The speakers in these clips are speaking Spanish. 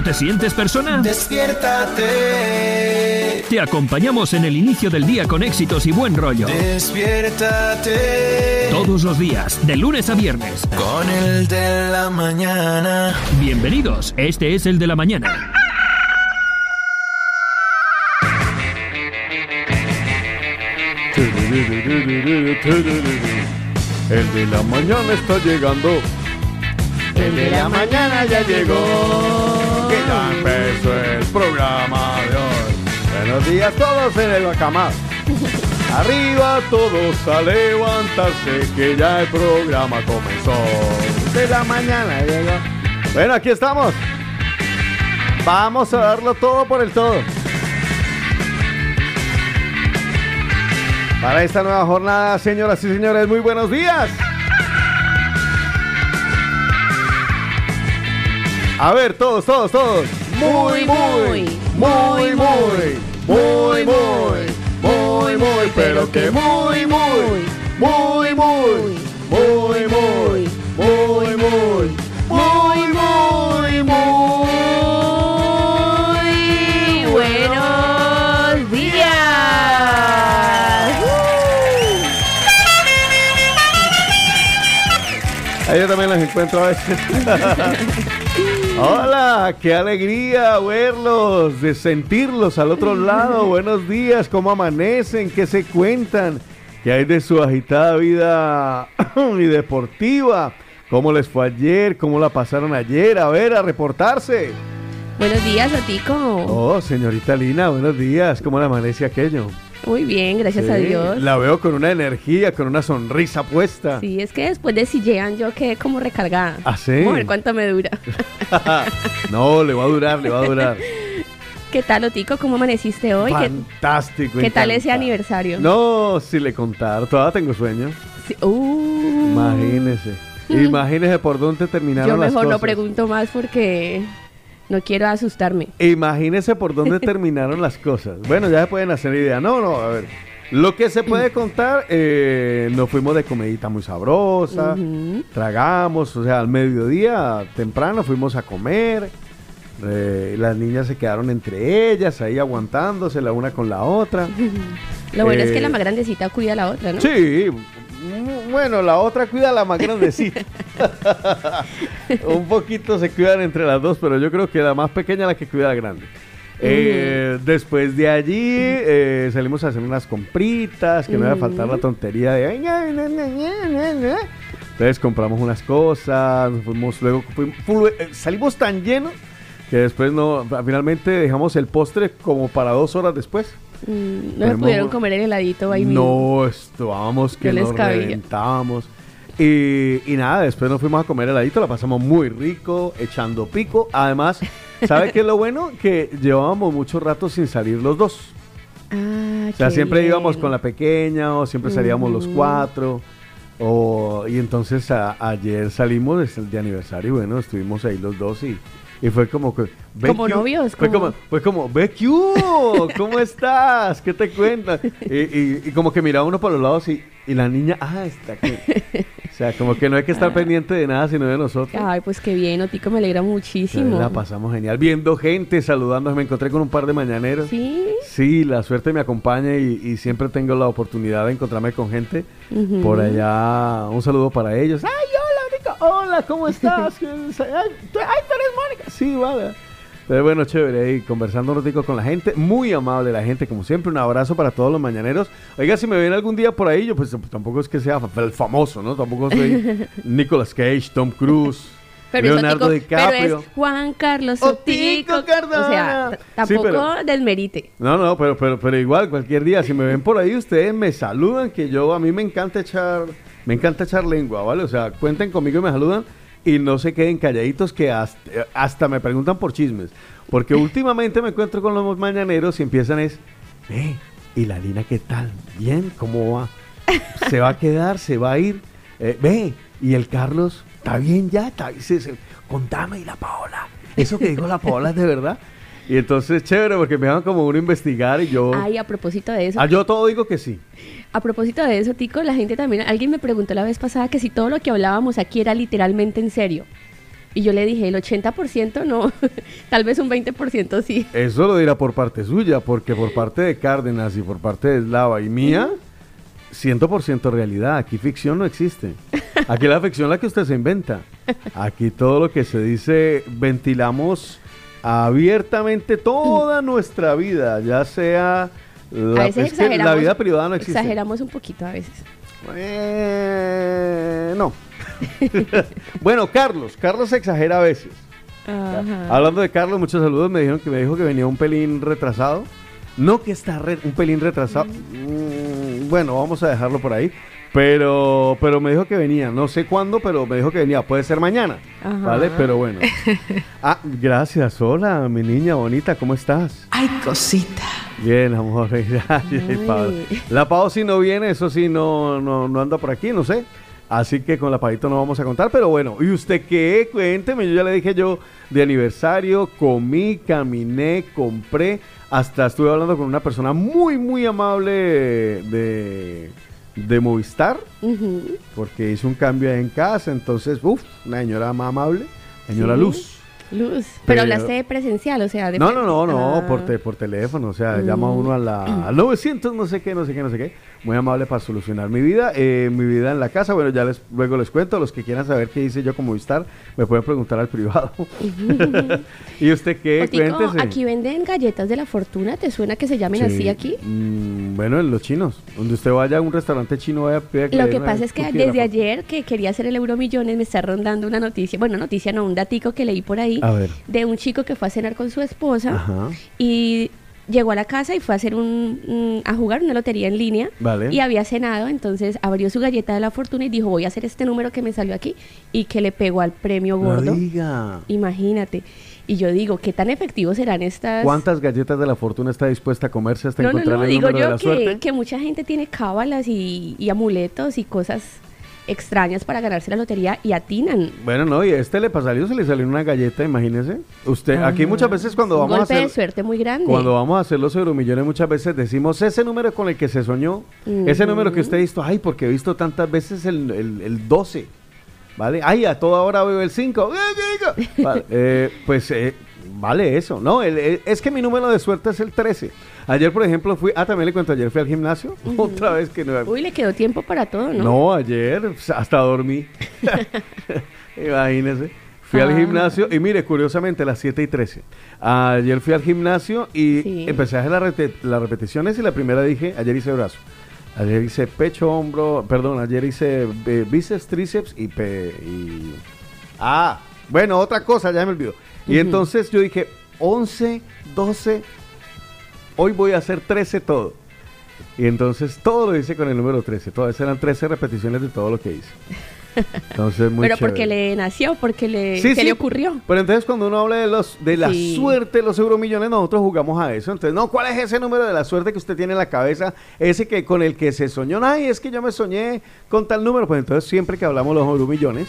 ¿Aún no te sientes persona? Despiértate. Te acompañamos en el inicio del día con éxitos y buen rollo. Despiértate. Todos los días, de lunes a viernes. Con el de la mañana. Bienvenidos, este es el de la mañana. El de la mañana está llegando. El de la mañana ya llegó. Ya empezó el programa de hoy. Buenos días todos en el Bacamar. Arriba todos a levantarse que ya el programa comenzó. De la mañana llegó. Bueno, aquí estamos. Vamos a darlo todo por el todo. Para esta nueva jornada, señoras y señores, muy buenos días. A ver, todos, todos, todos. Muy, muy, muy, muy, muy, muy, muy, muy, pero que muy, muy, muy, muy, muy, muy, muy, muy, muy, muy, muy. Buenos días. Ahí yo también las encuentro a veces. Hola, qué alegría verlos, de sentirlos al otro lado. Buenos días, ¿cómo amanecen? ¿Qué se cuentan? ¿Qué hay de su agitada vida y deportiva? ¿Cómo les fue ayer? ¿Cómo la pasaron ayer? A ver, a reportarse. Buenos días, Otico. Oh, señorita Lina, buenos días. ¿Cómo le amanece aquello? Muy bien, gracias a Dios. La veo con una energía, con una sonrisa puesta. Sí, es que después de Sillean yo quedé como recargada. ¿Ah, sí? Vamos a ver cuánto me dura. no, le va a durar, le va a durar. ¿Qué tal, Otico? ¿Cómo amaneciste hoy? ¿Qué, Fantástico. qué tal ese aniversario? No, si le contar, todavía tengo sueño. Sí, uh, Imagínese. Imagínese por dónde terminaron Yo las mejor no cosas. pregunto más porque no quiero asustarme. Imagínese por dónde terminaron las cosas. Bueno, ya se pueden hacer idea. No, no, a ver. Lo que se puede contar, eh, nos fuimos de comidita muy sabrosa, tragamos, o sea, al mediodía temprano fuimos a comer. eh, las niñas se quedaron entre ellas, ahí aguantándose la una con la otra. Lo bueno es que Eh, la más grandecita cuida a la otra, ¿no? Sí, bueno, la otra cuida a la más grandecita. Un poquito se cuidan entre las dos, pero yo creo que la más pequeña es la que cuida a la grande. Eh, después de allí eh, salimos a hacer unas compritas, que no iba a faltar la tontería de... Entonces compramos unas cosas, fuimos luego eh, salimos tan llenos que después no, finalmente dejamos el postre como para dos horas después. Mm, no pudieron comer el heladito ahí mismo. No, estábamos que No les nos cabía. reventábamos. Y, y nada, después nos fuimos a comer heladito, la pasamos muy rico, echando pico. Además, ¿sabe qué es lo bueno? Que llevábamos mucho rato sin salir los dos. Ah, O sea, siempre bien. íbamos con la pequeña o siempre salíamos los Ujú. cuatro. O, y entonces a- ayer salimos, es el de aniversario, y bueno, estuvimos ahí los dos y, y fue como que... "Ve Como novios, Fue como- fue como, hubo, ¿cómo estás? ¿Qué te cuentas? Y, y- y como que miraba uno por los lados y, y la niña, ah, está aquí. O sea, como que no hay que estar pendiente de nada sino de nosotros. Ay, pues qué bien, Otico, me alegra muchísimo. La pasamos genial, viendo gente, saludando, me encontré con un par de mañaneros. Sí. Sí, la suerte me acompaña y, y siempre tengo la oportunidad de encontrarme con gente por allá. Un saludo para ellos. ¡Ay, Mónica! Hola, ¿cómo estás? ¡Ay, tú eres Mónica! Sí, vale. Pero bueno, chévere, ahí conversando un ratico con la gente. Muy amable la gente, como siempre. Un abrazo para todos los mañaneros. Oiga, si me ven algún día por ahí, yo pues tampoco es que sea el famoso, ¿no? Tampoco soy Nicolas Cage, Tom Cruise, Pero es, Leonardo Otico, DiCaprio. pero es Juan Carlos Otico Otico. Cardona. O sea, t- Sí, tampoco pero- desmerite. No, no, pero, pero, pero igual, cualquier día, si me ven por ahí, ustedes me saludan, que yo, a mí me encanta echar, me encanta echar lengua, ¿vale? O sea, cuenten conmigo y me saludan y no se queden calladitos que hasta, hasta me preguntan por chismes. Porque últimamente me encuentro con los mañaneros y empiezan es, ve, ¿y la Lina qué tal? ¿Bien? ¿Cómo va? ¿Se va a quedar? ¿Se va a ir? Eh, ve, ¿y el Carlos? ¿Está bien ya? ¿Está, se- se- contame, ¿y la Paola? ¿Eso que dijo la Paola es de verdad? Y entonces, chévere, porque me van como uno a investigar y yo... Ay, a propósito de eso, Ah, yo todo digo que sí. A propósito de eso, Tico, la gente también, alguien me preguntó la vez pasada que si todo lo que hablábamos aquí era literalmente en serio. Y yo le dije, el 80% no, tal vez un 20% sí. Eso lo dirá por parte suya, porque por parte de Cárdenas y por parte de Eslava y mía, 100% realidad. Aquí ficción no existe. Aquí la ficción es la que usted se inventa. Aquí todo lo que se dice, ventilamos abiertamente toda nuestra vida, ya sea... La, a veces exageramos. la vida privada no existe. Exageramos un poquito a veces. Eh, no. bueno, Carlos. Carlos exagera a veces. Ajá. Hablando de Carlos, muchos saludos. Me dijeron que me dijo que venía un pelín retrasado. No que está re- un pelín retrasado. Mm, bueno, vamos a dejarlo por ahí. Pero, pero me dijo que venía. No sé cuándo, pero me dijo que venía. Puede ser mañana. Ajá. ¿Vale? Pero bueno. Ah, gracias. Hola, mi niña bonita. ¿Cómo estás? Ay, cosita. Bien, amor. Gracias. Pablo. La Pau si no viene, eso sí, no, no, no anda por aquí, no sé. Así que con la Paito no vamos a contar, pero bueno. ¿Y usted qué? Cuénteme. Yo ya le dije yo de aniversario, comí, caminé, compré. Hasta estuve hablando con una persona muy, muy amable de, de Movistar, porque hizo un cambio en casa. Entonces, uff, una señora más amable, señora Sí. Luz. Luz. Pero, Pero- hablaste de presencial, o sea, de No, no, no, no, Ah. por, te- por teléfono, o sea, Mm. llama uno a la al 900, no sé qué, no sé qué, no sé qué. Muy amable para solucionar mi vida, eh, mi vida en la casa. Bueno, ya les luego les cuento, los que quieran saber qué hice yo como Movistar, me pueden preguntar al privado. ¿Y usted qué? Otico, Cuéntese. aquí venden galletas de la fortuna, ¿te suena que se llamen Sí, así aquí? mm, bueno, en los chinos, donde usted vaya a un restaurante chino, vaya a pedir Lo que pasa es que de desde ayer que quería hacer el Euromillones me está rondando una noticia, bueno, noticia no, un datico que leí por ahí A ver. de un chico que fue a cenar con su esposa Ajá. y llegó a la casa y fue a hacer un, un- a jugar una lotería en línea Vale. y había cenado, entonces abrió su galleta de la fortuna y dijo, voy a hacer este número que me salió aquí y que le pegó al premio No gordo. diga. Imagínate. Y yo digo, ¿qué tan efectivos serán estas? ¿Cuántas galletas de la fortuna está dispuesta a comerse hasta No, encontrar no, el digo número de la suerte? que, que mucha gente tiene cábalas y, y amuletos y cosas extrañas para ganarse la lotería y atinan. Bueno, no, y a este le pasó, se le salió una galleta, imagínese. Usted, aquí Ajá. muchas veces cuando Un vamos a golpe de hacer... suerte muy grande. Cuando vamos a hacer los euromillones muchas veces decimos ese número con el que se soñó, ese número que usted ha visto, ay, porque he visto tantas veces el, el, el 12, ¿vale? Ay, a toda hora veo el 5, Vale, eh, pues eh, vale eso, ¿no? el- el- es que mi número de suerte es el 13. Ayer, por ejemplo, fui, ah, también le cuento, ayer fui al gimnasio, otra vez que no... Uy, le quedó tiempo para todo, ¿no? No, ayer hasta dormí. Imagínese. Fui al Ah. gimnasio y mire, curiosamente, a las 7 y 13. Ayer fui al gimnasio y Sí. empecé a hacer la las repeticiones y la primera dije, ayer hice brazo. Ayer hice pecho, hombro, perdón, ayer hice eh, bíceps, tríceps y, pe- y... Ah, bueno, otra cosa, ya me olvidó. Y entonces yo dije, 11, 12, hoy voy a hacer 13 todo. Y entonces todo lo hice con el número 13. Todas eran 13 repeticiones de todo lo que hice. Entonces, muy Pero porque chévere. le nació, porque le, Sí, se sí. le ocurrió. Pero entonces cuando uno habla de los de la Sí. suerte de los euromillones, nosotros jugamos a eso. Entonces, no, ¿cuál es ese número de la suerte que usted tiene en la cabeza? Ese que con el que se soñó. Ay, es que yo me soñé con tal número. Pues entonces siempre que hablamos de los euromillones,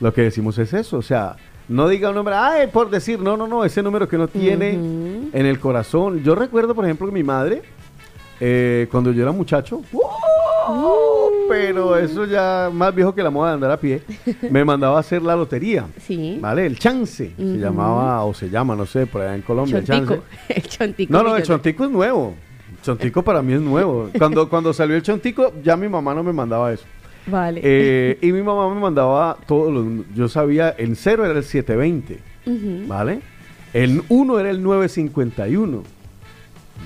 lo que decimos es eso. O sea, no diga un número, ay, por decir, no, no, no, ese número que uno tiene en el corazón. Yo recuerdo, por ejemplo, que mi madre, eh, cuando yo era muchacho, ¡oh! pero eso ya más viejo que la moda de andar a pie, me mandaba a hacer la lotería. Sí. ¿Vale? El chance. Se llamaba, o se llama, no sé, por allá en Colombia. el chance. El chontico. No, no, el chontico es nuevo. Chontico para mí es nuevo. Cuando, cuando salió el chontico, ya mi mamá no me mandaba eso. Vale. Eh, y mi mamá me mandaba todos los. Yo sabía, el 0 era el 720. Ujú. ¿Vale? El 1 era el 951.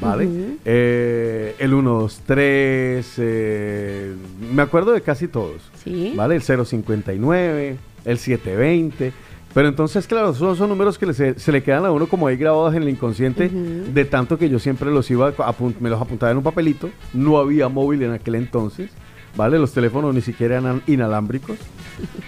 ¿Vale? Eh, el 123. eh, me acuerdo de casi todos. Sí. ¿Vale? El 059, el 720. Pero entonces, claro, esos son números que se, se le quedan a uno como ahí grabados en el inconsciente, de tanto que yo siempre los iba, me los apuntaba en un papelito. No había móvil en aquel entonces, ¿vale? Los teléfonos ni siquiera eran inalámbricos,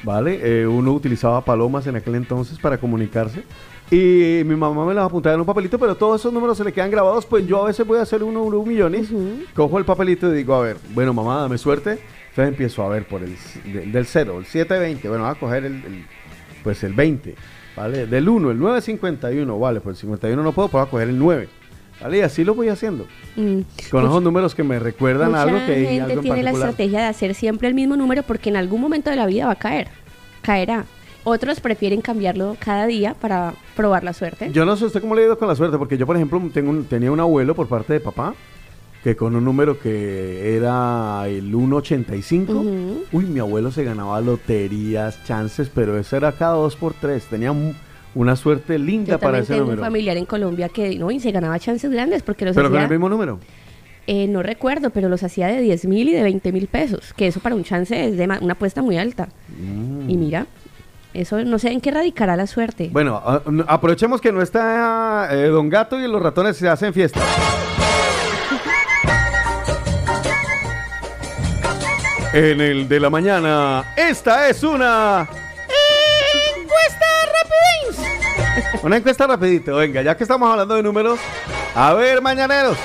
¿vale? Eh, uno utilizaba palomas en aquel entonces para comunicarse. Y mi mamá me los apuntaba en un papelito, pero todos esos números se le quedan grabados. Pues yo a veces voy a hacer uno, uno millones, Ujú. cojo el papelito y digo, a ver, bueno, mamá, dame suerte. Entonces empiezo a ver por el de- del 0, el 720, bueno, voy a coger el, el- pues el 20, ¿vale? Del 1, el 951, vale, pues el 51 no puedo, pues voy a coger el 9. ¿Vale? Y así lo voy haciendo. Mm. Con esos números que me recuerdan Mucha algo que hay gente algo en tiene la estrategia de hacer siempre el mismo número porque en algún momento de la vida va a caer. Caerá. Otros prefieren cambiarlo cada día para probar la suerte. Yo no sé usted cómo le ha ido con la suerte, porque yo, por ejemplo, tengo un- tenía un abuelo por parte de papá que con un número que era el 185, Ujú. uy, mi abuelo se ganaba loterías, chances, pero eso era cada dos por tres. Tenía un- una suerte linda Yo para ese tengo un número. familiar en Colombia que no y se ganaba chances grandes porque los Pero con hacía, el mismo número. eh, no recuerdo, pero los hacía de 10 mil y de 20 mil pesos, que eso para un chance es de una apuesta muy alta. Mm. Y mira, eso no sé en qué radicará la suerte. Bueno, a- aprovechemos que no está eh, Don Gato y los ratones se hacen fiesta. En el de la mañana, esta es una Una encuesta rapidito, venga, ya que estamos hablando de números, a ver, mañaneros.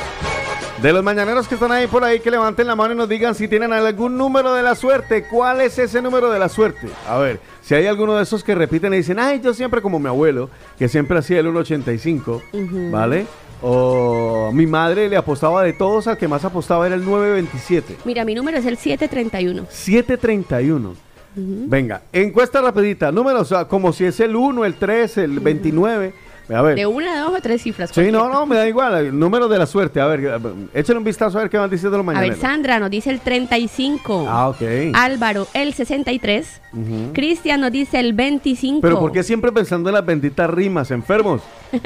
De los mañaneros que están ahí por ahí, que levanten la mano y nos digan si tienen algún número de la suerte. ¿Cuál es ese número de la suerte? A ver, si hay alguno de esos que repiten y dicen, ay, yo siempre como mi abuelo, que siempre hacía el 1.85, Ujú. ¿vale? O mi madre le apostaba de todos, al que más apostaba era el 9.27. Mira, mi número es el 731. 731. Venga, encuesta rapidita, números, como si es el 1, el 3, el 29. A ver. De una, dos o tres cifras. Sí, no, no, me da igual. El número de la suerte. A ver, échale un vistazo a ver qué van diciendo los A ver, mañaneros. Sandra nos dice el 35. Ah, ok. Álvaro, el 63. Ujú. Cristian nos dice el 25. Pero ¿por qué siempre pensando en las benditas rimas, enfermos?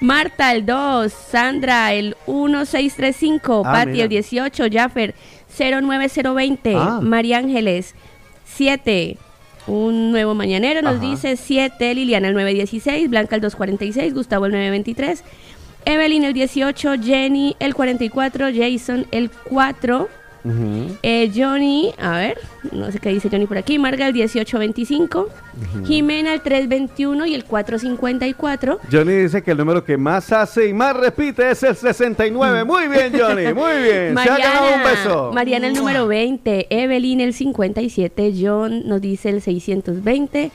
Marta, el 2. Sandra, el 1635. Ah, Pati, mira. el 18. Jaffer, 09020. Ah. María Ángeles, 7. Un nuevo mañanero nos Ajá. dice 7. Liliana, el 916. Blanca, el 246. Gustavo, el 923. Evelyn, el 18. Jenny, el 44. Jason, el 4. Eh, Johnny, a ver, no sé qué dice Johnny por aquí. Marga el 1825. Jimena el 321 y el 454. Johnny dice que el número que más hace y más repite es el 69. Muy bien, Johnny, muy bien. Se ha ganado un beso. Mariana el número 20. Evelyn el 57. John nos dice el 620.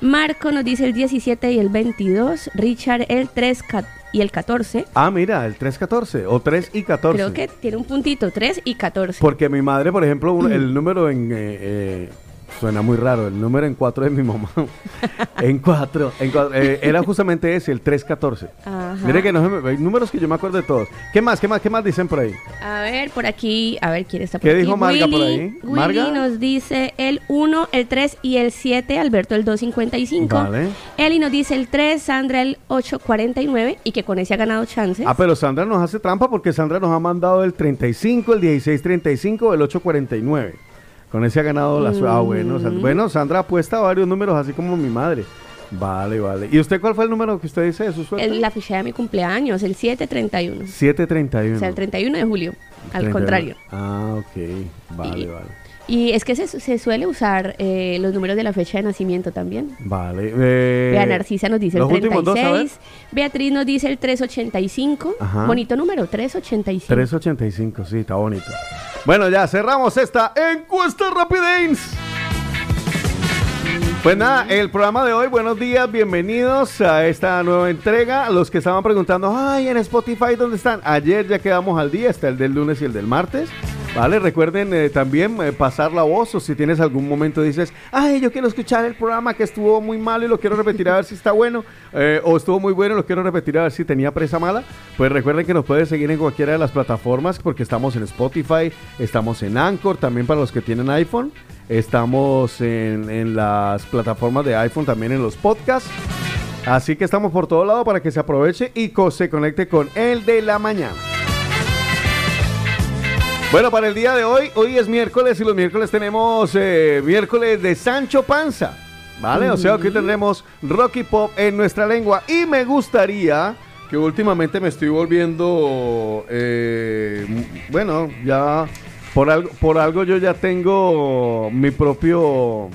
Marco nos dice el 17 y el 22. Richard el 3 ca- y el 14. Ah, mira, el 314 o 3 y 14. Creo que tiene un puntito, 3 y 14. Porque mi madre, por ejemplo, un- el número en... eh, eh, suena muy raro, el número en 4 de mi mamá. en 4. En cuatro, eh, era justamente ese, el 314. Ajá. Mire que no hay números que yo me acuerdo de todos. ¿Qué más? ¿Qué más? ¿Qué más dicen por ahí? A ver, por aquí, a ver quién está por ¿Qué aquí. dijo Marga por Willy, ahí? Willy ¿Marga? nos dice el 1, el 3 y el 7, Alberto el 255. Vale. Eli nos dice el 3, Sandra el 849 y que con ese ha ganado chances. Ah, pero Sandra nos hace trampa porque Sandra nos ha mandado el 35, el 1635, el 849. Con ese ha ganado la su- Ah, bueno, Sandra, bueno, Sandra apuesta varios números, así como mi madre. Vale, vale. ¿Y usted cuál fue el número que usted dice de su suerte? El- la ficha de mi cumpleaños, el 731. 731. O sea, el 31 de julio. Al 31. contrario. Ah, ok. Vale, Y- vale. Y es que se, se suele usar eh, los números de la fecha de nacimiento también. Vale. eh, Vea, Narcisa nos dice el los últimos dos, a ver. 36. Beatriz nos dice el 385. Ajá. Bonito número, 385. 385, sí, está bonito. Bueno, ya cerramos esta encuesta rapidins. Pues nada, el programa de hoy, buenos días, bienvenidos a esta nueva entrega. Los que estaban preguntando, ay, en Spotify, ¿dónde están? Ayer ya quedamos al día, está el del lunes y el del martes. Vale, recuerden eh, también eh, pasar la voz o si tienes algún momento dices, ay, yo quiero escuchar el programa que estuvo muy malo y lo quiero repetir a ver si está bueno, eh, o estuvo muy bueno y lo quiero repetir a ver si tenía presa mala, pues recuerden que nos pueden seguir en cualquiera de las plataformas porque estamos en Spotify, estamos en Anchor, también para los que tienen iPhone, estamos en, en las plataformas de iPhone, también en los podcasts. Así que estamos por todo lado para que se aproveche y se conecte con el de la mañana. Bueno, para el día de hoy, hoy es miércoles y los miércoles tenemos eh, miércoles de Sancho Panza. ¿Vale? O sea hoy tendremos Rocky Pop en nuestra lengua. Y me gustaría que últimamente me estoy volviendo. eh, bueno, ya. Por algo, por algo yo ya tengo mi propio.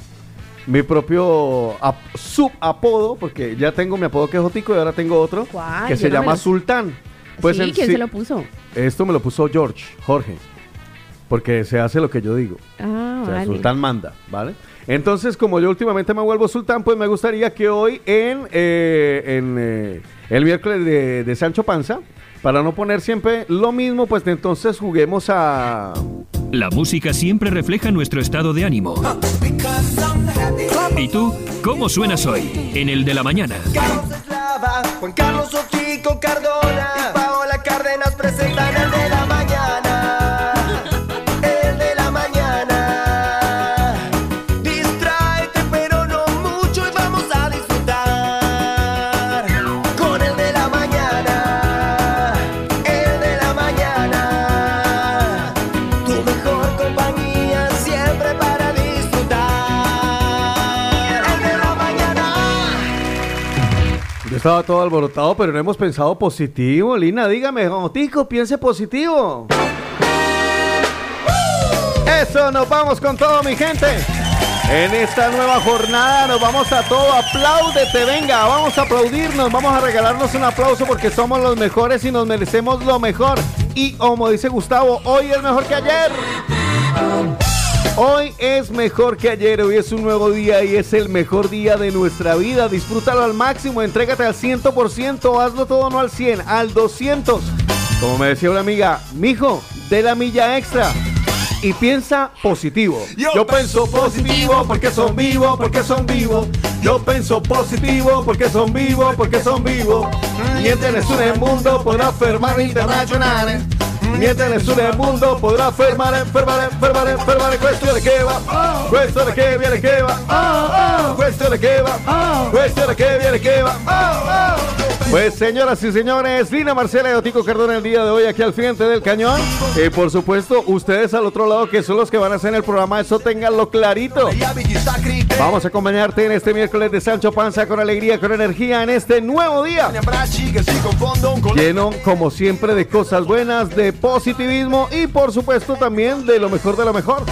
Mi propio ap- subapodo, porque ya tengo mi apodo que es Jotico y ahora tengo otro ¿Cuál? que Yo se no llama lo- Sultán. Pues sí, el- ¿quién sí, se lo puso? esto me lo puso George, Jorge. Porque se hace lo que yo digo. Ah, O sea, vale. Sultán manda, ¿vale? Entonces, como yo últimamente me vuelvo sultán, pues me gustaría que hoy en, eh, en eh, el miércoles de, de Sancho Panza, para no poner siempre lo mismo, pues entonces juguemos a La música siempre refleja nuestro estado de ánimo. ¿Y tú? ¿Cómo suenas hoy? En el de la mañana. Carlos Eslava, Juan Carlos Ochico Cardona estaba todo alborotado, pero no hemos pensado positivo. Lina, dígame, Otico, piense positivo. Eso, nos vamos con todo, mi gente. En esta nueva jornada nos vamos a todo. Apláudete, venga, vamos a aplaudirnos, vamos a regalarnos un aplauso porque somos los mejores y nos merecemos lo mejor. Y como dice Gustavo, hoy es mejor que ayer. Hoy es mejor que ayer, hoy es un nuevo día y es el mejor día de nuestra vida. Disfrútalo al máximo, entrégate al 100%, hazlo todo no al 100, al 200. Como me decía una amiga, mijo, de la milla extra. Y piensa positivo. Yo pienso positivo porque son vivos, porque son vivos. Yo pienso positivo porque son vivos, porque son vivos. Mientras en el mundo podrá fermar internacionales. Mientras en el mundo podrá fermar, fermar, fermar, fermar. Cuestión de que va, cuestión de que viene que va, cuestión de que va, cuestión de que viene que va. Pues señoras y señores, Lina Marcela y Otico Cardona el día de hoy aquí al frente del cañón. Y por supuesto, ustedes al otro lado que son los que van a hacer el programa, eso ténganlo clarito. Vamos a acompañarte en este miércoles de Sancho Panza con alegría, con energía en este nuevo día. Lleno, como siempre, de cosas buenas, de positivismo y por supuesto también de lo mejor de lo mejor.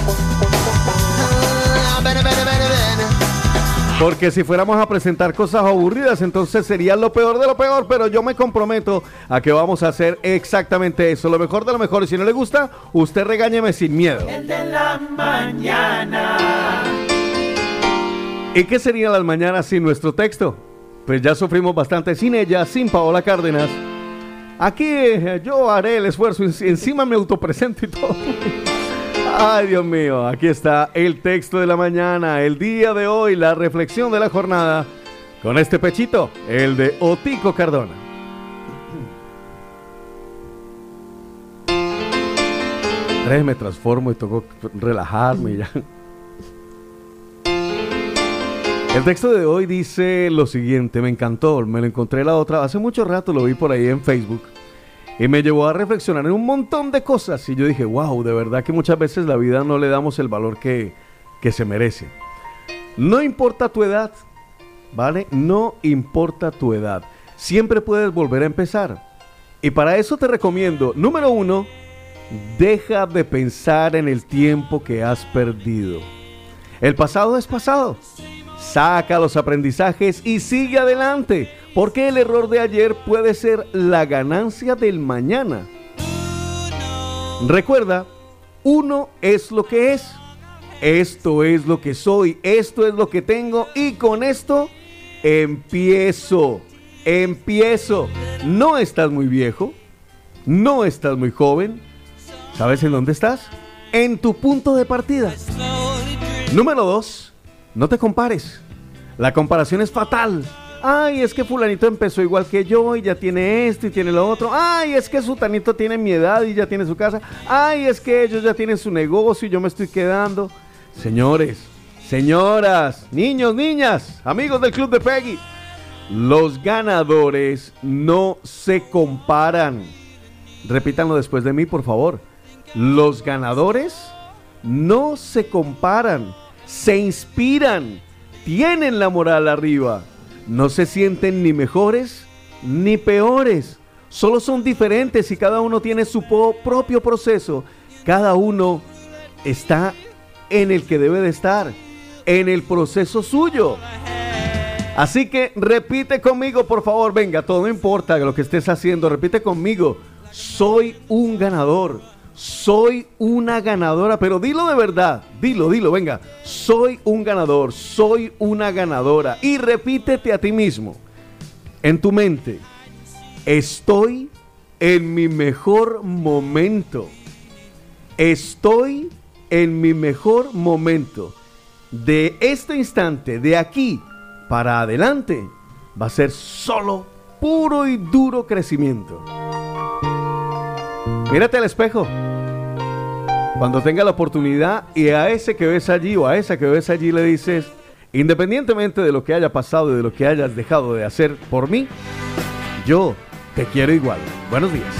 Porque si fuéramos a presentar cosas aburridas, entonces sería lo peor de lo peor, pero yo me comprometo a que vamos a hacer exactamente eso, lo mejor de lo mejor. Y si no le gusta, usted regáñeme sin miedo. ¿Y qué serían las mañanas sin nuestro texto? Pues ya sufrimos bastante sin ella, sin Paola Cárdenas. Aquí eh, yo haré el esfuerzo, en- encima me autopresento y todo. Ay, Dios mío, aquí está el texto de la mañana, el día de hoy, la reflexión de la jornada, con este pechito, el de Otico Cardona. Tres me transformo y toco relajarme y ya. El texto de hoy dice lo siguiente, me encantó, me lo encontré la otra, hace mucho rato lo vi por ahí en Facebook y me llevó a reflexionar en un montón de cosas y yo dije, wow, de verdad que muchas veces la vida no le damos el valor que, que se merece. No importa tu edad, ¿vale? No importa tu edad, siempre puedes volver a empezar. Y para eso te recomiendo, número uno, deja de pensar en el tiempo que has perdido. El pasado es pasado. Saca los aprendizajes y sigue adelante, porque el error de ayer puede ser la ganancia del mañana. Recuerda, uno es lo que es, esto es lo que soy, esto es lo que tengo y con esto empiezo, empiezo. No estás muy viejo, no estás muy joven, ¿sabes en dónde estás? En tu punto de partida. Número dos, no te compares. La comparación es fatal. Ay, es que fulanito empezó igual que yo y ya tiene esto y tiene lo otro. Ay, es que sutanito tiene mi edad y ya tiene su casa. Ay, es que ellos ya tienen su negocio y yo me estoy quedando. Señores, señoras, niños, niñas, amigos del Club de Peggy. Los ganadores no se comparan. Repítanlo después de mí, por favor. Los ganadores no se comparan, se inspiran, tienen la moral arriba, no se sienten ni mejores ni peores, solo son diferentes y cada uno tiene su propio proceso, cada uno está en el que debe de estar, en el proceso suyo. Así que repite conmigo, por favor, venga, todo importa lo que estés haciendo, repite conmigo, soy un ganador, soy una ganadora, pero dilo de verdad, dilo, dilo, venga, soy un ganador, soy una ganadora. Y repítete a ti mismo, en tu mente, estoy en mi mejor momento. estoy en mi mejor momento. De este instante, de aquí para adelante, va a ser solo puro y duro crecimiento. Mírate al espejo. Cuando tenga la oportunidad y a ese que ves allí o a esa que ves allí le dices, independientemente de lo que haya pasado y de lo que hayas dejado de hacer por mí, yo te quiero igual. Buenos días.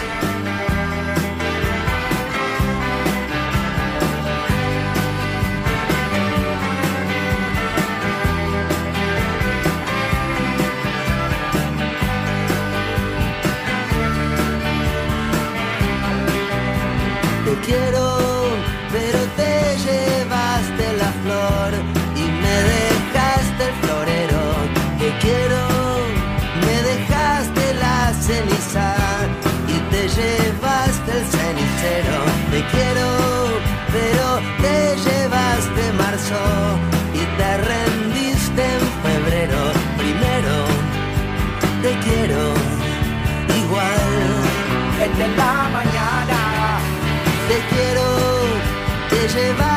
se va.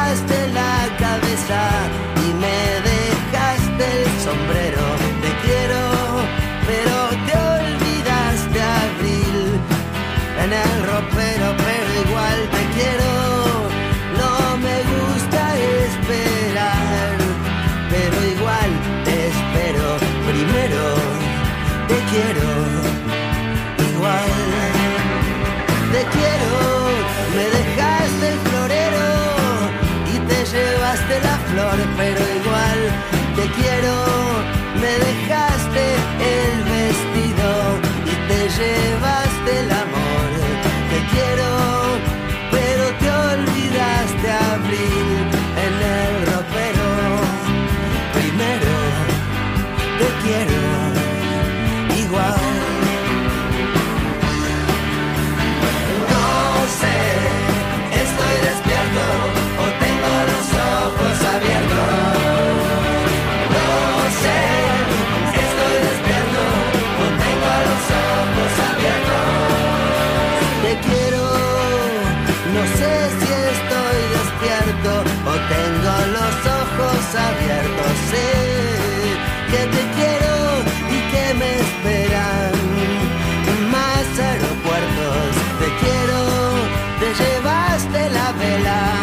No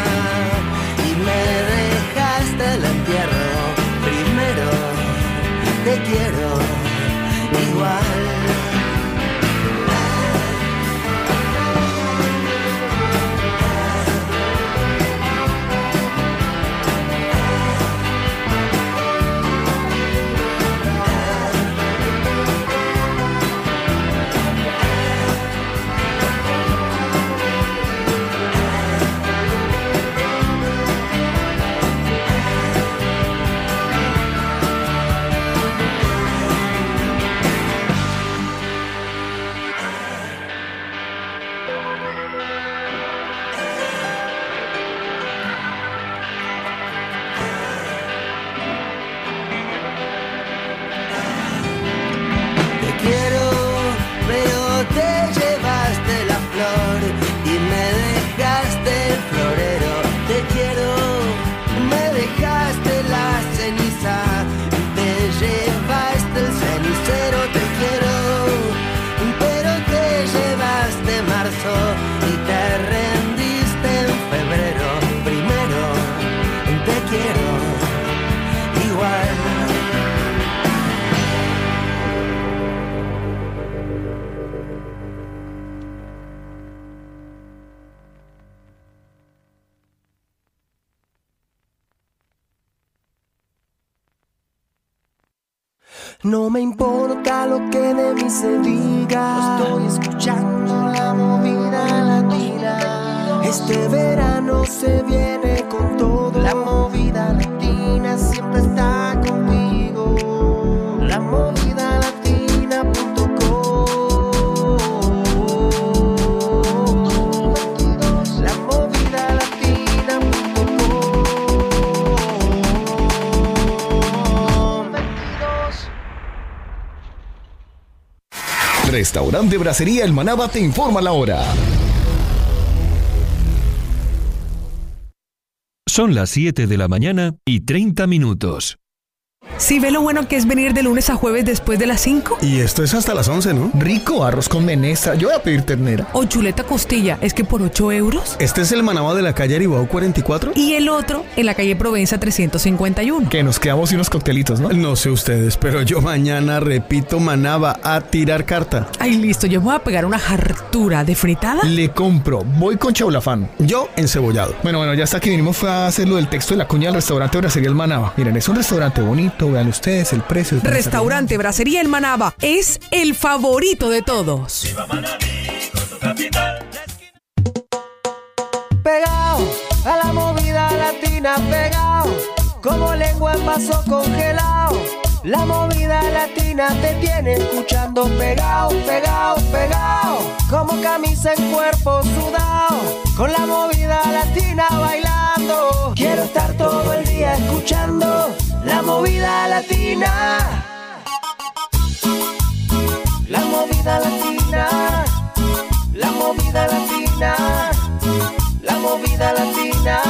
Estoy escuchando la movida latina. Este verano se viene con todo. La movida latina siempre está Restaurante Bracería El Manaba te informa la hora. Son las 7 de la mañana y 30 minutos. ¿Sí ve lo bueno que es venir de lunes a jueves después de las 5? Y esto es hasta las 11, ¿no? Rico, arroz con menestra. Yo voy a pedir ternera. O chuleta costilla, es que por 8 euros. Este es el manaba de la calle Aribao 44. Y el otro en la calle Provenza 351. Que nos quedamos y unos coctelitos, ¿no? No sé ustedes, pero yo mañana repito manaba a tirar carta. Ay, listo, yo me voy a pegar una hartura de fritada. Le compro, voy con chaulafán. Yo encebollado. Bueno, bueno, ya está que vinimos fue a hacer lo del texto de la cuña del restaurante Bracería El Manaba. Miren, es un restaurante bonito, vean ustedes el precio. Restaurante Bracería El Manaba es el favorito de todos. Pegado a la movida latina, pegado como lengua en vaso congelado. La movida latina te tiene escuchando pegado, pegado, pegado. Como camisa en cuerpo sudado. Con la movida latina bailando. Quiero estar todo el día escuchando la movida latina. La movida latina. La movida latina. La movida latina.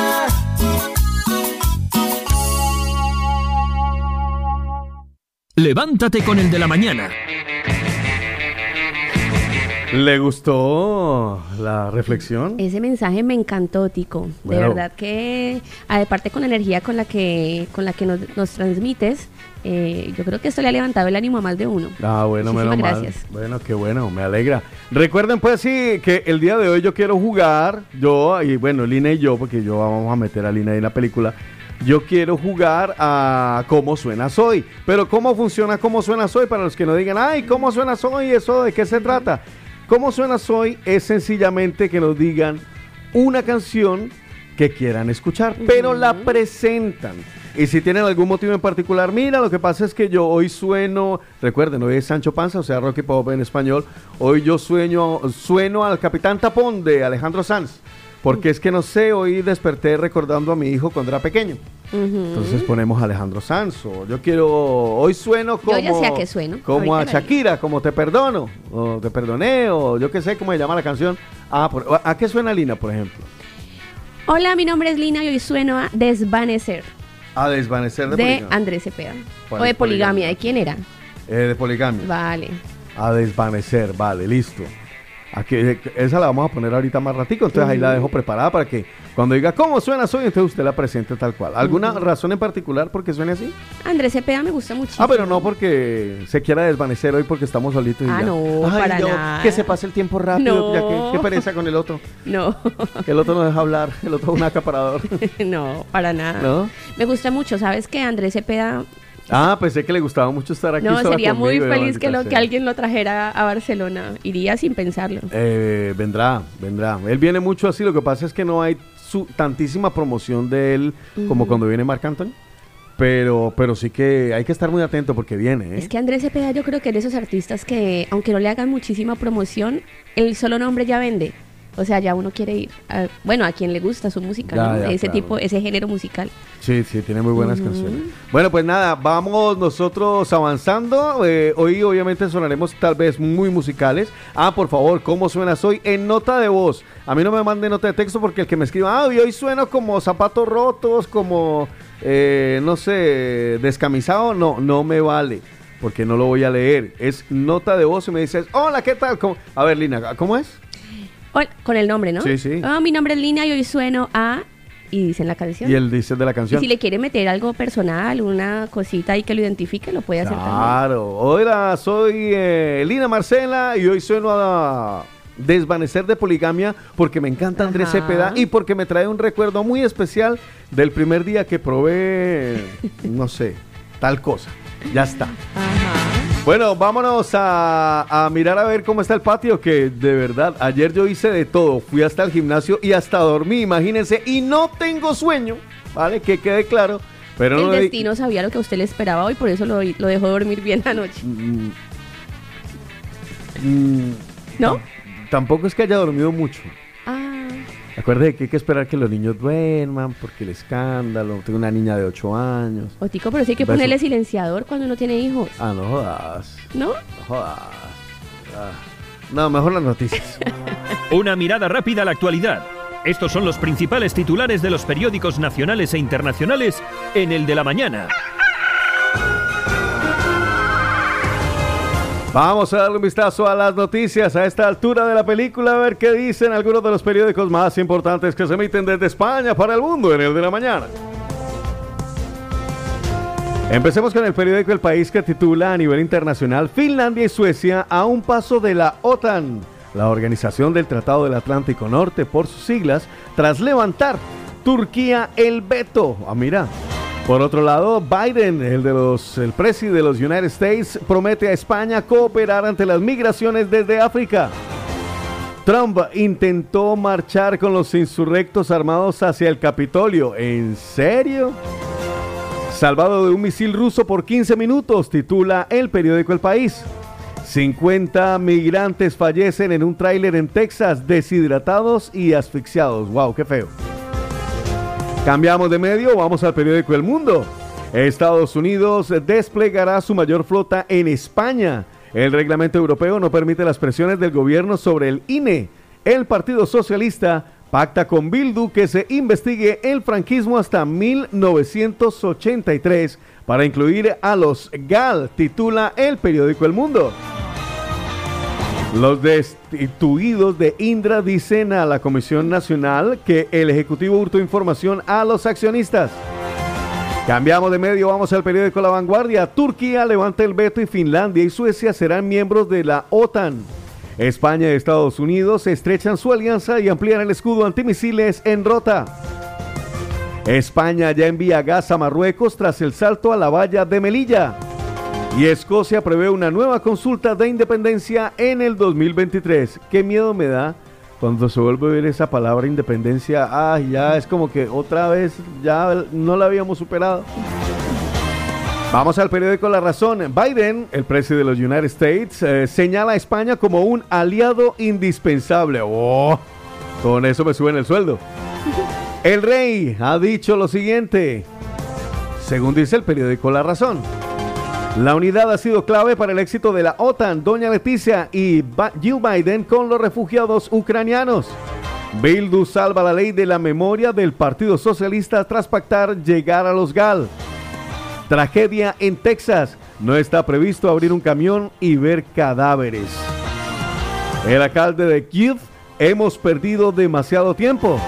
Levántate con el de la mañana. ¿Le gustó la reflexión? Ese mensaje me encantó, Tico. De verdad que, aparte con la energía con la que, con la que nos, nos transmites, eh, yo creo que esto le ha levantado el ánimo a más de uno. Ah, bueno, Muchísimas menos mal. gracias. Bueno, qué bueno, me alegra. Recuerden pues sí que el día de hoy yo quiero jugar, yo y bueno, Lina y yo, porque yo vamos a meter a Lina ahí en la película. Yo quiero jugar a cómo suena soy. Pero cómo funciona cómo suena soy para los que no digan, ay, cómo suena soy, eso de qué se trata. Cómo suena soy es sencillamente que nos digan una canción que quieran escuchar, pero la presentan. Y si tienen algún motivo en particular, mira, lo que pasa es que yo hoy sueno, recuerden, hoy es Sancho Panza, o sea, Rocky Pop en español, hoy yo sueño, sueno al Capitán Tapón de Alejandro Sanz, porque es que no sé, hoy desperté recordando a mi hijo cuando era pequeño. Entonces ponemos a Alejandro Sanz, o yo quiero, hoy sueno como... ya sé a qué sueno, Como a ahorita Shakira, como Te Perdono, o Te Perdoné, o yo qué sé cómo se llama la canción. Ah, por- ¿a qué suena Lina, por ejemplo? Hola, mi nombre es Lina y hoy sueno a Desvanecer A Desvanecer de, de Poligamia. Andrés Cepeda. ¿Cuál O de poligamia, ¿de quién era? Eh, de Poligamia. Vale. A desvanecer, vale, listo. Aquí, eh, esa la vamos a poner ahorita más ratico, entonces ahí la dejo preparada para que cuando diga cómo suena soy, entonces usted la presente tal cual. ¿Alguna razón en particular por qué suene así? Andrés Cepeda me gusta muchísimo. Ah, pero no porque se quiera desvanecer hoy porque estamos solitos y Ah, ya. no, Ay, para no, nada. Que se pase el tiempo rápido, No. ya que, qué pereza con el otro. No, Que el otro no deja hablar, el otro es un acaparador. no, para nada. ¿No? Me gusta mucho, ¿sabes que Andrés Cepeda Ah, pensé que le gustaba mucho estar aquí. No, sola sería muy conmigo, feliz lo, que alguien lo trajera a Barcelona. Iría sin pensarlo. Eh, vendrá, vendrá. Él viene mucho así, lo que pasa es que no hay su, tantísima promoción de él como cuando viene Marc Anthony. Pero, pero sí que hay que estar muy atento porque viene, ¿eh? Es que Andrés Cepeda yo creo que es de esos artistas que, aunque no le hagan muchísima promoción, el solo nombre ya vende. O sea, ya uno quiere ir. a- bueno, a quien le gusta su música, Ya, ¿no? ya, ese claro. tipo, ese género musical. Sí, sí, tiene muy buenas canciones. Bueno, pues nada, vamos nosotros avanzando. Eh, hoy obviamente sonaremos tal vez muy musicales. Ah, por favor, ¿cómo suenas hoy? En nota de voz. A mí no me mande nota de texto porque el que me escriba, ah, y hoy sueno como zapatos rotos, como, eh, no sé, descamisado, no, no me vale. Porque no lo voy a leer. Es nota de voz y me dices, hola, ¿qué tal? ¿Cómo? A ver, Lina, ¿cómo es? Hola, con el nombre, ¿no? Sí, sí. Ah, mi nombre es Lina y hoy sueno a... Y dicen la canción. Y el dice de la Y canción. si le quiere meter algo personal, una cosita ahí que lo identifique, lo puede hacer también. Claro. Hola, soy eh, Lina Marcela y hoy sueno a desvanecer de poligamia porque me encanta Andrés Ajá. Cepeda y porque me trae un recuerdo muy especial del primer día que probé, no sé, tal cosa. Ya está. Bueno, vámonos a, a mirar a ver cómo está el patio, que de verdad, ayer yo hice de todo, fui hasta el gimnasio y hasta dormí, imagínense, y no tengo sueño, ¿vale? Que quede claro. Pero el no destino sabía lo que a usted le esperaba hoy, por eso lo, lo dejó dormir bien anoche. Mm, mm, ¿No? Tampoco es que haya dormido mucho. Acuérdate que hay que esperar que los niños duerman porque el escándalo. Tengo una niña de 8 años. Otico, pero sí hay que Beso. ponerle silenciador cuando uno tiene hijos, Ah, no jodas. ¿no? No jodas. Ah. No, mejor las noticias. Una mirada rápida a la actualidad. Estos son los principales titulares de los periódicos nacionales e internacionales en el de la mañana. Vamos a darle un vistazo a las noticias a esta altura de la película, a ver qué dicen algunos de los periódicos más importantes que se emiten desde España para el mundo en el de la mañana. Empecemos con el periódico El País que titula a nivel internacional Finlandia y Suecia a un paso de la OTAN, la Organización del Tratado del Atlántico Norte por sus siglas, tras levantar Turquía el veto. Ah, mira. Por otro lado, Biden, el de los el presidente de los United States, promete a España cooperar ante las migraciones desde África. Trump intentó marchar con los insurrectos armados hacia el Capitolio. ¿En serio? Salvado de un misil ruso por 15 minutos, titula el periódico El País. 50 migrantes fallecen en un tráiler en Texas, deshidratados y asfixiados. ¡Wow, qué feo! Cambiamos de medio, vamos al periódico El Mundo. Estados Unidos desplegará su mayor flota en España. El reglamento europeo no permite las presiones del gobierno sobre el INE. El Partido Socialista pacta con Bildu que se investigue el franquismo hasta 1983 para incluir a los GAL, titula el periódico El Mundo. Los destituidos de Indra dicen a la Comisión Nacional que el Ejecutivo hurtó información a los accionistas. Cambiamos de medio, vamos al periódico La Vanguardia. Turquía levanta el veto y Finlandia y Suecia serán miembros de la OTAN. España y Estados Unidos estrechan su alianza y amplían el escudo antimisiles en Rota. España ya envía gas a Marruecos tras el salto a la valla de Melilla. Y Escocia prevé una nueva consulta de independencia en el 2023. Qué miedo me da cuando se vuelve a ver esa palabra independencia. Ah, ya es como que otra vez ya no la habíamos superado. Vamos al periódico La Razón. Biden, el presidente de los United States, eh, señala a España como un aliado indispensable. Oh, con eso me suben el sueldo. El rey ha dicho lo siguiente, según dice el periódico La Razón. La unidad ha sido clave para el éxito de la OTAN, Doña Leticia y Jill Biden con los refugiados ucranianos. Bildu salva la ley de la memoria del Partido Socialista tras pactar llegar a los GAL. Tragedia en Texas. No está previsto abrir un camión y ver cadáveres. El alcalde de Kiev, hemos perdido demasiado tiempo.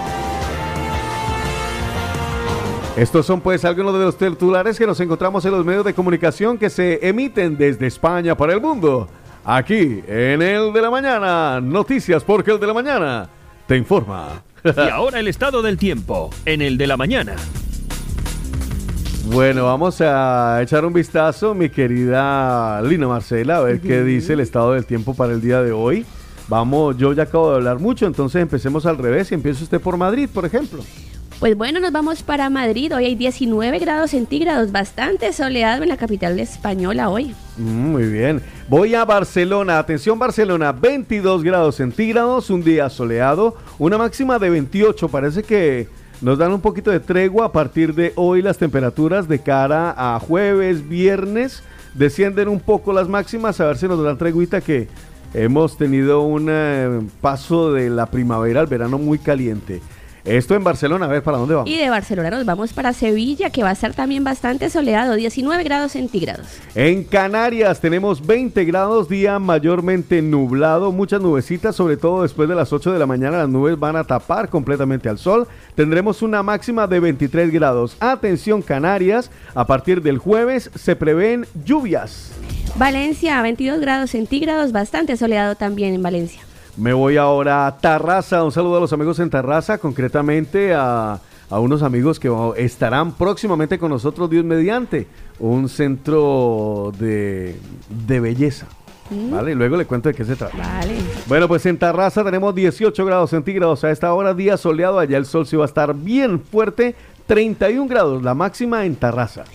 Estos son pues algunos de los titulares que nos encontramos en los medios de comunicación que se emiten desde España para el mundo. Aquí, en el de la mañana, noticias porque el de la mañana te informa. Y ahora el estado del tiempo, en el de la mañana. Bueno, vamos a echar un vistazo, mi querida Lina Marcela, a ver qué dice el estado del tiempo para el día de hoy. Vamos, yo ya acabo de hablar mucho, entonces empecemos al revés y empieza usted por Madrid, por ejemplo. Pues bueno, nos vamos para Madrid. Hoy hay 19 grados centígrados, bastante soleado en la capital española hoy. Mm, muy bien. Voy a Barcelona. Atención Barcelona, 22 grados centígrados, un día soleado, una máxima de 28. Parece que nos dan un poquito de tregua a partir de hoy las temperaturas de cara a jueves, viernes. Descienden un poco las máximas, a ver si nos dan treguita que hemos tenido un eh, paso de la primavera al verano muy caliente. Esto en Barcelona, a ver para dónde vamos. Y de Barcelona nos vamos para Sevilla, que va a estar también bastante soleado, 19 grados centígrados. En Canarias tenemos 20 grados, día mayormente nublado, muchas nubecitas, sobre todo después de las 8 de la mañana las nubes van a tapar completamente al sol. Tendremos una máxima de 23 grados. Atención Canarias, a partir del jueves se prevén lluvias. Valencia, 22 grados centígrados, bastante soleado también en Valencia. Me voy ahora a Tarraza. Un saludo a los amigos en Tarraza, concretamente a, unos amigos que estarán próximamente con nosotros, Dios mediante, un centro de, belleza. Mm. ¿Vale? Luego le cuento de qué se trata. Vale. Bueno, pues en Tarraza tenemos 18 grados centígrados a esta hora, día soleado. Allá el sol se va a estar bien fuerte, 31 grados, la máxima en Tarraza.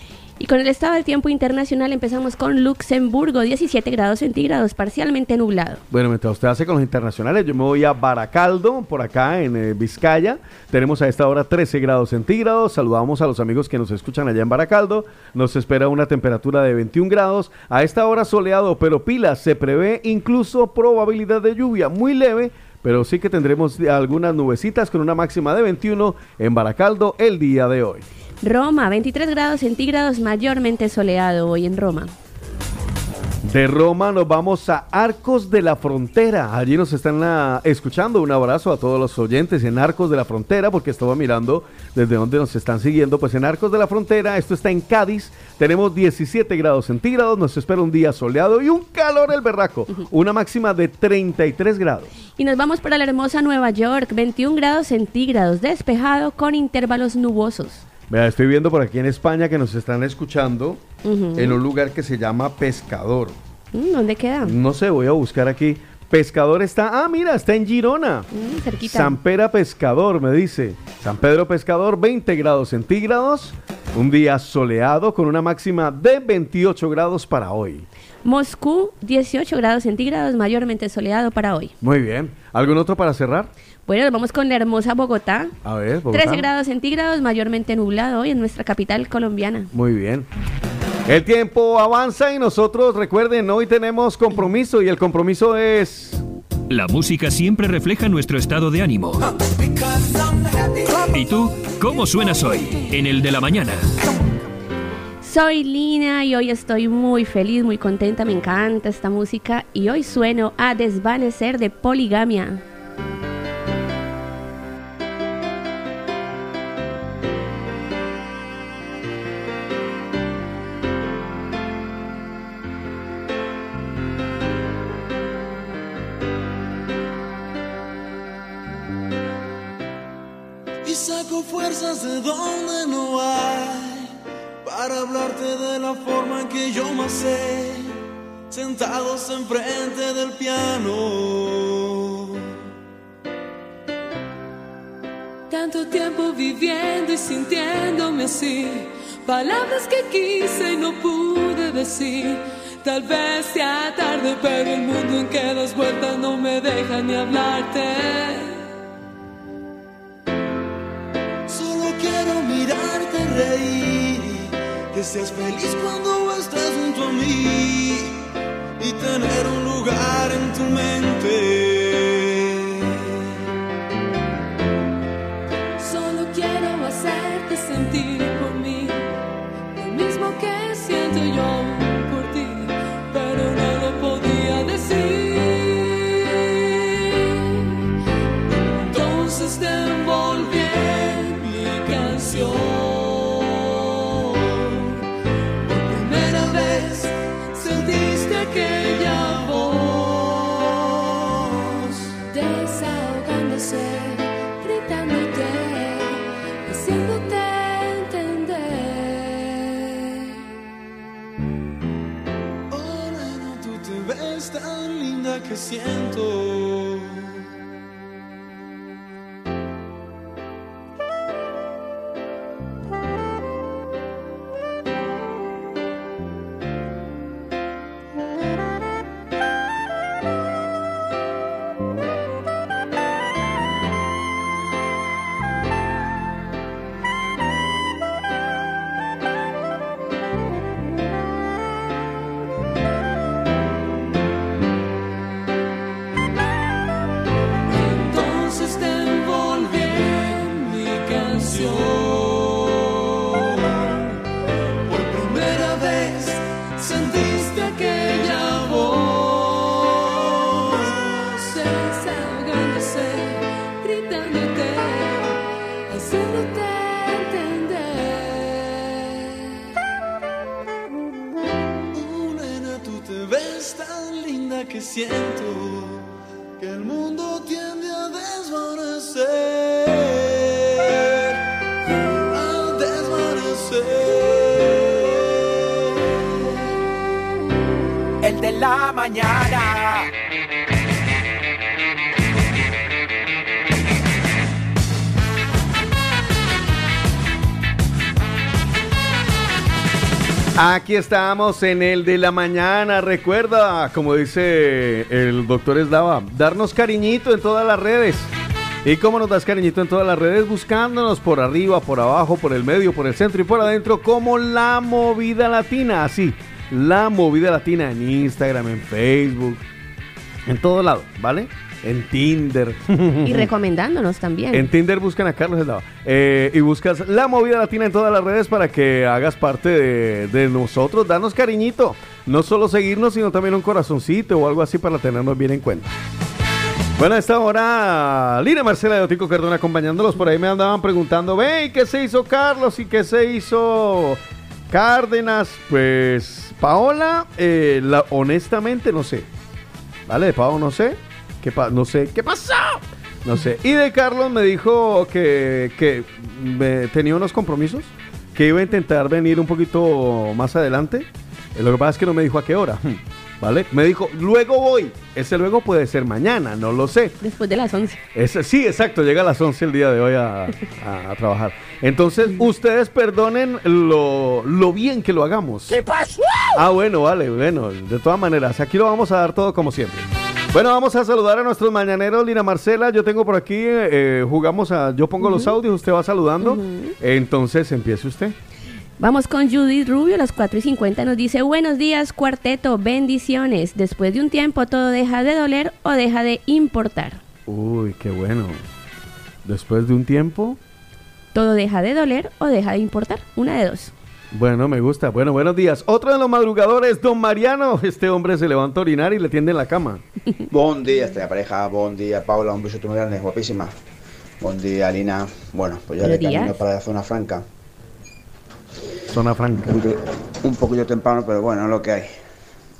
Y con el estado del tiempo internacional empezamos con Luxemburgo, 17 grados centígrados, parcialmente nublado. Bueno, mientras usted hace con los internacionales, yo me voy a Baracaldo, por acá en eh, Vizcaya. Tenemos a esta hora 13 grados centígrados. Saludamos a los amigos que nos escuchan allá en Baracaldo. Nos espera una temperatura de 21 grados. A esta hora soleado, pero pilas, se prevé incluso probabilidad de lluvia muy leve pero sí que tendremos algunas nubecitas con una máxima de 21 en Baracaldo el día de hoy. Roma, 23 grados centígrados, mayormente soleado hoy en Roma. De Roma nos vamos a Arcos de la Frontera. Allí nos están ah, escuchando. Un abrazo a todos los oyentes en Arcos de la Frontera, porque estaba mirando desde donde nos están siguiendo. Pues en Arcos de la Frontera, esto está en Cádiz. Tenemos 17 grados centígrados. Nos espera un día soleado y un calor el berraco. Una máxima de 33 grados. Y nos vamos para la hermosa Nueva York, 21 grados centígrados, despejado con intervalos nubosos. Estoy viendo por aquí en España que nos están escuchando en un lugar que se llama Pescador. Mm, ¿Dónde queda? No sé, voy a buscar aquí. Pescador está, ah, mira, está en Girona. Mm, cerquita. San Pera Pescador, me dice. San Pedro Pescador, 20 grados centígrados. Un día soleado con una máxima de 28 grados para hoy. Moscú, 18 grados centígrados, mayormente soleado para hoy. Muy bien. ¿Algún otro para cerrar? Bueno, nos vamos con la hermosa Bogotá. A ver, Bogotá. 13 grados centígrados, mayormente nublado hoy en nuestra capital colombiana. Muy bien. El tiempo avanza y nosotros, recuerden, hoy tenemos compromiso y el compromiso es... La música siempre refleja nuestro estado de ánimo. ¿Y tú? ¿Cómo suenas hoy? En el de la mañana. Soy Lina y hoy estoy muy feliz, muy contenta, me encanta esta música y hoy sueno a Desvanecer de Poligamia. Fuerzas de donde no hay para hablarte de la forma en que yo más sé, sentados enfrente del piano. Tanto tiempo viviendo y sintiéndome así. Palabras que quise y no pude decir. Tal vez sea tarde, pero el mundo en que das vueltas no me deja ni hablarte. Quiero mirarte reír, que seas feliz cuando estés junto a mí y tener un lugar en tu mente. Siento. Estamos en el de la mañana. Recuerda, como dice el doctor Eslava, darnos cariñito en todas las redes. ¿Y cómo nos das cariñito en todas las redes? Buscándonos por arriba, por abajo, por el medio, por el centro y por adentro, como la movida latina. Así, la movida latina en Instagram, en Facebook, en todo lado, ¿vale? En Tinder. Y recomendándonos también. En Tinder buscan a Carlos Eslava. Eh, y buscas la movida latina en todas las redes para que hagas parte de, de nosotros. Danos cariñito. No solo seguirnos, sino también un corazoncito o algo así para tenernos bien en cuenta. Bueno, a esta hora, Lina Marcela de Otico Cardona acompañándolos. Por ahí me andaban preguntando, ve, ¿y qué se hizo Carlos? ¿Y qué se hizo Cárdenas? Pues, Paola, eh, la- honestamente no sé. ¿Vale? De Pau no sé. ¿Qué pa- no sé. ¿Qué pasó? No sé. Y de Carlos me dijo que, que me- tenía unos compromisos, que iba a intentar venir un poquito más adelante. Lo que pasa es que no me dijo a qué hora. ¿Vale? Me dijo, luego voy. Ese luego puede ser mañana, no lo sé. Después de las 11. Ese- sí, exacto, llega a las 11 el día de hoy a, a- a trabajar. Entonces, ustedes perdonen lo, lo bien que lo hagamos. ¿Qué pasó? Ah, bueno, vale, bueno, de todas maneras, aquí lo vamos a dar todo como siempre. Bueno, vamos a saludar a nuestros mañaneros, Lina Marcela. Yo tengo por aquí, eh, jugamos a. Yo pongo los audios, usted va saludando. Entonces, empiece usted. Vamos con Judith Rubio, a las 4 y 50 nos dice, buenos días cuarteto, bendiciones. Después de un tiempo todo deja de doler o deja de importar. Uy, qué bueno. Después de un tiempo. Todo deja de doler o deja de importar. Una de dos. Bueno, me gusta. Bueno, buenos días. Otro de los madrugadores, don Mariano. Este hombre se levanta a orinar y le tiende en la cama. Buen día, esta pareja. Buen día, Paula. Un beso muy grande, guapísima. Buen día, Lina. Bueno, pues ya de camino para la zona franca. Zona franca. Un, poquito- un poquillo temprano, pero bueno, es lo que hay.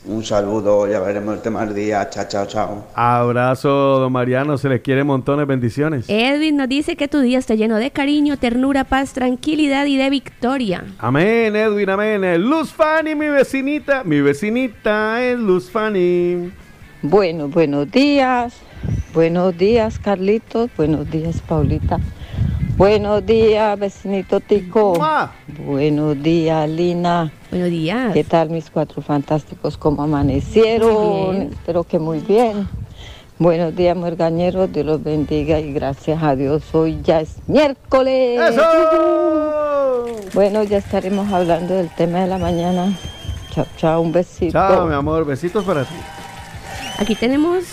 Un saludo, ya veremos el tema del día. Chao, chao, chao. Abrazo, don Mariano. Se le quiere montones. Bendiciones. Edwin nos dice que tu día esté lleno de cariño, ternura, paz, tranquilidad y de victoria. Amén, Edwin, amén. Luz Fanny, mi vecinita. Mi vecinita es Luz Fanny. Bueno, buenos días. Buenos días, Carlitos. Buenos días, Paulita. Buenos días, vecinito Tico. ¡Mua! Buenos días, Lina. Buenos días. ¿Qué tal mis cuatro fantásticos? ¿Cómo amanecieron? Espero que muy bien. Buenos días, muergañeros. Dios los bendiga y gracias a Dios hoy ya es miércoles. ¡Eso! Bueno, ya estaremos hablando del tema de la mañana. Chao, chao, un besito. Chao, mi amor. Besitos para ti. Aquí tenemos,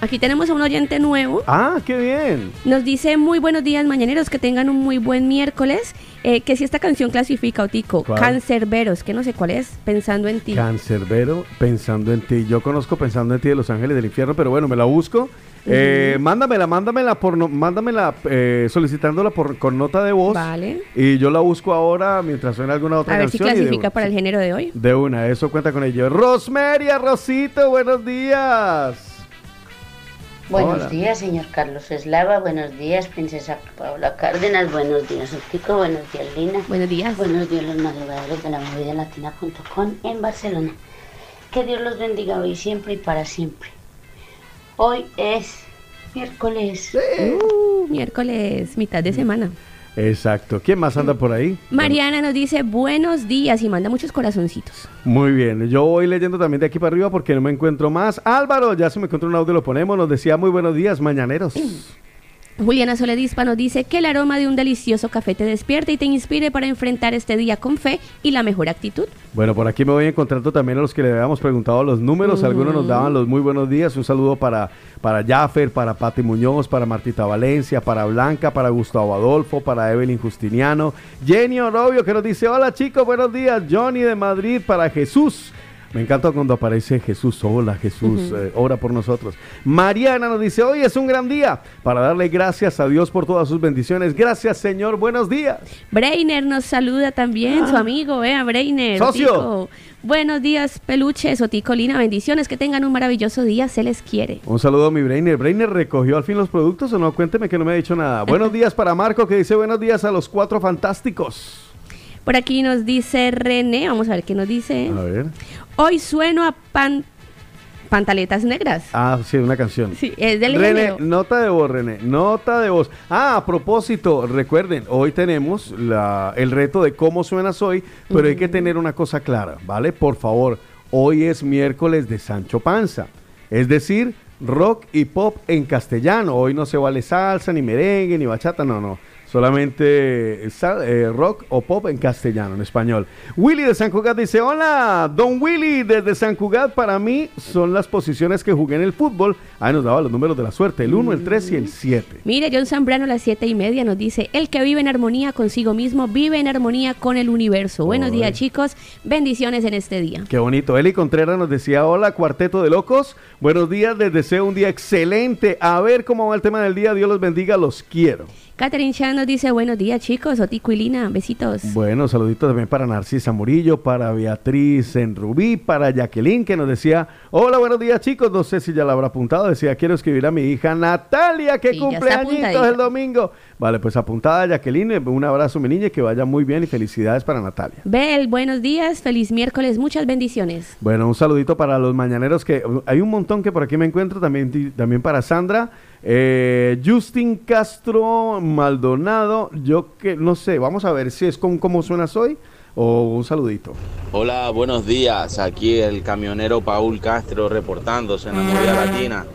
aquí tenemos a un oyente nuevo. Ah, qué bien. Nos dice muy buenos días mañaneros, que tengan un muy buen miércoles. Eh, que si esta canción clasifica, Otico, ¿Cuál? Cancerberos, que no sé cuál es, pensando en ti. Cancerbero, pensando en ti. Yo conozco Pensando en ti de Los Ángeles del Infierno, pero bueno, me la busco. Eh, mándamela, mándamela por no- mándamela eh, solicitándola por con nota de voz. Vale. Y yo la busco ahora mientras suena alguna otra A ver si canción. clasifica para el género de hoy. De una, eso cuenta con ello. Rosmeria, Rosito, buenos días. Buenos Hola. días, señor Carlos Eslava. Buenos días, princesa Paula Cárdenas. Buenos días, Otico. Buenos días, Lina. Buenos días. Buenos días, los madrugadores de la movida latina.com en Barcelona. Que Dios los bendiga hoy, siempre y para siempre. Hoy es miércoles. Uh, miércoles, mitad de semana. Exacto. ¿Quién más anda por ahí? Mariana nos dice buenos días y manda muchos corazoncitos. Muy bien, yo voy leyendo también de aquí para arriba porque no me encuentro más. Álvaro, ya se me encontró un audio, lo ponemos. Nos decía muy buenos días, mañaneros. Juliana Soledispa nos dice que el aroma de un delicioso café te despierte y te inspire para enfrentar este día con fe y la mejor actitud. Bueno, por aquí me voy encontrando también a los que le habíamos preguntado los números. Algunos nos daban los muy buenos días. Un saludo para, para Jaffer, para Pati Muñoz, para Martita Valencia, para Blanca, para Gustavo Adolfo, para Evelyn Justiniano. Jenny Orobio que nos dice, hola chicos, buenos días. Johnny de Madrid, para Jesús. Me encanta cuando aparece Jesús, hola Jesús, eh, ora por nosotros. Mariana nos dice, hoy es un gran día para darle gracias a Dios por todas sus bendiciones. Gracias Señor, buenos días. Brainer nos saluda también, su amigo, vea, Brainer. Socio. Tico. Buenos días, peluches, Otico, Lina, bendiciones, que tengan un maravilloso día, se les quiere. Un saludo a mi Brainer. ¿Brainer recogió al fin los productos o no? Cuénteme que no me ha dicho nada. Buenos días para Marco que dice buenos días a los cuatro fantásticos. Por aquí nos dice René, vamos a ver qué nos dice. A ver. Hoy sueno a pan... pantaletas negras. Ah, sí, una canción. Sí, es del René, género. nota de voz, René, nota de voz. Ah, a propósito, recuerden, hoy tenemos la- el reto de cómo suenas hoy, pero hay que tener una cosa clara, ¿vale? Por favor, hoy es miércoles de Sancho Panza, es decir, rock y pop en castellano. Hoy no se vale salsa, ni merengue, ni bachata, no, no. Solamente eh, eh, rock o pop en castellano, en español. Willy de San Cugat dice, hola, don Willy desde San Cugat, para mí son las posiciones que jugué en el fútbol. Ahí nos daba los números de la suerte, el 1, el 3 y el 7. Mire, John Zambrano a las siete y media nos dice, el que vive en armonía consigo mismo, vive en armonía con el universo. Buenos días, chicos. Bendiciones en este día. Qué bonito. Eli Contreras nos decía, hola, cuarteto de locos. Buenos días, les deseo un día excelente. A ver cómo va el tema del día. Dios los bendiga, los quiero. Catherine Chan nos dice, buenos días, chicos. Otico y Lina, besitos. Bueno, saluditos también para Narcisa Murillo, para Beatriz en Rubí, para Jacqueline que nos decía, hola, buenos días chicos, no sé si ya la habrá apuntado, decía, quiero escribir a mi hija Natalia, que Sí, cumpleañitos apuntadita. el domingo. Vale, pues apuntada Jacqueline, un abrazo mi niña, que vaya muy bien y felicidades para Natalia. Bel, buenos días. Feliz miércoles. Muchas bendiciones. Bueno, un saludito para los mañaneros que hay un montón que por aquí me encuentro, también, también para Sandra, eh, Justin Castro Maldonado, yo que no sé, vamos a ver si es con cómo suenas hoy o un saludito. Hola, buenos días. Aquí el camionero Paul Castro reportándose en la movida latina.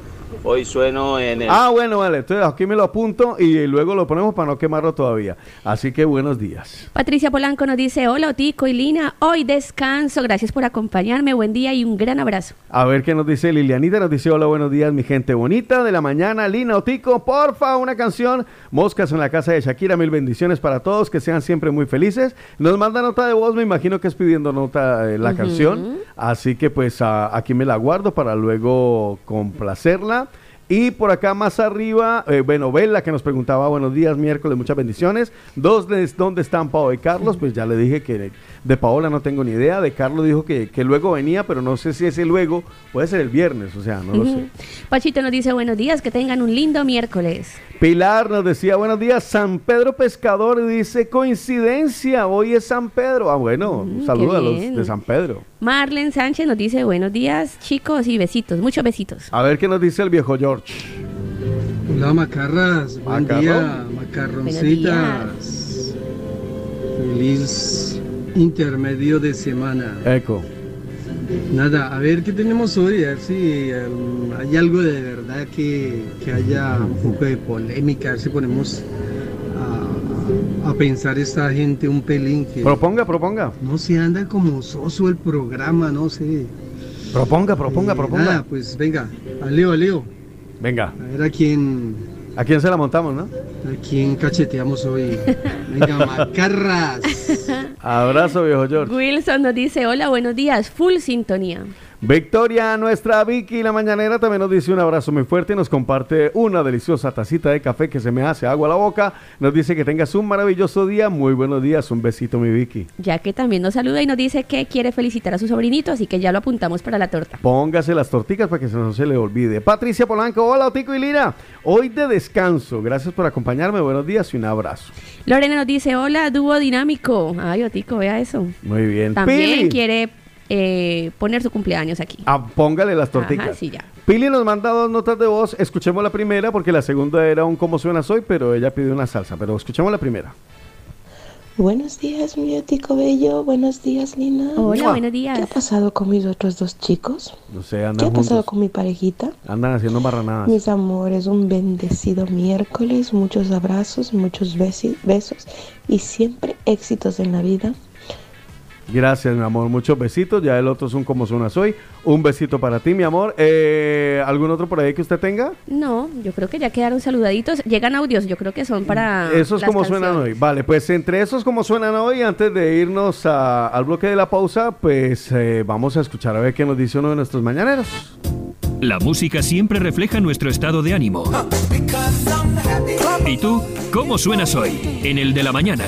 Hoy sueno en el... Ah, bueno, vale, entonces aquí me lo apunto y luego lo ponemos para no quemarlo todavía. Así que buenos días. Patricia Polanco nos dice, hola Otico y Lina, hoy descanso, gracias por acompañarme, buen día y un gran abrazo. A ver qué nos dice Lilianita, nos dice hola, buenos días, mi gente bonita de la mañana, Lina Otico, porfa, una canción, Moscas en la casa de Shakira, mil bendiciones para todos, que sean siempre muy felices. Nos manda nota de voz, me imagino que es pidiendo nota eh, la canción, así que pues a- aquí me la guardo para luego complacerla. Y por acá más arriba, eh, bueno, Bella que nos preguntaba, buenos días, miércoles, muchas bendiciones. Dos, de- ¿dónde están Pao y Carlos? Pues ya le dije que de Paola no tengo ni idea. De Carlos dijo que, que luego venía, pero no sé si ese luego puede ser el viernes, o sea, no lo sé. Pachito nos dice, buenos días, que tengan un lindo miércoles. Pilar nos decía, buenos días, San Pedro Pescador dice, coincidencia, hoy es San Pedro. Ah, bueno, Mm, saludos a los de San Pedro. Marlen Sánchez nos dice, buenos días, chicos, y besitos, muchos besitos. A ver qué nos dice el viejo George. Hola Macarras, buen Macarrón. día, macarroncitas. Feliz intermedio de semana. Eco. Nada, a ver qué tenemos hoy, a ver si um, hay algo de verdad que, que haya un poco de polémica, a ver si ponemos a, pensar esta gente un pelín que Proponga, proponga. no se anda como soso el programa, no sé. Proponga, proponga, Eh, proponga. Nada, pues venga, a Leo, a Leo, Venga. a ver a quién, ¿A quién se la montamos, no? a quién cacheteamos hoy. Venga, macarras. Abrazo, viejo George. Wilson nos dice, hola, buenos días, full sintonía. Victoria, nuestra Vicky, la mañanera, también nos dice un abrazo muy fuerte y nos comparte una deliciosa tacita de café que se me hace agua a la boca. Nos dice que tengas un maravilloso día. Muy buenos días. Un besito, mi Vicky. Ya que también nos saluda y nos dice que quiere felicitar a su sobrinito, así que ya lo apuntamos para la torta. Póngase las torticas para que se no se le olvide. Patricia Polanco, hola, Otico y Lina. Hoy de descanso. Gracias por acompañarme. Buenos días y un abrazo. Lorena nos dice, hola, dúo dinámico. Ay, Otico, vea eso. Muy bien. También Pili. quiere eh, poner su cumpleaños aquí. Ah, póngale las torticas. Ajá, sí, ya. Pili nos manda dos notas de voz. Escuchemos la primera porque la segunda era un cómo suena hoy, pero ella pidió una salsa. Pero escuchemos la primera. Buenos días, mi Otico Bello. Buenos días, Lina. Hola, buenos días. ¿Qué ha pasado con mis otros dos chicos? No sé, ¿Qué andan ha pasado con mi parejita? Andan haciendo marranadas. Mis amores, un bendecido miércoles, muchos abrazos, muchos besi- besos y siempre éxitos en la vida. Gracias, mi amor. Muchos besitos. Ya el otro es un como suena hoy. Un besito para ti, mi amor. Eh, ¿Algún otro por ahí que usted tenga? No, yo creo que ya quedaron saludaditos. Llegan audios, yo creo que son para. Esos las como suenan hoy. Vale, pues entre esos como suenan hoy, antes de irnos a- al bloque de la pausa, pues eh, vamos a escuchar a ver qué nos dice uno de nuestros mañaneros. La música siempre refleja nuestro estado de ánimo. ¿Y tú, cómo suenas hoy? En el de la mañana.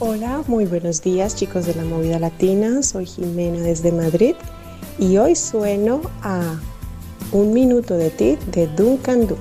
Hola, muy buenos días chicos de la movida latina, soy Jimena desde Madrid y hoy sueno a Un minuto de ti de Duncan Du.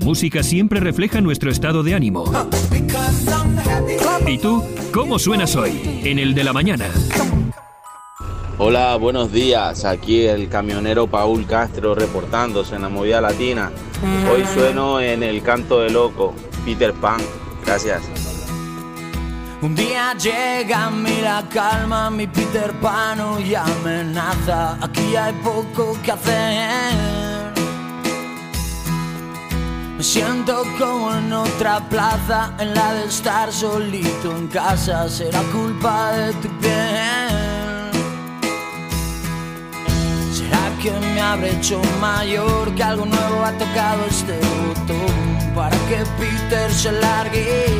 La música siempre refleja nuestro estado de ánimo. ¿Y tú? ¿Cómo suenas hoy? En el de la mañana. Hola, buenos días. Aquí el camionero Paul Castro reportándose en la movida latina. Hoy sueno en el canto de loco, Peter Pan. Gracias. Un día llega a mí la calma, mi Peter Pan y amenaza. Aquí hay poco que hacer. Siento como en otra plaza, en la de estar solito en casa. Será culpa de tu piel. ¿Será que me habré hecho mayor? Que algo nuevo ha tocado este botón para que Peter se largue.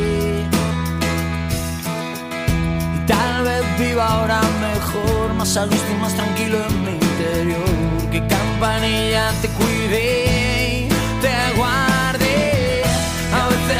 Y tal vez viva ahora mejor, más a gusto y más tranquilo en mi interior. Que campanilla te cuide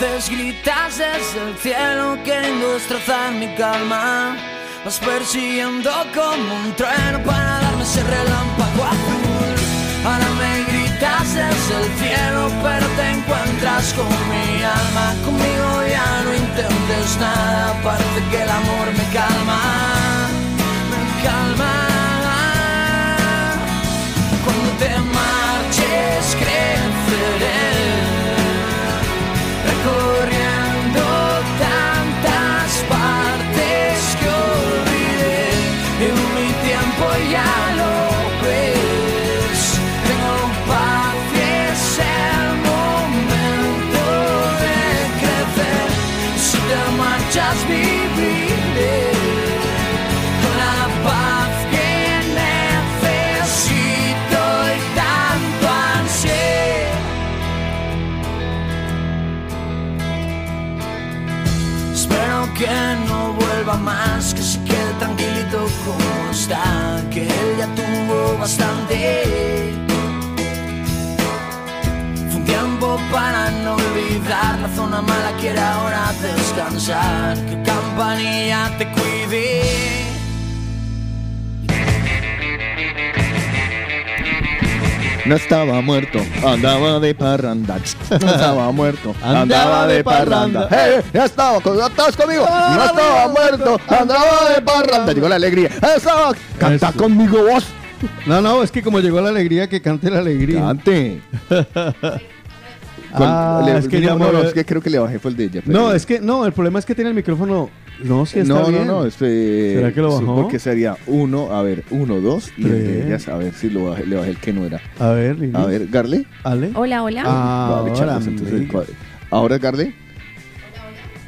Veces gritas desde el cielo queriendo destrozar mi calma. Vas persiguiendo como un trueno para darme ese relámpago azul. Ahora me gritas desde el cielo, pero te encuentras con mi alma. Conmigo ya no intentes nada, parece que el amor me calma. Me calma. Cuando te marches, creceré correr. Que él ya tuvo bastante. Fue un tiempo para no olvidar, la zona mala quiere ahora descansar, que campanilla te cuide. No estaba muerto, andaba de parranda. No estaba muerto, andaba de parranda. ¡Hey! Ya estaba, ¿estás conmigo? No estaba muerto, andaba de parranda. Llegó la alegría. Estaba, canta conmigo vos. No, no, es que como llegó la alegría, que cante la alegría. Cante. Ah, Le- es que no, no, no, es que creo que le bajé fue el de ella. pero- No, es que no, el problema es que tiene el micrófono. No, sí está no, bien. no, no, este, ¿Será que lo sí, bajó? Porque sería uno, a ver, uno, dos, y el de Tres. ellas, a ver si lo bajé, le bajé el que no era. A ver, Lili. A ver, Garle. Ale. Hola, hola. Ah, Vale, ahora, entonces. Ahora, Garle.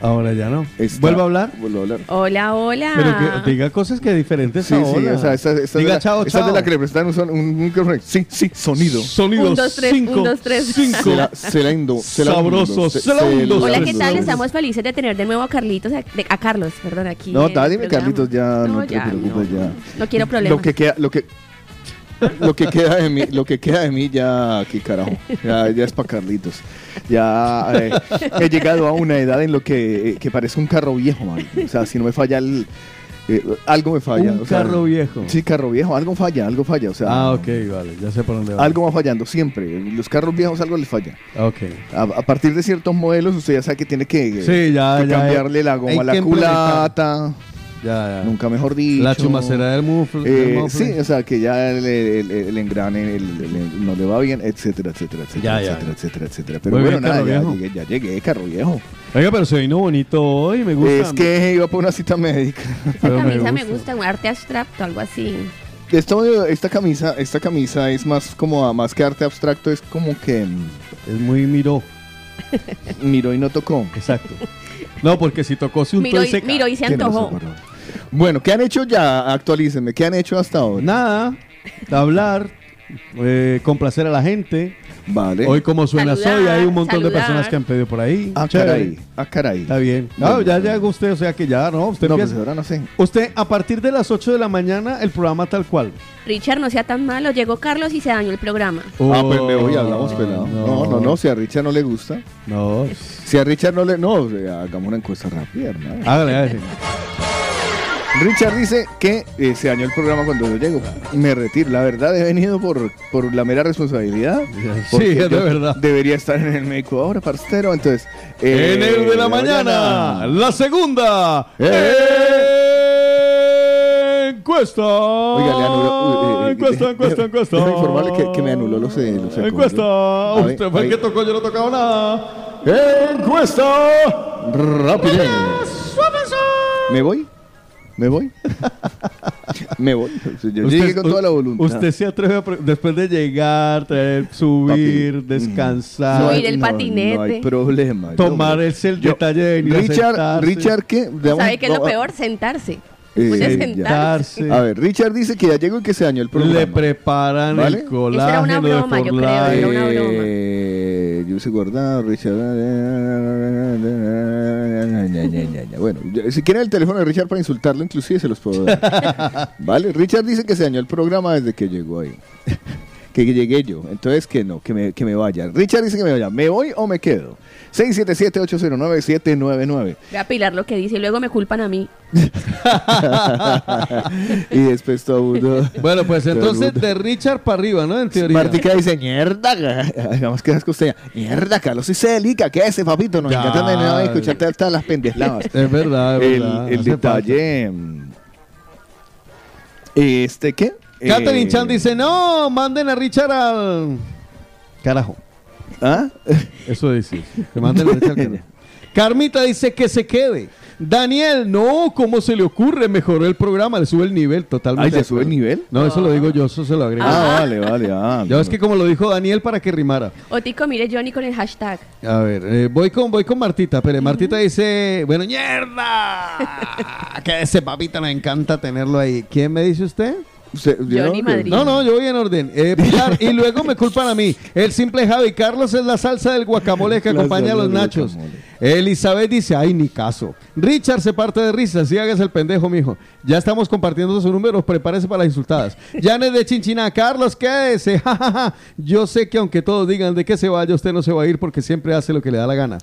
Ahora ya no. Está- ¿Vuelvo a hablar? Vuelvo a hablar. Hola, hola. Pero que diga cosas que diferentes Sí, a sí, hola. o sea, esta, esta Diga de la, chao, esta es chao. de la que le prestan un, son- un. Sí, sí, sonido. Sonido Un, dos, tres, cinco, un, dos, tres. cinco. Se la, se la indo, se la Sabroso, Hola, ¿qué tal? Estamos felices de tener de nuevo a Carlitos, a, de- a Carlos, perdón, aquí. No, dale, mi. Carlitos, ya no, te ya. No quiero problemas. Lo que queda, lo que, lo que queda de mí, lo que queda de mí ya, aquí carajo, ya, ya es para Carlitos. Ya eh, he llegado a una edad en lo que, eh, que parece un carro viejo, man. O sea, si no me falla el, eh, algo me falla. Un o sea, carro viejo. Sí, carro viejo, algo falla, algo falla. O sea, Ah, ok, vale, ya sé por dónde va. algo va fallando siempre. Los carros viejos algo les falla. Ok. A, a partir de ciertos modelos, usted ya sabe que tiene que, Sí, ya, que ya, cambiarle la goma a la implementar. Ya, ya. Nunca mejor dicho. La chumacera del mufle. Eh, sí, o sea, que ya el, el- el engrane el- el- no le va bien, etcétera, etcétera, etcétera, Ya, ya. etcétera, etcétera, etcétera. Pero Muy bueno, bien, nada, ya llegué, ya llegué, carro viejo. Oiga, pero se vino bonito hoy, me gusta. Es que iba por una cita médica. Esa me camisa me gusta. gusta, un arte abstracto, algo así. Esto, esta camisa, esta camisa es más como más que arte abstracto, es como que mm, Es muy miró. miró y no tocó. Exacto. No, porque si tocó se untó Miro y y, se y antojó. Bueno, ¿qué han hecho ya? Actualícenme, ¿qué han hecho hasta ahora? Nada, hablar, eh, complacer a la gente. Vale. Hoy como suena Saludar, soy, hay un montón de personas que han pedido por ahí. Ah, Chévere. caray, ah, caray. Está bien. Bueno, No, ya bueno. llegó usted, o sea que ya, ¿no? Usted No, empieza- pues ahora no sé. Usted, a partir de las 8 de la mañana, el programa tal cual. Richard, no sea tan malo. Llegó Carlos y se dañó el programa. ah, pues me voy, Oh, hablamos pelado. No, no, no, si a Richard no le gusta. No. Si a Richard no le. No, hagamos una encuesta rápida, hermano. Hágale, hágale. Richard dice que eh, se dañó el programa cuando yo llego. Me retiro. La verdad, he venido por, por la mera responsabilidad. Sí, es de verdad. Debería estar en el médico ahora, parcero. Entonces. en eh, el de la mañana, la segunda Eh. encuesta. Oiga, le anuló. eh, eh, encuesta, encuesta, encuesta. Déjame informarle que, que me anuló los, eh, los. Encuesta. A ver, Usted fue el ahí. que tocó, yo no tocaba nada. Encuesta. Rápido. ¿Me voy? ¿Me voy? Me voy. Yo llegué con toda la voluntad. Usted se atreve a después de llegar, traer, subir, Papi, descansar. Subir el No, patinete. No hay problema. Tomarse el Yo- detalle de venir Richard. Richard, ¿qué? ¿Sabe qué es lo no, peor? Sentarse. Eh, ya. sentarse. A ver, Richard dice que ya llegó y que se dañó el programa. Le preparan ¿Vale? el colágeno era una broma, de yo creo, era Forlán. una broma. Eh, yo soy Gordado, Richard. Bueno, si quieren el teléfono de Richard para insultarlo, inclusive se los puedo dar. vale, Richard dice que se dañó el programa desde que llegó ahí. que llegué yo, entonces que no, que me, que me vaya. Richard dice que me vaya. ¿Me voy o me quedo? 677-809-799. Voy a pilar lo que dice y luego me culpan a mí. y después todo mundo. Bueno, pues el entonces de Richard para arriba, ¿no? En teoría. Martica dice, mierda, digamos que es costeña. Mierda, Carlos y Celica, ¿qué es ese papito? Nos encanta de nuevo escucharte todas las pendejadas. Es verdad, es el, verdad, el hace detalle. mm, Este, ¿qué? Catherine Eh, Chan dice, no, manden a Richard al... Carajo. ¿Ah? Eso dice. Que manden a Richard al carajo. Carmita dice que se quede. Daniel, no, ¿cómo se le ocurre? Mejoró el programa, le sube el nivel totalmente. Ay, de ¿le sube el nivel? No, eso lo digo yo, eso se lo agrego. Ah, vale, vale. Ah, Ya es que como lo dijo Daniel para que rimara. Otico, mire Johnny con el hashtag. A ver, eh, voy con voy con Martita, pero Martita dice, bueno, mierda. que ese papita me encanta tenerlo ahí. ¿Quién me dice usted? Yo que- Madrid. No, no, yo voy en orden. Eh, Pilar, y luego me culpan a mí. El simple Javi Carlos es la salsa del guacamole que acompaña a los nachos. Elizabeth dice, ay, ni caso. Richard se parte de risa, sí hagas el pendejo, mijo. Ya estamos compartiendo su número, prepárese para las insultadas. Janet de Chinchina, Carlos, quédese. ja, ja, ja. Yo sé que aunque todos digan de que se vaya, usted no se va a ir porque siempre hace lo que le da la gana.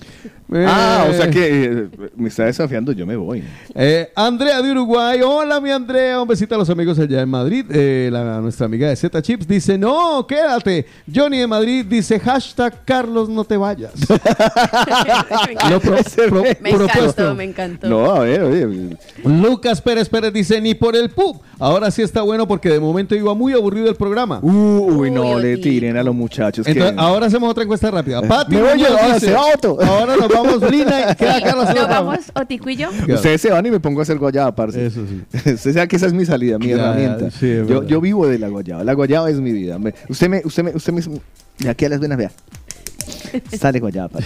Ah, o sea Eh, que eh, me está desafiando, yo me voy. eh, Andrea de Uruguay, hola mi Andrea, un besito a los amigos allá en Madrid. Eh, la, nuestra amiga de Z Chips dice, no, quédate. Johnny de Madrid dice, hashtag Carlos, no te vayas. Lo pro- pro- Me propuesto. encantó, me encantó. No, a ver, oye. Lucas Pérez Pérez dice, ni por el pub. Ahora sí está bueno porque de momento iba muy aburrido el programa. Uy, no Uy, le tiren a los muchachos. que- ahora hacemos otra encuesta rápida. Pati Me voy yo, ahora dice, se va Otto. Ahora nos vamos Lina y queda Carlos Nos otra. vamos Otico y yo. Ustedes se van y me pongo a hacer guayaba, parce. Eso sí. Usted sabe que esa es mi salida, mi Ya, herramienta. sí, es yo, yo vivo de la guayaba. La guayaba es mi vida. Me- usted me, usted me, usted me, de aquí a las venas, vea. Sale guayaba.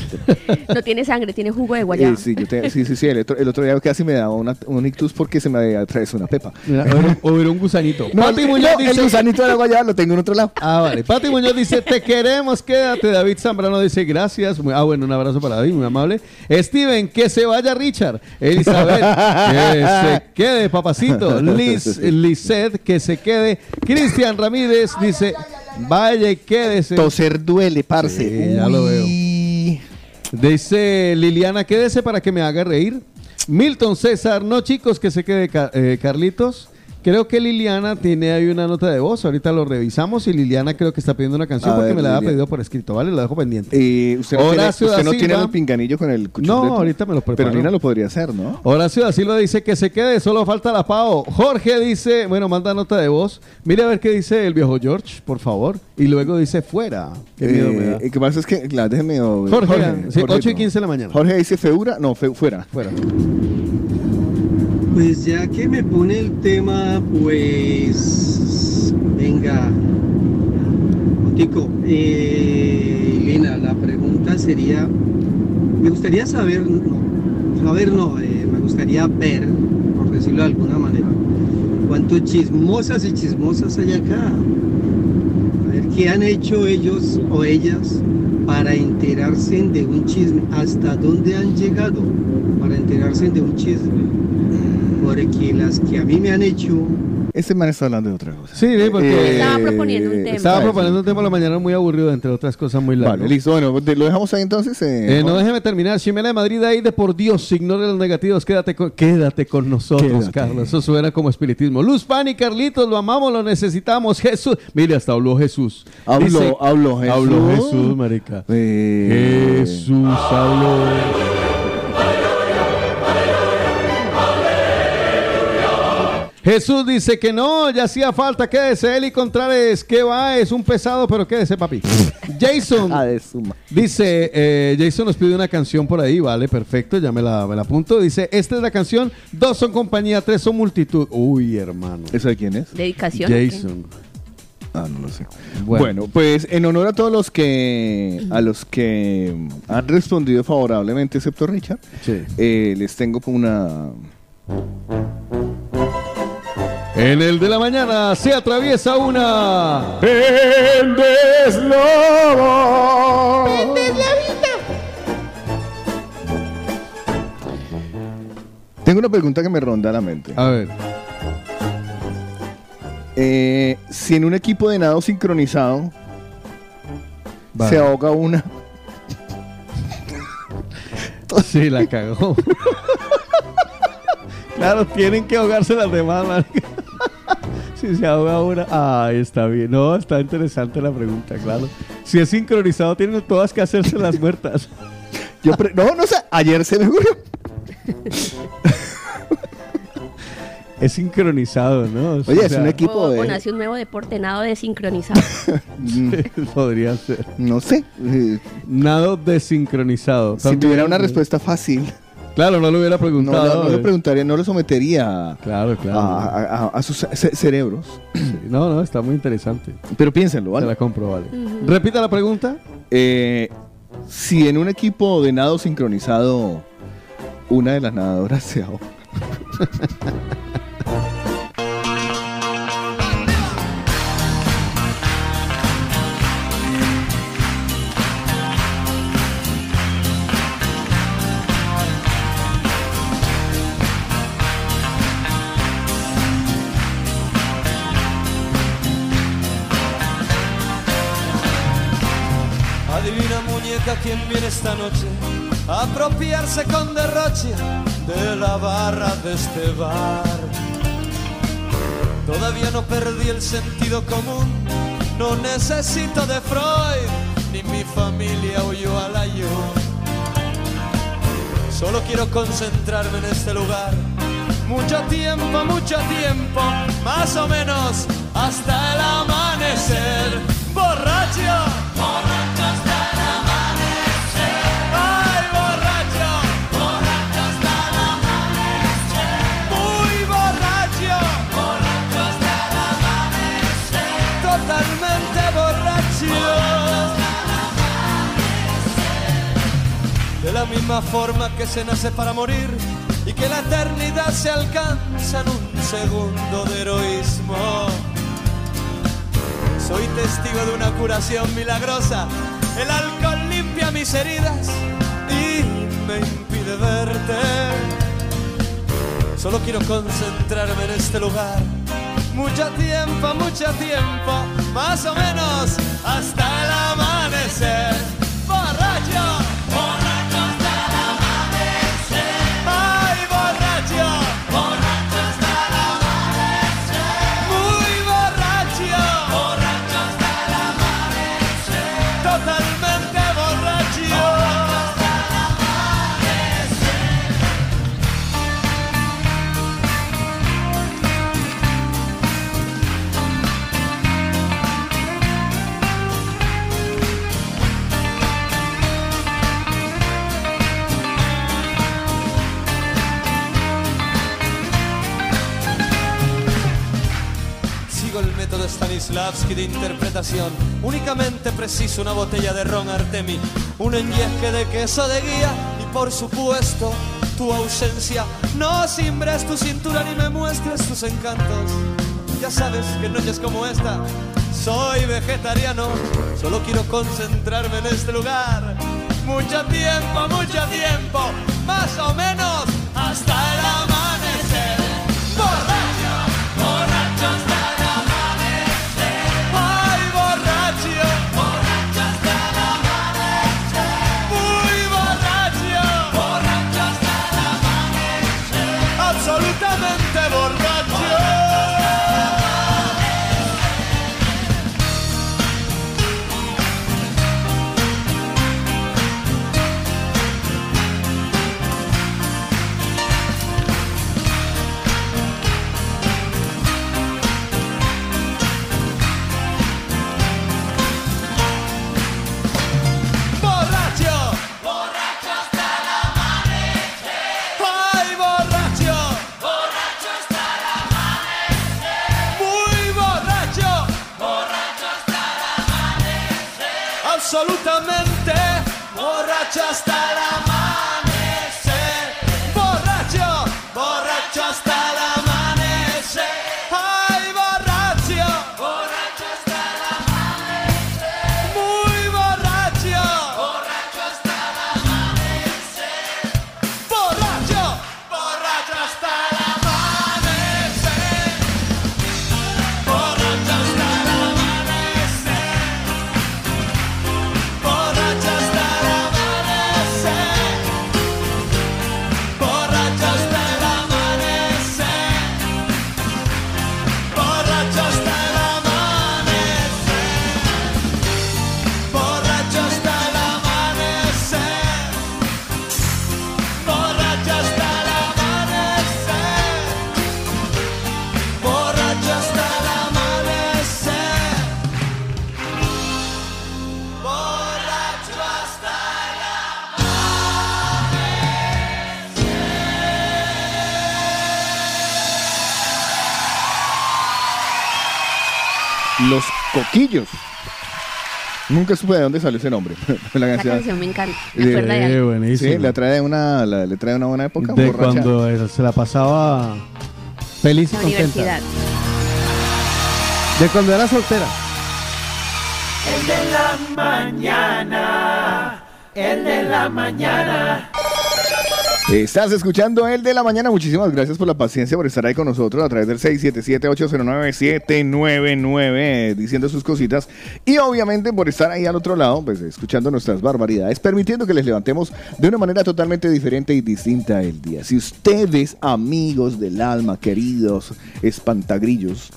No tiene sangre, tiene jugo de guayaba. Eh, sí, yo te- sí, sí, sí. El otro, el otro día casi me daba una- un ictus porque se me atravesó una pepa. O era- un gusanito. No, Pati el- Muñoz no, el dice, gusanito de la guayaba lo tengo en otro lado. Ah, vale. Pati Muñoz dice, te queremos, quédate. David Zambrano dice, gracias. Ah, bueno, un abrazo para David, muy amable. Steven, que se vaya Richard. Elizabeth, que se quede, papacito. Liz, Lizeth, que se quede. Cristian Ramírez dice, vaya y quédese. Toser duele, parce. Sí, ya lo veo. Dice Liliana, quédese para que me haga reír. Milton César, no chicos, que se quede eh, Carlitos. Creo que Liliana tiene ahí una nota de voz. Ahorita lo revisamos y Liliana creo que está pidiendo una canción A porque ver, me la había pedido por escrito, ¿vale? Lo dejo pendiente. Eh, usted no, tiene, usted no tiene el pinganillo con el cuchillo. No, ahorita me lo preparo. Pero Lina lo podría hacer, ¿no? Horacio da Silva dice que se quede, solo falta la Pao. Jorge dice, bueno, manda nota de voz. Mire a ver qué dice el viejo George, por favor. Y luego dice fuera. Qué miedo me da. Eh, ¿Qué pasa? Es que, la, déjeme... Jorge, sí, Jorge, 8 y no. 15 de la mañana. Jorge dice feura, no, fe- fuera. Fuera. Pues ya que me pone el tema, pues venga, Otico, eh, Elena, la pregunta sería, me gustaría saber, no, saber no, eh, me gustaría ver, por decirlo de alguna manera, cuántos chismosas y chismosas hay acá. A ver qué han hecho ellos o ellas para enterarse de un chisme, hasta dónde han llegado para enterarse de un chisme. Porque las que a mí me han hecho Este man está hablando de otra cosa. Sí, sí, porque Estaba proponiendo un tema. Estaba proponiendo un tema por la mañana muy aburrido, entre otras cosas muy largo. Vale, listo. Bueno, lo dejamos ahí entonces. eh, Eh, no déjeme terminar. Ximena de Madrid, ahí de por Dios, ignore los negativos. Quédate con, quédate con nosotros, Quédate. Carlos. Eso suena como espiritismo. Luz Pani, Carlitos, lo amamos, lo necesitamos. Jesús. Mire, hasta habló Jesús. Habló, Dice- habló Jesús. Habló Jesús, marica. Eh, Jesús habló. Jesús dice que no, ya hacía falta. Quédese, Eli Contreras. ¿Qué va? Es un pesado, pero quédese, papi. Jason Ah, de suma. dice: eh, Jason nos pide una canción por ahí, vale, perfecto, ya me la, me la apunto. Dice: Esta es la canción. Dos son compañía, tres son multitud. Uy, hermano. ¿Esa de quién es? Dedicación. Jason. Ah, no lo sé. Bueno. Bueno. pues en honor a todos los que a los que han respondido favorablemente, excepto Richard, Sí. eh, les tengo una En el de la mañana se atraviesa una. Tengo una pregunta que me ronda la mente. A ver. Eh, si en un equipo de nado sincronizado Vale. se ahoga una, Sí, la cagó. claro, tienen que ahogarse las demás, marica. Si se ahoga una. Ay, está bien. No, está interesante la pregunta, claro. Si es sincronizado, tienen todas que hacerse las muertas. yo pre- no, no sé, ayer se me ocurrió. Es sincronizado, ¿no? O Oye, es un equipo O, o de, nació un nuevo deporte, nado desincronizado. Podría ser. no sé, eh, Nado desincronizado. si tuviera una respuesta fácil, Claro, no lo hubiera no, preguntado. no, no le eh. preguntaría, no lo sometería a, Claro, claro. a- a- a sus ce- cerebros. Sí, No, no, está muy interesante. Pero piénsenlo, Se ¿vale? la compro, vale. Repita la pregunta. Eh, si en un equipo de nado sincronizado una de las nadadoras se ahoga. quién viene esta noche a apropiarse con derroche de la barra de este bar. Todavía no perdí el sentido común, no necesito de Freud, ni mi familia huyó al ayuno. Solo quiero concentrarme en este lugar. Mucho tiempo, mucho tiempo, más o menos hasta el amanecer. Borracho misma forma que se nace para morir y que la eternidad se alcanza en un segundo de heroísmo. Soy testigo de una curación milagrosa. El alcohol limpia mis heridas y me impide verte. Solo quiero concentrarme en este lugar. Mucho tiempo, mucho tiempo, más o menos hasta el amanecer. Método Stanislavski de interpretación. Únicamente preciso una botella de ron Artemi, un enyesque de queso de guía y por supuesto tu ausencia. No cimbres tu cintura ni me muestres tus encantos. Ya sabes que en noches como esta soy vegetariano. Solo quiero concentrarme en este lugar. Mucho tiempo, mucho tiempo, más o menos hasta el amanecer. Los coquillos. Nunca supe de dónde salió ese nombre. la La canción. canción me encanta. Me Eh, acuerda de algo. buenísimo. Sí, le trae una, la- le trae una buena época. de borracha. cuando se la pasaba feliz y La contenta. universidad. De cuando era soltera. Estás escuchando el de la mañana. Muchísimas gracias por la paciencia, por estar ahí con nosotros a través del 677-809-799, diciendo sus cositas. Y obviamente por estar ahí al otro lado, pues escuchando nuestras barbaridades, permitiendo que les levantemos de una manera totalmente diferente y distinta el día. Si ustedes, amigos del alma, queridos espantagrillos,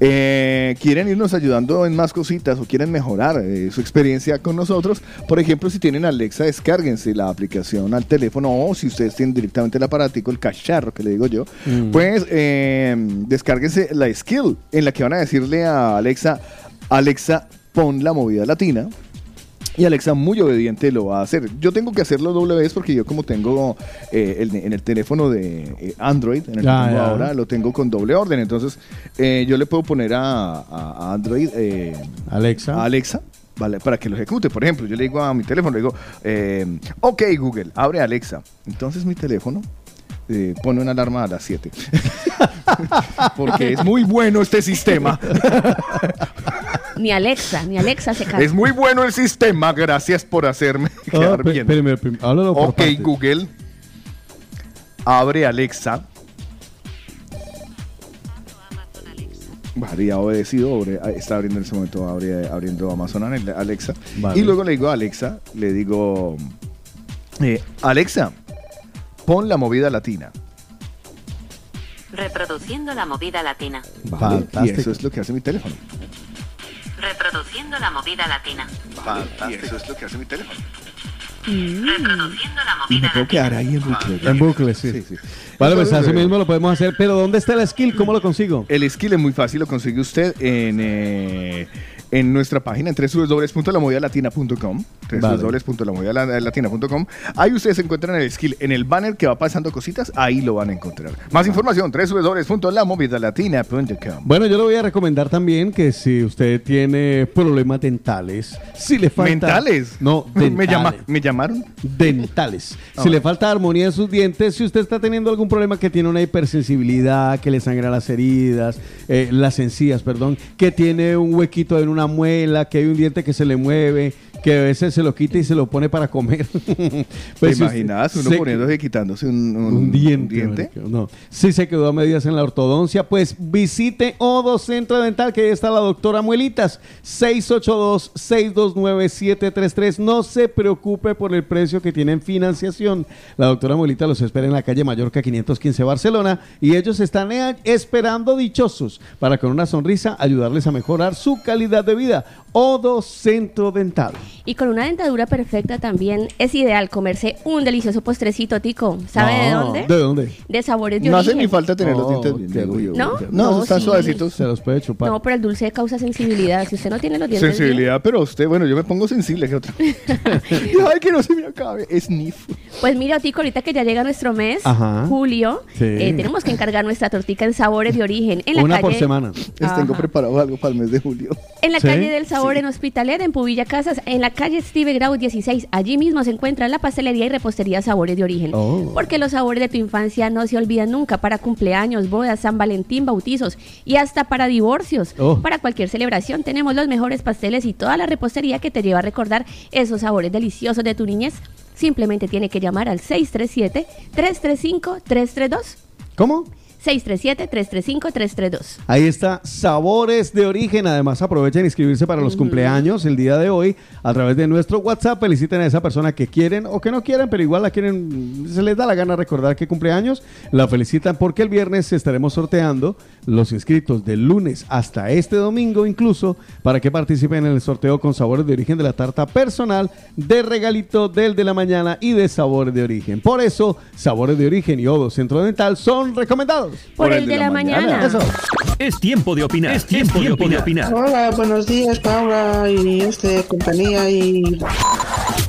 eh, quieren irnos ayudando en más cositas o quieren mejorar eh, su experiencia con nosotros, por ejemplo, si tienen Alexa, descárguense la aplicación al teléfono o si ustedes tienen directamente el aparatico, el cacharro que le digo yo, Mm. pues eh, descárguense la skill en la que van a decirle a Alexa, Alexa, pon la movida latina. Y Alexa muy obediente lo va a hacer. Yo tengo que hacerlo doble vez porque yo como tengo eh, el- en el teléfono de eh, Android, en el que tengo ya. ahora, lo tengo con doble orden. Entonces eh, yo le puedo poner a, Android eh, Alexa. a Alexa. Vale, para que lo ejecute. Por ejemplo, yo le digo a mi teléfono, le digo, ok Google, abre Alexa. Entonces mi teléfono eh, pone una alarma a las 7. Porque es muy bueno este sistema. Ni Alexa, ni Alexa se cansa. Es muy bueno el sistema, gracias por hacerme Ah, quedar bien. háblalo por ok, partes. Google, abre Alexa. Vale, ya obedecido, abre- ah, está abriendo en ese momento, abre- abriendo Amazon Ale- Alexa. Vale. Y luego le digo a Alexa, le digo, eh, Alexa, pon la movida latina. Reproduciendo la movida latina. Vale, y eso es lo que hace mi teléfono. Reproduciendo la movida latina. Y eso es lo que hace mi teléfono. Reproduciendo la Y me movida puedo quedar ahí en bucle. En bucle, sí. Sí, sí. Vale, pues Entonces, así eh, mismo lo podemos hacer. Pero ¿dónde está el skill? ¿Cómo lo consigo? El skill es muy fácil, lo consigue usted en, eh, en nuestra página en www.lamovidalatina.com Ahí ustedes encuentran el skill en el banner que va pasando cositas, ahí lo van a encontrar. Más información, www.lamovidalatina.com Bueno, yo le voy a recomendar también que si usted tiene problemas dentales, si le falta... ¿Mentales? No, ¿Me, dentales. llama- ¿Me llamaron? dentales. Ah, si le falta armonía en sus dientes, si usted está teniendo algún problema que tiene una hipersensibilidad, que le sangra las heridas, eh, las encías, perdón, que tiene un huequito en una muela, que hay un diente que se le mueve, que a veces se lo quita y se lo pone para comer. ¿Te Pues imaginas uno se- poniéndose y quitándose un, un- un diente. un diente? No. Si se quedó a medias en la ortodoncia, pues visite Odo Centro Dental, que ahí está la doctora Muelitas. 682-629-733. No se preocupe por el precio que tiene en financiación. La doctora Muelitas los espera en la calle Mallorca 515 Barcelona y ellos están eh, esperando dichosos para con una sonrisa ayudarles a mejorar su calidad de vida. Odo Centro Dental. Y con una dentadura perfecta también es ideal comerse un delicioso postrecito, Tico. ¿Sabe de dónde? ¿De dónde? De sabores de No hace origen. ni falta tener los Oh, dientes bien. digo yo. ¿No? No, No, están sí. suavecitos. Se los puede chupar. No, pero el dulce causa sensibilidad. Si usted no tiene los dientes bien- Sensibilidad, pero usted, bueno, yo me pongo sensible que otra. Ay, que no se me acabe. Sniff. Pues mira, Tico, ahorita que ya llega nuestro mes, Ajá. julio, Sí. eh, tenemos que encargar nuestra tortica en sabores de origen. En la Una calle, por semana. Les tengo preparado algo para el mes de julio. En la ¿Sí? calle del Sabor Sí. en Hospitalet, en Pubilla Casas, en la calle Steve Grau 16. Allí mismo se encuentra la pastelería y repostería Sabores de Origen. Oh. Porque los sabores de tu infancia no se olvidan nunca para cumpleaños, bodas, San Valentín, bautizos y hasta para divorcios. Oh. Para cualquier celebración tenemos los mejores pasteles y toda la repostería que te lleva a recordar esos sabores deliciosos de tu niñez. Simplemente tiene que llamar al 637-335-332. ¿Cómo? 637-335-332. Ahí está, sabores de origen. Además, aprovechen inscribirse para los cumpleaños el día de hoy a través de nuestro WhatsApp. Feliciten a esa persona que quieren o que no quieren, pero igual la quieren, se les da la gana recordar que cumpleaños. La felicitan porque el viernes estaremos sorteando los inscritos del lunes hasta este domingo, incluso para que participen en el sorteo con sabores de origen de la tarta personal, de regalito del de la mañana y de sabores de origen. Por eso, sabores de origen y Odo Centro Dental son recomendados. Por, el, de, la, mañana. Eso. Es tiempo de opinar. Es tiempo, de opinar. Hola, buenos días, Paula y este compañía y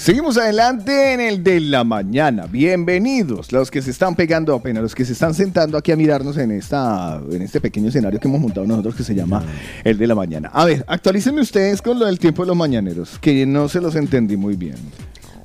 Seguimos adelante en el de la mañana. Bienvenidos los que se están pegando apenas, los que se están sentando aquí a mirarnos en esta en este pequeño escenario que hemos montado nosotros que se llama el de la mañana. A ver, actualícenme ustedes con lo del tiempo de los mañaneros, que no se los entendí muy bien.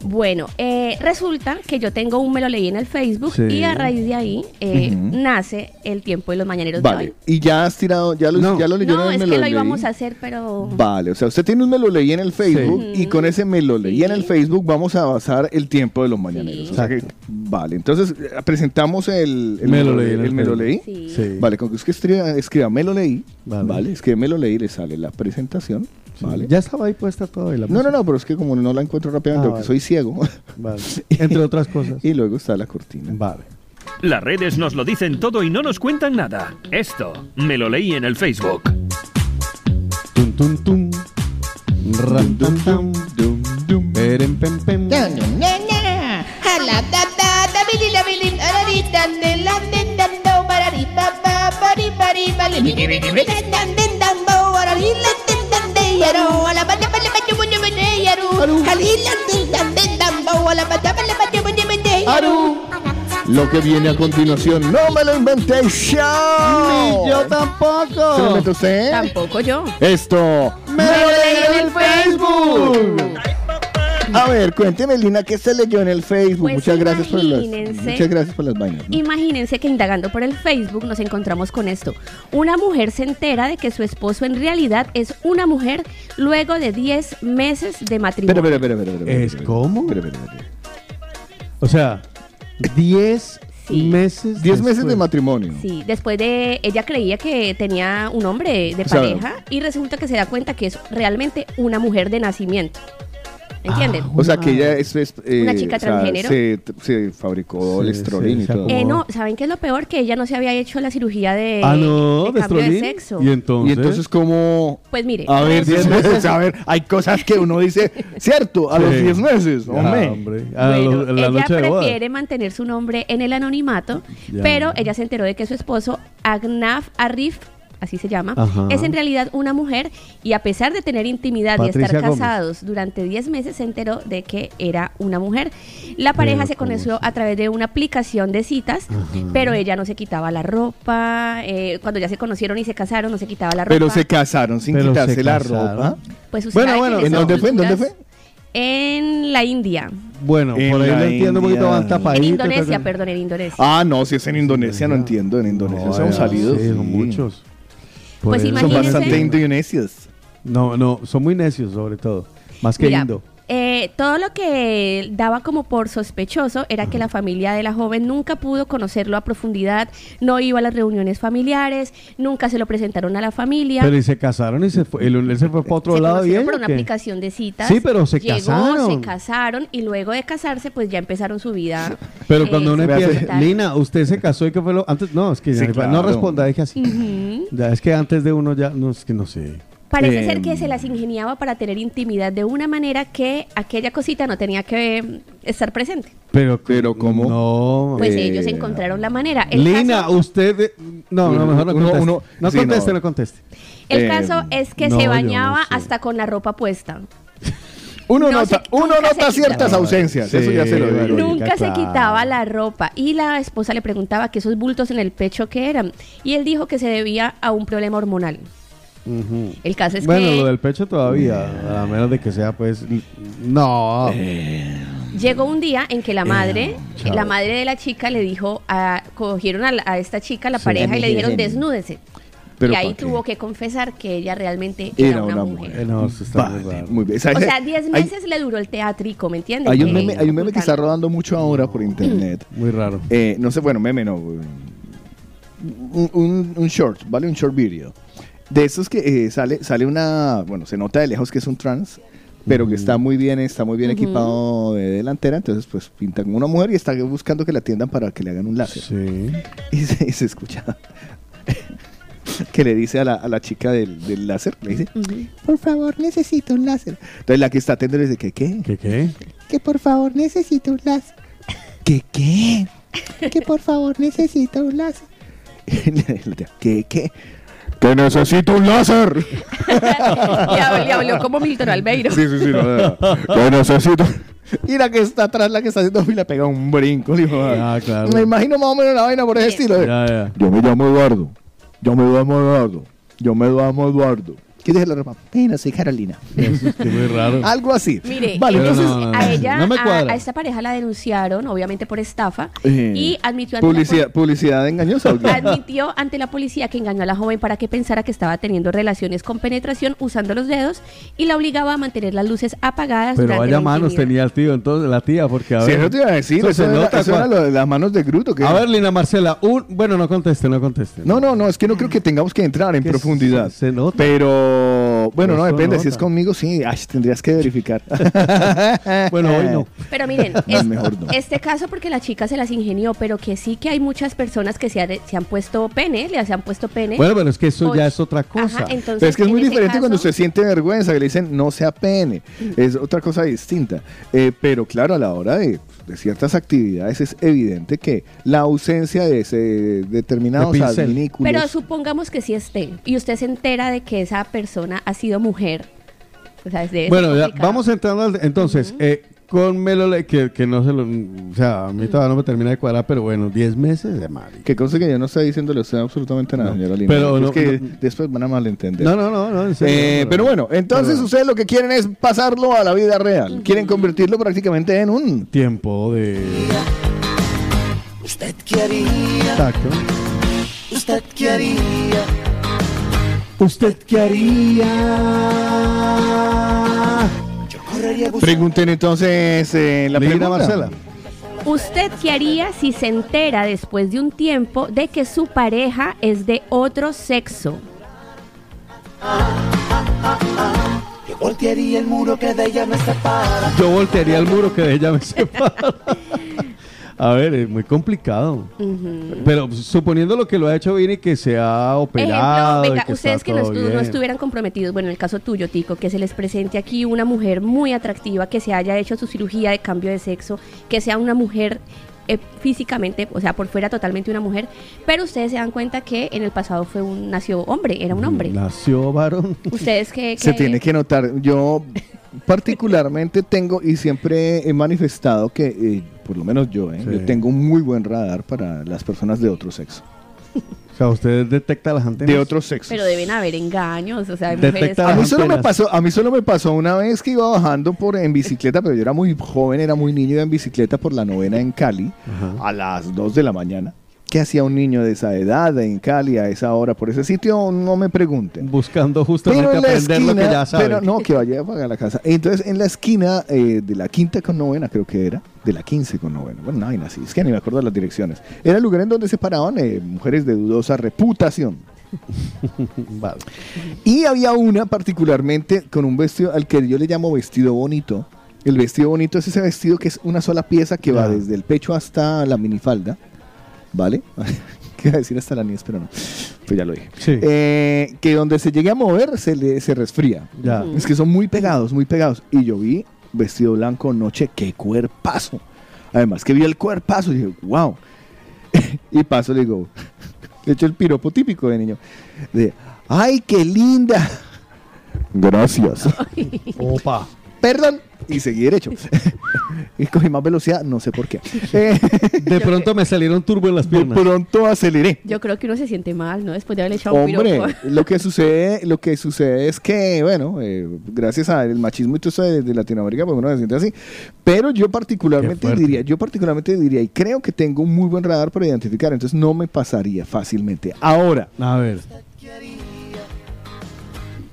Bueno, eh, resulta que yo tengo un me lo leí en el Facebook Sí. y a raíz de ahí eh, nace el tiempo de los mañaneros de Vale, hoy. y ya has tirado, ya lo, ya lo leyeron No, en es Me que lo leí? íbamos a hacer, pero... Vale, o sea, usted tiene un me lo leí en el Facebook Sí. y con ese me lo leí en el Facebook vamos a basar el tiempo de los mañaneros. O sea que- vale, entonces eh, presentamos el, el Me lo leí el el me lo leí. Sí. Sí. Vale, con que usted escriba, escriba me lo leí, Vale. vale, escribe me lo leí, le sale la presentación. Vale. Ya estaba ahí puesta toda la No, no, no, pero es que como no la encuentro rápidamente Ah, porque vale. soy ciego. Vale. Entre otras cosas. y luego está la cortina. Vale. Las redes nos lo dicen todo y no nos cuentan nada. Esto me lo leí en el Facebook. Tum, tum, tum. Ram, tam, tam. Perem, pem, pem. Lo que viene a continuación, no me lo inventé. Ni yo tampoco. ¿Se lo inventó usted? Tampoco yo. Esto. ¡Me lo leí en el Facebook! A ver, cuénteme, Lina, ¿qué se leyó en el Facebook? Pues muchas gracias por las, imagínense. muchas gracias por las vainas. ¿no? Imagínense que indagando por el Facebook nos encontramos con esto. Una mujer se entera de que su esposo en realidad es una mujer luego de 10 meses de matrimonio. Espera, espera, espera, espera, espera, ¿Es cómo? espera, espera, espera. O sea, 10 meses. 10 meses de después. matrimonio. Sí, después de ella creía que tenía un hombre de O sea, pareja y resulta que se da cuenta que es realmente una mujer de nacimiento. ¿Entienden? O sea, que ella es, es, eh, Una chica o sea, transgénero. Se, se fabricó el Sí, estrolín sí, y todo. Eh, no, ¿saben qué es lo peor? Que ella no se había hecho la cirugía de, Ah, no, de de cambio de Estrolín. sexo. Y entonces. Y entonces, ¿cómo...? Pues mire. A ver, 10 resulta- meses, a ver, hay cosas que uno dice, cierto, a los Sí. 10 meses, Ya, hombre. hombre. A Bueno, lo- la ella noche de boda. prefiere mantener su nombre en el anonimato, Ya. pero ella se enteró de que su esposo, Agnaf Arif, así se llama, Ajá. es en realidad una mujer y a pesar de tener intimidad y estar Gómez. casados durante 10 meses, se enteró de que era una mujer. La pareja Pero se ¿cómo conoció a través de una aplicación de citas, pero ella no se quitaba la ropa, eh, cuando ya se conocieron y se casaron no se quitaba la ropa. Pero se casaron sin Pero quitarse se la casaron. ropa. Pues Bueno, bueno, ¿en dónde fue? ¿En dónde fue? En la India. Bueno, En por ahí la lo entiendo un poquito más tapadito. En Indonesia, perdón, en Indonesia. Ah, no, si es en Indonesia, no entiendo. En Indonesia No, son ya, salidos. sí, son sí. muchos. Pues eso. Son Imagínense. bastante indonesios. No, no, son muy necios sobre todo. Más que Mira, Indo. Eh, todo lo que daba como por sospechoso era que la familia de la joven nunca pudo conocerlo a profundidad, no iba a las reuniones familiares, nunca se lo presentaron a la familia. Pero y se casaron y se fue. Él, él se fue para otro se lado y ella. por una aplicación de citas. Sí, pero se Llegó, casaron. se casaron y luego de casarse pues ya empezaron su vida. Pero eh, cuando uno empieza. Lina, usted se casó y qué fue lo antes, no, es que Sí, ya- no responda, dije así. Ya es que antes de uno ya no es que no sé. Parece Eh, ser que se las ingeniaba para tener intimidad de una manera que aquella cosita no tenía que eh, estar presente. Pero, pero ¿cómo? No. Pues eh, ellos encontraron la manera. El Lina, caso, usted. eh, No, no, mejor no Uno- conteste. uno- no sí, conteste, no. no, conteste. el eh, caso es que no, se yo no bañaba sé. hasta con la ropa puesta. Uno No nota, se- uno nota ciertas quitaba. ausencias, Sí, eso ya se lo digo. Nunca se quitaba la ropa y la esposa le preguntaba que esos bultos en el pecho qué eran y él dijo que se debía a un problema hormonal. El caso es bueno, que lo del pecho todavía, a menos de que sea, pues. No. llegó un día en que la madre, chao. la madre de la chica le dijo, a, cogieron a, la- a esta chica, la Sí. pareja, y le dijeron desnúdese. Pero y ahí tuvo que confesar que ella realmente era, una, mujer. Eh, no, eso está muy Vale, muy bien. O sea, 10 Hay- meses le duró el teatrico, ¿me entiendes? Hay un meme, hay un meme que está rodando mucho ahora por internet. Muy raro. Eh, no sé, bueno, meme no. güey. Un, un- un short, ¿vale? Un short video. De esos que eh, sale, sale una, bueno, se nota de lejos que es un trans, pero que está muy bien, está muy bien equipado de delantera, entonces pues pinta como una mujer y está buscando que la atiendan para que le hagan un láser. Sí. Y se, y se escucha que le dice a la, a la chica del, del láser, le dice, por favor, necesito un láser. Entonces la que está atendiendo le dice, ¿qué qué? ¿Qué qué? Que por favor necesito un láser. ¿Qué qué? Que por favor necesito un láser. ¿Qué qué? Que necesito un láser. Le habló, como Milton Albeiro. Sí, sí, sí. no, no, no. Que necesito. Y la que está atrás, la que está haciendo fila, pega un brinco. dijo, Ah, claro. Me imagino más o menos la vaina por ese estilo. Ya, ya. Yo me llamo Eduardo. Yo me llamo Eduardo. Yo me llamo Eduardo. ¿Qué dice la ropa? Bueno, soy Carolina. Eso es muy raro. Algo así. Mire, Vale, entonces. no, no, a ella, no me a- cuadra. a, esta pareja la denunciaron, obviamente por estafa, eh, y admitió ante, publicidad, publicidad engañosa. ¿o qué? la, admitió ante la policía que engañó a la joven para que pensara que estaba teniendo relaciones con penetración usando los dedos y la obligaba a mantener las luces apagadas. Pero vaya la manos intimidad. tenía el tío, entonces la tía, porque a Sí, eso te iba a decir. eso se nota eso era lo de las manos de Gruto. Que A ver, Lina Marcela, un... bueno, no conteste, no conteste. No, no, no, es que no creo que tengamos que entrar en profundidad. se- se nota. Pero, bueno, no depende. Si es conmigo, sí. Ay, tendrías que verificar. Bueno, hoy no. Pero miren, No, es- mejor no. este caso porque la chica se las ingenió, pero que sí que hay muchas personas que se, ha- se han puesto pene, le se han puesto pene. Bueno, pero es que eso O- ya es otra cosa. Ajá, entonces, Pero es que es muy diferente cuando usted siente vergüenza, que le dicen no sea pene. Es otra cosa distinta. Eh, pero claro, a la hora de, de ciertas actividades es evidente que la ausencia de ese determinados De pincel. adminículos. Pero supongamos que sí esté y usted se entera de que esa persona ha sido mujer. O sea, es de Bueno, ya, vamos entrando al- entonces, eh, con Melole, que, que no se lo, o sea, a mí todavía no me termina de cuadrar, pero bueno, 10 meses de madre. Que cosa que yo no estoy diciéndole a usted absolutamente nada, No, señora Lina. pero Es no- que no- después van a malentender. No, no, no, no, en serio, Eh, pero no. bueno, entonces Pero- ustedes lo que quieren es pasarlo a la vida real. Quieren convertirlo prácticamente en un... Tiempo de... ¿Usted qué haría? Exacto. ¿Usted qué haría? ¿Usted qué haría? Pregunten entonces eh, la pregunta. Marcela. ¿Usted qué haría si se entera después de un tiempo de que su pareja es de otro sexo? Yo voltearía el muro que de ella me separa. Yo voltearía el muro que de ella me separa. A ver, es muy complicado. Pero suponiendo lo que lo ha hecho Vini, que se ha operado. Ejemplo, y venga, que ustedes que no, bien. estuvieran comprometidos, bueno, en el caso tuyo, Tico, que se les presente aquí una mujer muy atractiva, que se haya hecho su cirugía de cambio de sexo, que sea una mujer eh, físicamente, o sea, por fuera totalmente una mujer, pero ustedes se dan cuenta que en el pasado fue un, nació hombre, era un hombre. Nació varón. Ustedes que... Se tiene que notar. Yo particularmente tengo y siempre he manifestado que, eh, por lo menos yo, eh, Sí. yo tengo un muy buen radar para las personas de otro sexo. O sea, usted detecta las antenas. De otro sexo. Pero deben haber engaños, o sea, hay Detecta mujeres... A mí, solo me pasó, a mí solo me pasó una vez que iba bajando por en bicicleta, pero yo era muy joven, era muy niño, iba en bicicleta por la novena en Cali Ajá. a las 2 de la mañana. ¿Qué hacía un niño de esa edad en Cali a esa hora por ese sitio? No me pregunten. Buscando justamente Pero en la aprender lo que esquina, ya sabe. pero no, que vaya a pagar la casa. Entonces, en la esquina eh, de la quinta con novena, creo que era, de la 15 con novena, bueno, una vaina así, es que ni me acuerdo las direcciones. Era el lugar en donde se paraban eh, mujeres de dudosa reputación. Vale. Y había una particularmente con un vestido al que yo le llamo vestido bonito. El vestido bonito es ese vestido que es una sola pieza que va desde el pecho hasta la minifalda, ¿vale? Iba a decir hasta la niez, pero no. Pues ya lo dije. Eh, que donde se llegue a mover se, le, se resfría. Ya. Es que son muy pegados, muy pegados. Y yo vi vestido blanco noche, qué cuerpazo. Además que vi el cuerpazo y dije, wow. y paso, le digo, de hecho el piropo típico de niño. De, ay, qué linda. Gracias. Opa. Perdón. Y seguí derecho. y cogí más velocidad, no sé por qué. Eh, De pronto me salieron turbo en las de piernas. pronto aceleré. Yo creo que uno se siente mal, ¿no? Después de haberle echado un Hombre, piropo. lo que sucede, lo que sucede es que, bueno, eh, gracias al machismo y todo eso de, de Latinoamérica, pues uno se siente así. Pero yo particularmente diría, yo particularmente diría, y creo que tengo un muy buen radar para identificar, entonces no me pasaría fácilmente. Ahora, A ver.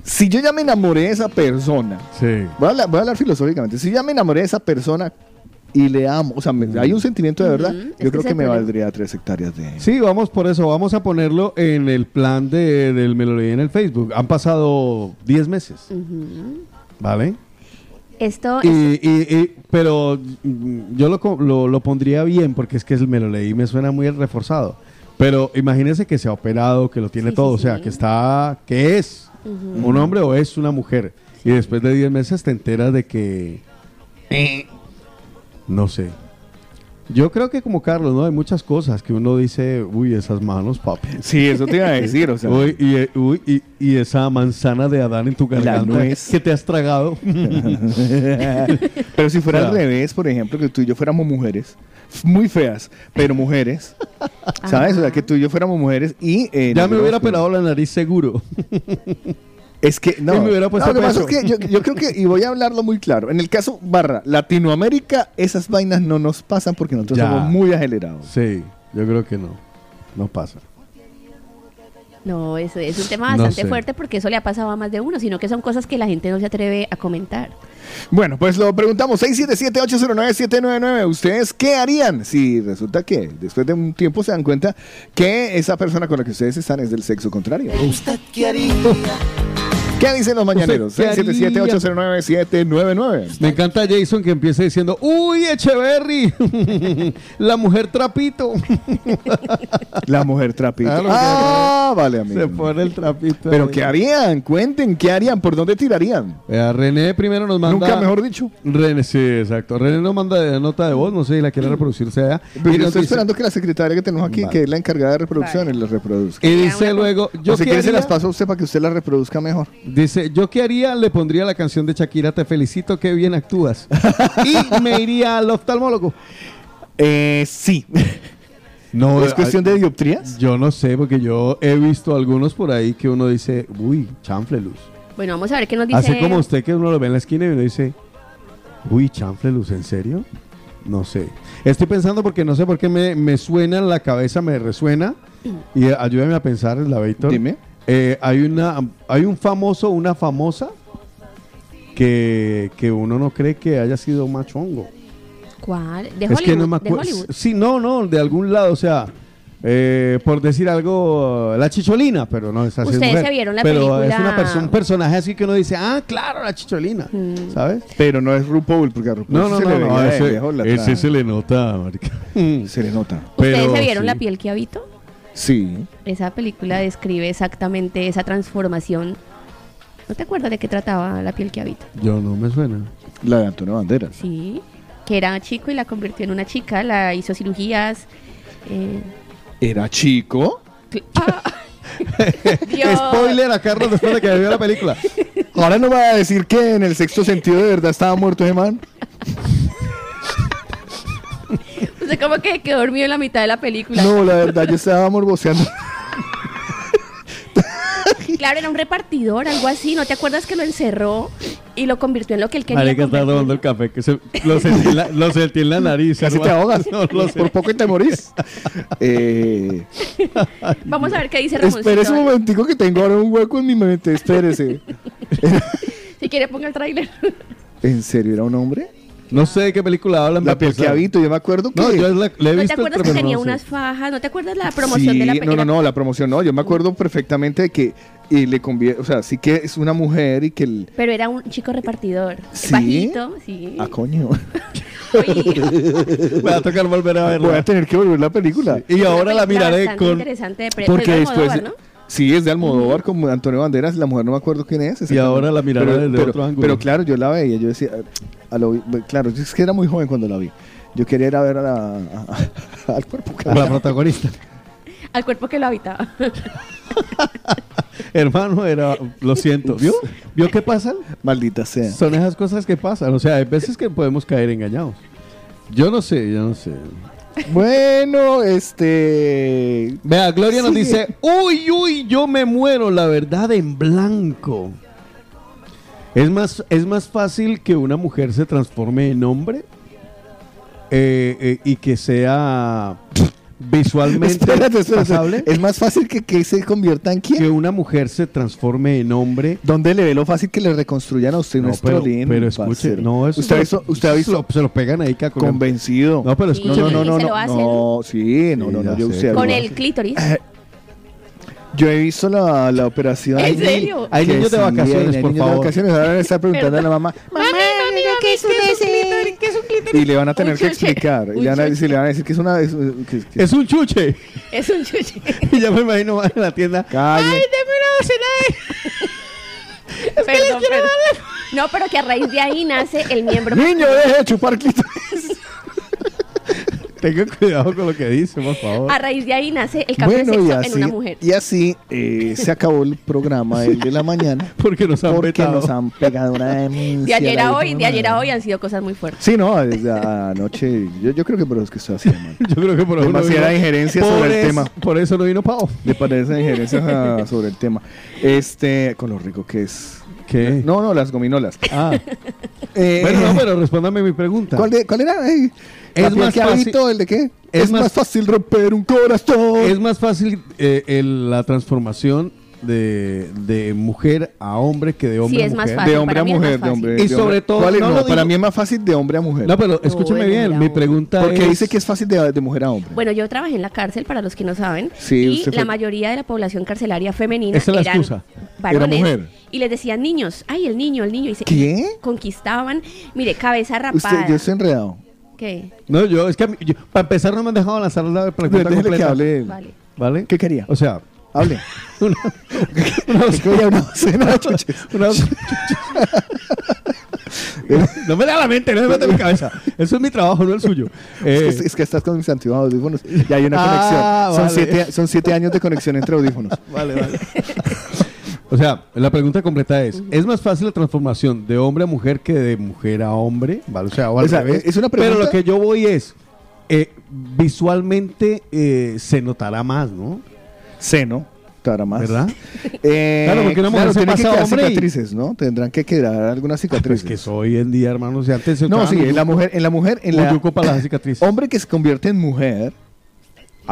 Si yo ya me enamoré de esa persona, Sí. voy a hablar, voy a hablar filosóficamente, si ya me enamoré de esa persona y le amo, o sea, me- hay un sentimiento de verdad, yo creo que me valdría tres hectáreas de... Sí, vamos por eso. Vamos a ponerlo en el plan de, del Melodía en el Facebook. Han pasado 10 meses. ¿vale? Esto Y, es... y- y- pero mm, yo lo, co- lo, lo pondría bien porque es que el me lo leí y me suena muy reforzado. Pero imagínese que se ha operado, que lo tiene Sí, todo, sí, o sea, sí. que está, que es Un hombre o es una mujer. Y después de 10 meses te enteras de que... No sé. Yo creo que como Carlos, ¿no? Hay muchas cosas que uno dice, uy, esas manos, papi. Sí, eso te iba a decir, o sea. Uy, y, uy, y, y esa manzana de Adán en tu garganta que te has tragado. pero si fuera al revés, por ejemplo, que tú y yo fuéramos mujeres, muy feas, pero mujeres, ¿sabes? O sea, que tú y yo fuéramos mujeres y... eh, ya me hubiera pelado la nariz seguro. Es que no, me hubiera puesto no, lo que pasa es que yo, yo creo que, y voy a hablarlo muy claro, en el caso barra Latinoamérica, esas vainas no nos pasan porque nosotros Ya. somos muy acelerados. Sí, yo creo que no. No pasa. No, es, es un tema No bastante sé. fuerte porque eso le ha pasado a más de uno, sino que son cosas que la gente no se atreve a comentar. Bueno, pues lo preguntamos, 677-809-799. ¿Ustedes qué harían si resulta que después de un tiempo se dan cuenta que esa persona con la que ustedes están es del sexo contrario? ¿Usted qué haría? ¿Qué dicen los mañaneros? ¿Usted qué haría? 677-809-799. Me encanta Jason que empiece diciendo, uy, Echeverry, la mujer trapito. La mujer trapito. Claro, ah, vale, amigo. Se pone el trapito. Pero ahí. ¿qué harían? Cuenten, ¿qué harían? ¿Por dónde tirarían? Vea, René primero nos manda... Nunca mejor dicho. René, sí, exacto. René nos manda de nota de voz, no sé si la quiere reproducirse allá. Pero Y yo nos estoy dice- esperando que la secretaria que tenemos aquí, Vale. que es la encargada de reproducción, Vale. la reproduzca. Y dice luego, yo o si quiere se las paso a usted para que usted la reproduzca mejor. Dice, yo qué haría, le pondría la canción de Shakira, te felicito, qué bien actúas. y me iría al oftalmólogo. Eh, sí. No, ¿Es cuestión de dioptrías? Yo no sé, porque yo he visto algunos por ahí que uno dice, uy, chanfleluz. Bueno, vamos a ver qué nos dice. Así como usted que uno lo ve en la esquina y uno dice, uy, chanfleluz, ¿en serio? No sé. Estoy pensando porque no sé por qué me, me suena en la cabeza, me resuena. Y eh, ayúdame a pensar, la. Dime. Eh, hay, una, hay un famoso, una famosa que, que uno no cree que haya sido machongo. ¿Cuál? ¿De es Hollywood? que no me ¿De. Hollywood? Sí, no, no, de algún lado, o sea, eh, por decir algo, la chicholina, pero no es así. es Ustedes mujer. se vieron la pero es película- una perso- un personaje así que uno dice, ah, claro, la chicholina, Mm. ¿sabes? Pero no es RuPaul, porque a RuPaul No, no, se no, le no, ese, se le nota, marica. Se le nota. ¿Ustedes Pero se vieron sí. la piel que habito? Sí. Esa película describe exactamente esa transformación. ¿No te acuerdas de qué trataba la piel que habito? Yo no me suena. La de Antonio Banderas. Sí, que era chico y la convirtió en una chica, la hizo cirugías. eh, ¿Era chico? ¡Ah! Dios. Spoiler a Carlos después de que vio la película. Ahora no va a decir que en el sexto sentido de verdad estaba muerto ese man. Como que quedó dormido en la mitad de la película. No, la verdad, yo estaba morboseando. Claro, era un repartidor, algo así. ¿No te acuerdas que lo encerró y lo convirtió en lo que él quería? Marica está robando el café, que se, lo, sentí en la, lo sentí en la nariz. Casi te ahogas. No, lo sé. Por poco y te morís. Eh, Vamos a ver qué dice Ramoncito. espérese un momentico que tengo ahora un hueco en mi mente. Espérese. Si quiere, ponga el tráiler. ¿En serio era un hombre? No sé de qué película hablan. La habito, yo me acuerdo que... No, yo la, la he ¿No te visto, acuerdas que pero tenía no sé. unas fajas? ¿No te acuerdas la promoción sí, de la no, no, película? no, la promoción no. Yo me acuerdo perfectamente de que y le conviene, o sea, sí que es una mujer y que el... Pero era un chico repartidor. ¿Sí? Bajito, sí. Ah, coño. Voy a tocar volver a verla. Voy a tener que volver la película. Y ahora la película miraré con... interesante de pre- Porque pues de después... ¿no? Sí, es de Almodóvar como Antonio Banderas, la mujer no me acuerdo quién es. Y ahora la pero, desde pero- otro ángulo. Pero claro, yo la veía, yo decía, a lo- claro, es que era muy joven cuando la vi. Yo quería ir a ver a la, a- al cuerpo. Como la protagonista. Al cuerpo que lo habitaba. Hermano, era... Lo siento. ¿Vio? ¿Vio qué pasa? Maldita sea. Son esas cosas que pasan. O sea, hay veces que podemos caer engañados. Yo no sé, yo no sé. Bueno, este... Vea, Gloria nos dice, uy, uy, yo me muero, la verdad en blanco. ¿Es más, es más fácil que una mujer se transforme en hombre eh, eh, y que sea visualmente Espérate, espérate. pasable Es más fácil que, que se convierta en quién. que una mujer se transforme en hombre. ¿Dónde le ve lo fácil que le reconstruyan a usted No, nuestro pero, pero escuche, parcero? no, eso ¿Usted ha se visto, lo- usted ha visto se lo, pegan ahí, Caco. convencido? No, pero Sí, escuche. no, no, no, no, no, sí, no, no, no, yo sé. Con el clítoris. Yo he visto la, la operación. ¿En Hay serio? Hay niños de sí, vacaciones, hay por niños de favor. vacaciones. Ahora le está preguntando a la mamá. Mami, mami, ¿qué es un clítoris? ¿Qué es un clítoris? Y le van a tener que explicar. Y le van a, decir, le van a decir que es una. es- que- que- Es un chuche. Es un chuche. y ya me imagino más en la tienda. Calle. deme una docena Perdón, perdón. No, pero que a raíz de ahí nace el miembro. Niño, deje de chupar clítoris. Tenga cuidado con lo que dice, por favor. A raíz de ahí nace el cambio Bueno, de sexo en una mujer. y así eh, se acabó el programa el de la mañana. Porque nos han Porque nos han pegado una demencia. De ayer a hoy, de ayer a hoy han sido cosas muy fuertes. Sí, no, desde anoche. Yo, yo creo que por eso es que estoy haciendo, man. Yo creo que por eso Demasiada vino- injerencia sobre el tema. Por eso no vino Pau. Le parece injerencia ah, sobre el tema. Este, con lo rico que es. ¿Qué? No, no, las gominolas. Ah. Eh, Bueno, no, pero respóndame mi pregunta. ¿Cuál, de- cuál era? Eh, Es ¿la piel más fácil- habito, ¿El de qué? es Es, más- más, fácil romper un corazón. Es más fácil eh, el- la transformación de, de mujer a hombre que de hombre Sí, a es más mujer. fácil. de hombre para a mujer, de fácil. hombre. Y de sobre hombre. todo, ¿Cuál es? no No, lo para mí es más fácil de hombre a mujer. No, pero escúcheme de bien, mi pregunta porque es... dice que es fácil de, de mujer a hombre. Bueno, yo trabajé en la cárcel, para los que no saben, Sí, y usted la mayoría de la población carcelaria femenina Esa es la eran excusa. varones. Era mujer. Y les decían niños, ay, el niño, el niño. Y se ¿Qué? conquistaban, mire, cabeza Usted, rapada. yo estoy enredado. No, yo, es que a mí- yo- para empezar no me han dejado lanzar la pregunta Déjele que completa. hable él. Vale. ¿Vale? ¿Qué quería? O sea, Hable. una, Es que quería una de chuches. una- no me da la mente, no me meta en mi cabeza. Eso es mi trabajo, no el suyo. Eh, Es, que, es que estás con mis antiguos audífonos y hay una Ah, conexión. Son, vale. siete, son siete años de conexión entre audífonos. Vale, vale. O sea, la pregunta completa es, ¿es más fácil la transformación de hombre a mujer que de mujer a hombre? ¿Vale? O sea, o al O sea, revés. es una Pero pregunta- lo que yo voy es, eh, visualmente eh, se notará más, ¿no? Seno, para más. ¿Verdad? Eh, Claro, porque una mujer se tienen que pasa quedar hombre y- cicatrices, ¿no? Tendrán que quedar algunas Pues cicatrices. que eso hoy en día, hermano, si antes se no, usaban sí, un en la mujer, en la mujer, en un la yuco para las cicatrices. hombre que se convierte en mujer.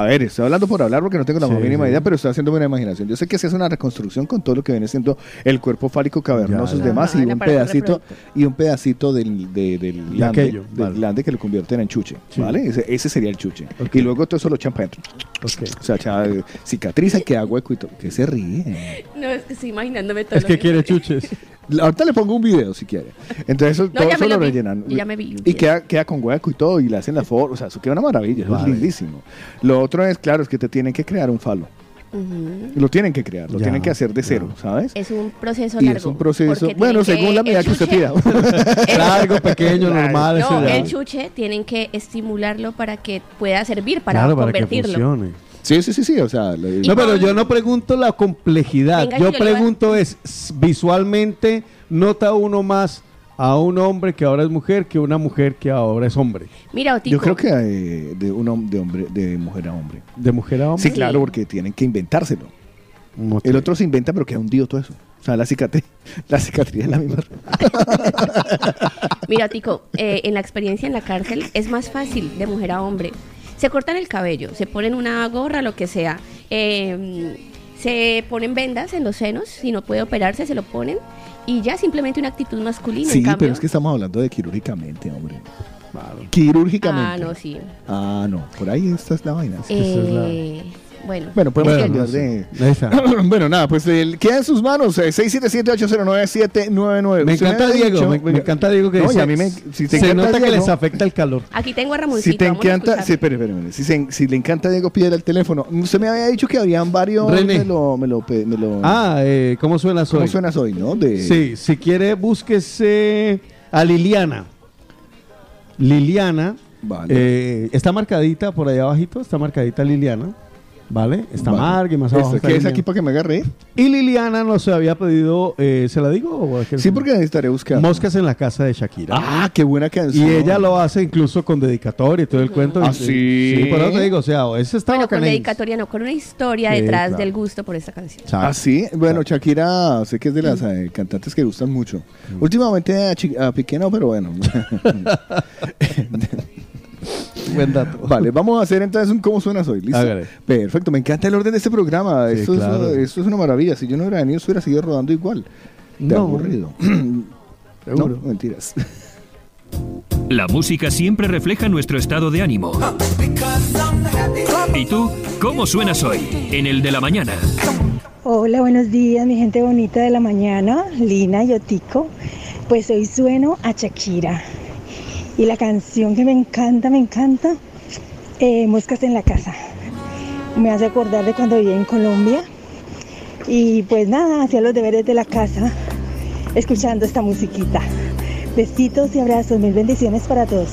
A ver, estoy hablando por hablar porque no tengo la Sí, más mínima sí. idea, pero estoy haciendo una imaginación. Yo sé que se hace una reconstrucción con todo lo que viene siendo el cuerpo fálico cavernoso y demás, y un pedacito, y un pedacito del, de- del De glande, aquello, del vale. glande que lo convierten en chuche, Sí. ¿vale? Ese, ese sería el chuche. Y luego todo eso lo echan para adentro. Ok. O sea, echa, eh, cicatriza, queda hueco y todo. Que se ríe. No, es que estoy imaginándome todo Es que quiere chuches. Ahorita le pongo un video si quiere. Entonces eso, No, todo eso lo vi. rellenan. Ya me vi Y queda, queda con hueco y todo, y le hacen la foto. O sea, eso queda una maravilla, eso Vale. es lindísimo. Lo otro es, claro, es que te tienen que crear un falo. Lo tienen que crear, lo Ya, tienen que hacer de ya. cero, ¿sabes? Es un proceso Y largo. es un proceso, bueno, según la medida que usted pida. Largo, pequeño, normal. No, ya. el chuche tienen que estimularlo para que pueda servir para Claro, para que convertirlo. funcione. Sí, sí, sí, sí, o sea, No, pero yo no pregunto la complejidad. Venga, yo a- pregunto es, visualmente, ¿nota uno más a un hombre que ahora es mujer que una mujer que ahora es hombre? Mira, Otico, yo creo que eh, de, un hom- de, hombre, de mujer a hombre. ¿De mujer a hombre? Sí, claro, porque tienen que inventárselo. El otro se inventa, pero queda hundido todo eso. O sea, la cicatriz, la cicatriz es la misma. Mira, Tico, eh, en la experiencia en la cárcel es más fácil de mujer a hombre. Se cortan el cabello, se ponen una gorra, lo que sea. eh, se ponen vendas en los senos, si no puede operarse, se lo ponen. Y ya simplemente una actitud masculina. Sí, en cambio, pero es que estamos hablando de quirúrgicamente, hombre. Quirúrgicamente. Ah, no, sí. Ah, no, por ahí esta es la vaina. Eh, bueno, Bueno, podemos que- cambiar de... Bueno, nada, pues el- queda en sus manos, eh, 677-809-799. Me encanta Diego, me, me encanta Diego que No, dice, a mí me, si te se encanta nota que les afecta el calor. Aquí tengo a Ramoncito. Si te encanta, sí, espere, espere, espere. Si, se- si le encanta Diego, pídele el teléfono. Usted me había dicho que habrían varios. René. Me lo, me lo, pe- me lo- Ah, eh, ¿cómo suena hoy? ¿Cómo suenas hoy, no? De, Sí, si quiere, búsquese a Liliana. Liliana. Vale. eh, está marcadita por allá abajito, está marcadita Liliana. ¿Vale? Está Vale. Marga y más abajo. ¿Qué es Liliana. aquí para que me agarre? Y Liliana nos había pedido, eh, ¿se la digo? o es que- Sí, porque necesitaré buscar. Moscas en la casa de Shakira. Ah, qué buena canción. Y ella lo hace incluso con dedicatoria y todo el cuento. ¿Ah, Y- sí? Sí, por eso te digo, o sea, ese está Bueno, con dedicatoria no, con una historia Sí, detrás claro. del gusto por esta canción. Ah, sí. Bueno, Shakira, sé que es de las eh, cantantes que gustan mucho. Mm. Últimamente a, a Piqué no, pero bueno. Buen dato. Vale, vamos a hacer entonces un cómo suenas hoy. ¿Listo? Hágale. Perfecto, me encanta el orden de este programa. Sí, esto, claro. es, esto es una maravilla. Si yo no hubiera venido, esto hubiera seguido rodando igual. De No. aburrido. Seguro. No, mentiras. La música siempre refleja nuestro estado de ánimo. ¿Y tú, cómo suenas hoy? En el de la mañana. Hola, buenos días, mi gente bonita de la mañana, Lina y Otico. Pues hoy sueno a Shakira. Y la canción que me encanta, me encanta, eh, Moscas en la casa. Me hace acordar de cuando vivía en Colombia. Y pues nada, hacía los deberes de la casa escuchando esta musiquita. Besitos y abrazos, mil bendiciones para todos.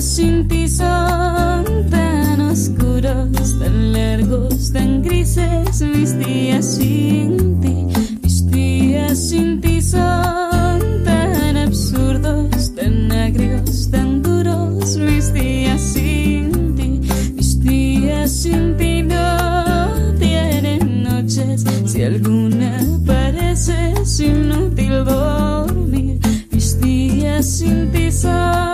Sin ti son tan oscuros, tan largos, tan grises. Mis días sin ti, mis días sin ti son tan absurdos, tan agrios, tan duros. Mis días sin ti, mis días sin ti no tienen noches. Si alguna parece inútil dormir. Mis días sin ti son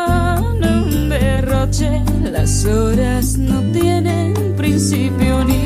derroche. Las horas no tienen principio ni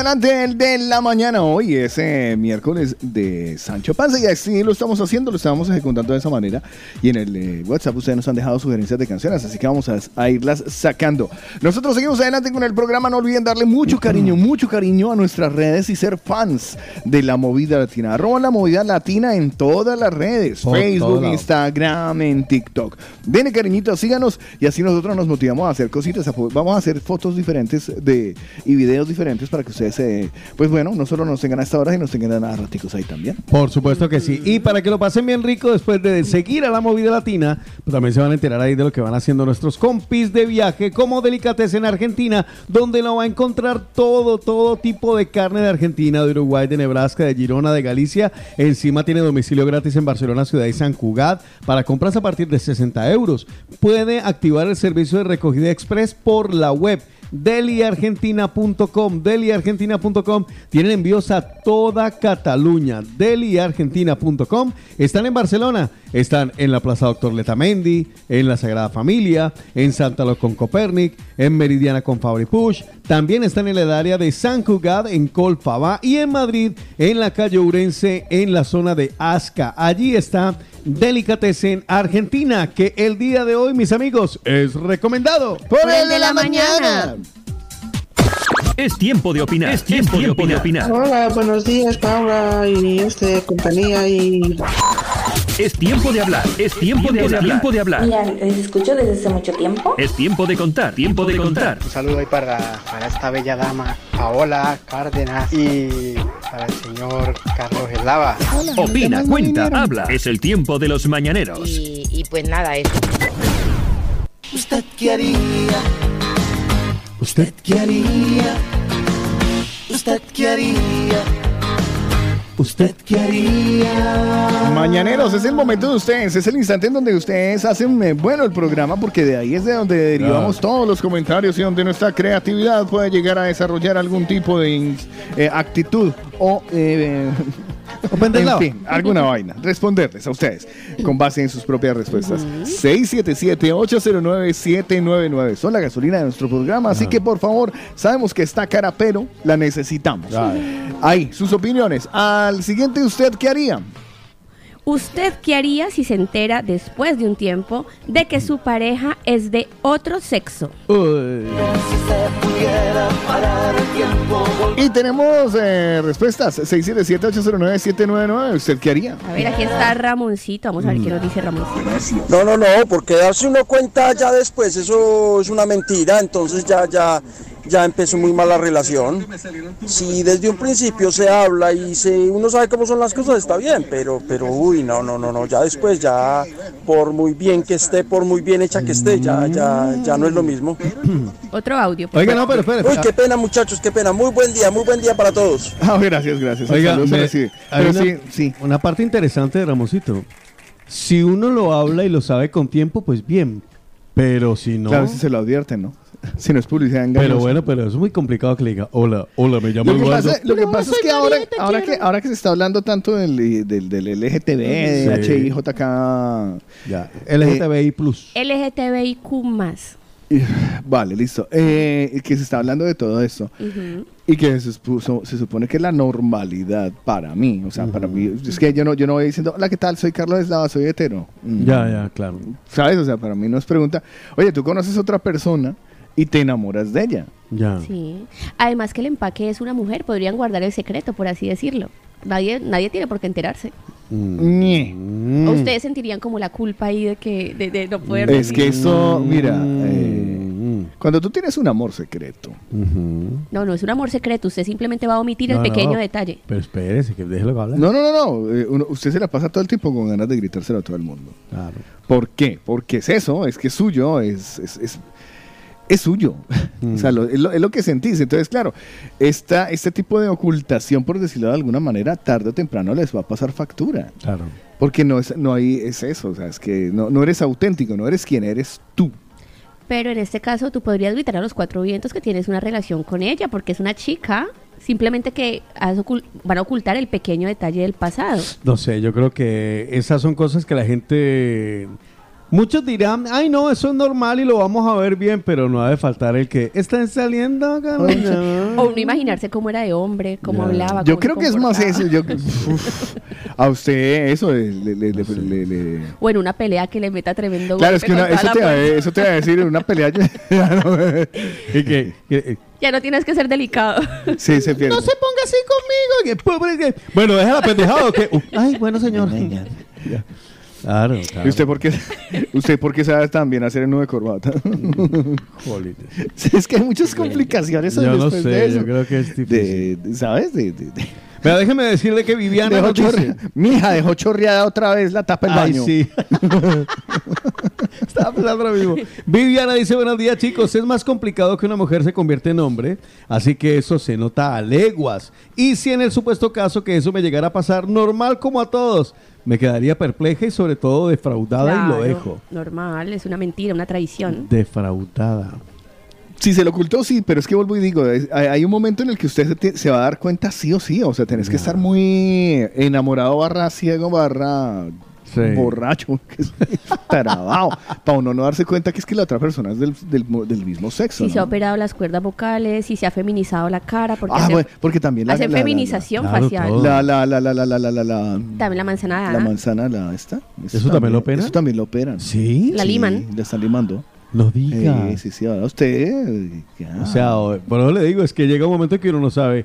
Adelante el de la mañana hoy, ese miércoles de Sancho Panza. Y así lo estamos haciendo, lo estamos ejecutando de esa manera. Y en el eh, WhatsApp ustedes nos han dejado sugerencias de canciones, así que vamos a, a irlas sacando. Nosotros seguimos adelante con el programa. No olviden darle mucho cariño, mucho cariño a nuestras redes y ser fans de la movida latina. Arroba la movida latina en todas las redes: Por Facebook. Instagram, en TikTok. Denle cariñito, síganos y así nosotros nos motivamos a hacer cositas. Vamos a hacer fotos diferentes de, y videos diferentes para que ustedes, pues bueno, no nos tengan a esta hora, sino nos tengan a raticos ahí también. Por supuesto que sí. Y para que lo pasen bien rico después de seguir a la movida latina, pues también se van a enterar ahí de lo que van haciendo nuestros compis de viaje como Delicatessen en Argentina, donde lo va a encontrar todo, todo tipo de carne de Argentina, de Uruguay, de Nebraska, de Girona, de Galicia. Encima tiene domicilio gratis en Barcelona, Ciudad y San Cugat, para compras a partir de 60 euros. Puede activar el servicio de recogida express por la web deliargentina.com deliargentina.com tienen envíos a toda Cataluña. deliargentina.com están en Barcelona están en la Plaza Doctor Letamendi en la Sagrada Familia en Santa Lo con Copernic en Meridiana con Fabri Push también están en el área de San Cugat en Colpava y en Madrid en la calle Urense en la zona de Asca allí está Delicatessen Argentina que el día de hoy mis amigos es recomendado por el de la mañana. Es tiempo de opinar. Es tiempo, de opinar. Hola, buenos días, Paula y este compañía y Es tiempo de hablar. Es tiempo de hablar. Tiempo de hablar. Mira, les escucho desde hace mucho tiempo. Es tiempo de contar. Tiempo de contar. un saludo ahí para, para esta bella dama, Paola Cárdenas y para el señor Carlos Eslava. Opina, cuenta, habla. Es el tiempo de los mañaneros. Y, y pues nada, eso. ¿Usted qué haría? ¿Usted qué haría? ¿Usted qué haría? ¿Usted qué haría? Mañaneros, es el momento de ustedes, es el instante en donde ustedes hacen eh, bueno el programa, porque de ahí es de donde derivamos todos los comentarios y donde nuestra creatividad puede llegar a desarrollar algún tipo de eh, actitud o, eh, en fin, alguna vaina. Responderles a ustedes con base en sus propias respuestas. 677-809-799 son la gasolina de nuestro programa, así que por favor, sabemos que está cara, pero la necesitamos. Ahí, sus opiniones. Al siguiente, ¿usted qué haría? ¿Usted qué haría si se entera después de un tiempo de que su pareja es de otro sexo? Y tenemos eh, respuestas. 677-809-799. ¿Usted qué haría? A ver, aquí está Ramoncito. Vamos a ver qué nos dice Ramoncito. No, no, no, porque darse uno cuenta ya después, eso es una mentira, entonces ya, ya, ya empezó muy mal la relación. Si desde un principio se habla y se, uno sabe cómo son las cosas, está bien, pero, pero uy, no, no, no, no, ya después, ya por muy bien que esté, por muy bien hecha que esté, ya, ya, ya no es lo mismo. Otro audio. por Oiga, no, pero espere. Uy, qué pena muchachos, qué pena, muy buen día, muy buen día para todos. Ah, gracias, gracias. Oiga, Saludos, me- ahora sí. hay Pero una, sí, sí. una parte interesante de Ramoncito. Si uno lo habla y lo sabe con tiempo, pues bien. Pero si no. Claro, si se lo advierten, ¿no? Si no es publicidad engañosa. pero bueno, pero es muy complicado que le diga, hola, hola, me llamo Lo que Eduardo. pasa, lo que pasa es que ahora, ahora que ahora que se está hablando tanto del, del, del LGTB, Sí. HIJK, Ya, LGTBI plus. LGTBIQ más. eh, vale, listo. Eh, que se está hablando de todo esto. Ujú. Y que se, supuso- se supone que la normalidad para mí, o sea, para mí, es que yo no, yo no voy diciendo, hola, ¿qué tal? Soy Carlos Eslava, soy hetero. Mm. Ya, ya, claro. ¿Sabes? O sea, para mí no es pregunta, oye, tú conoces otra persona y te enamoras de ella. Ya. Sí. Además que el empaque es una mujer, podrían guardar el secreto, por así decirlo. Nadie, nadie tiene por qué enterarse. ¿O ustedes sentirían como la culpa ahí de que de, de no poder Es que eso, mira, eh, cuando tú tienes un amor secreto, No, no es un amor secreto, usted simplemente va a omitir el pequeño no. detalle. Pero espérese, que déjelo que hable. No, no, no, no. eh, uno- usted se la pasa todo el tiempo con ganas de gritárselo a todo el mundo. Claro. ¿Por qué? Porque es eso, es que es suyo, es, es, es, es suyo. Mm. o sea, lo- es, lo, es lo que sentís. Entonces, claro, esta, este tipo de ocultación, por decirlo de alguna manera, tarde o temprano les va a pasar factura. Claro. Porque no es, no hay, es eso, o sea, es que no, no eres auténtico, no eres quien eres tú. Pero en este caso tú podrías gritar a los cuatro vientos que tienes una relación con ella, porque es una chica, simplemente que van a ocultar el pequeño detalle del pasado. No sé, yo creo que esas son cosas que la gente Muchos dirán, ay no, eso es normal y lo vamos a ver bien, pero no ha de faltar el que están saliendo. Carolina". O uno imaginarse cómo era de hombre, cómo hablaba. Yo cómo creo se que es más eso. Yo, uf, a usted eso le, le- le- le- le- le- O en una pelea que le meta tremendo Claro, es que una- eso, te va, a- fuerza. eso te va a decir en una pelea. ya no- Y que- que- Ya no tienes que ser delicado. sí, se pierde. No se ponga así conmigo. que pobre que- Bueno, déjala pendejado. Que... Uh, ay, bueno, señor. Ya. Claro, claro. ¿Y usted por qué, usted por qué sabe también hacer el nudo de corbata? Es que hay muchas complicaciones Yo no después de sé, eso. yo creo que es difícil. De- ¿Sabes? De, de- de- Pero déjeme decirle que Viviana dejó chorre- Mi hija dejó chorreada otra vez la tapa del Ay, baño. sí. Estaba pensando lo mismo. Viviana dice, buenos días chicos, es más complicado que una mujer se convierte en hombre, así que eso se nota a leguas. Y si en el supuesto caso que eso me llegara a pasar, normal como a todos, me quedaría perpleja y sobre todo defraudada y lo dejo. Normal, es una mentira, una traición. Defraudada. Si se lo ocultó, sí, pero es que vuelvo y digo, es- hay, hay un momento en el que usted se, te- se va a dar cuenta sí o sí, o sea, tenés que estar muy enamorado barra ciego barra Borracho, que es tarabao, para uno no darse cuenta que es que la otra persona es del, del, del mismo sexo. Si se ha operado las cuerdas vocales, si se ha feminizado la cara, porque, ah, también la, hacen la, feminización la, facial. La, la, la, la, la, la, la, También la manzana. De la manzana, la esta. Eso, también, lo operan. Eso también lo operan. Sí. La liman. La están limando. No diga. Eh, sí, sí, ahora usted. O sea, por eso le digo, es que llega un momento que uno no sabe.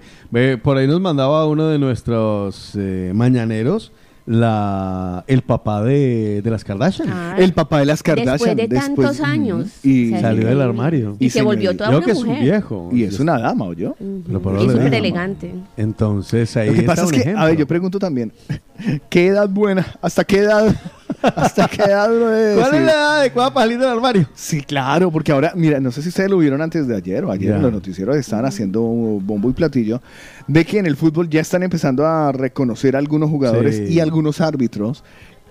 por ahí nos mandaba uno de nuestros eh, mañaneros la el papá de, de las Kardashian. Ah, el papá de las Después Kardashian. de tantos años. Y O sea, Salió del armario. Y se volvió toda Creo una que es un mujer. viejo. Y es una dama, ¿oyó? Por Y súper elegante. Entonces ahí Lo que está pasa es un que, ejemplo. a ver, yo pregunto también, ¿qué edad buena? ¿Hasta qué edad? ¿Hasta qué edad uno ¿Cuál es la edad adecuada para salir del armario? Sí, claro, porque ahora, mira, no sé si ustedes lo vieron antes de ayer o ayer en los noticieros estaban haciendo bombo y platillo de que en el fútbol ya están empezando a reconocer a algunos jugadores Sí. y algunos árbitros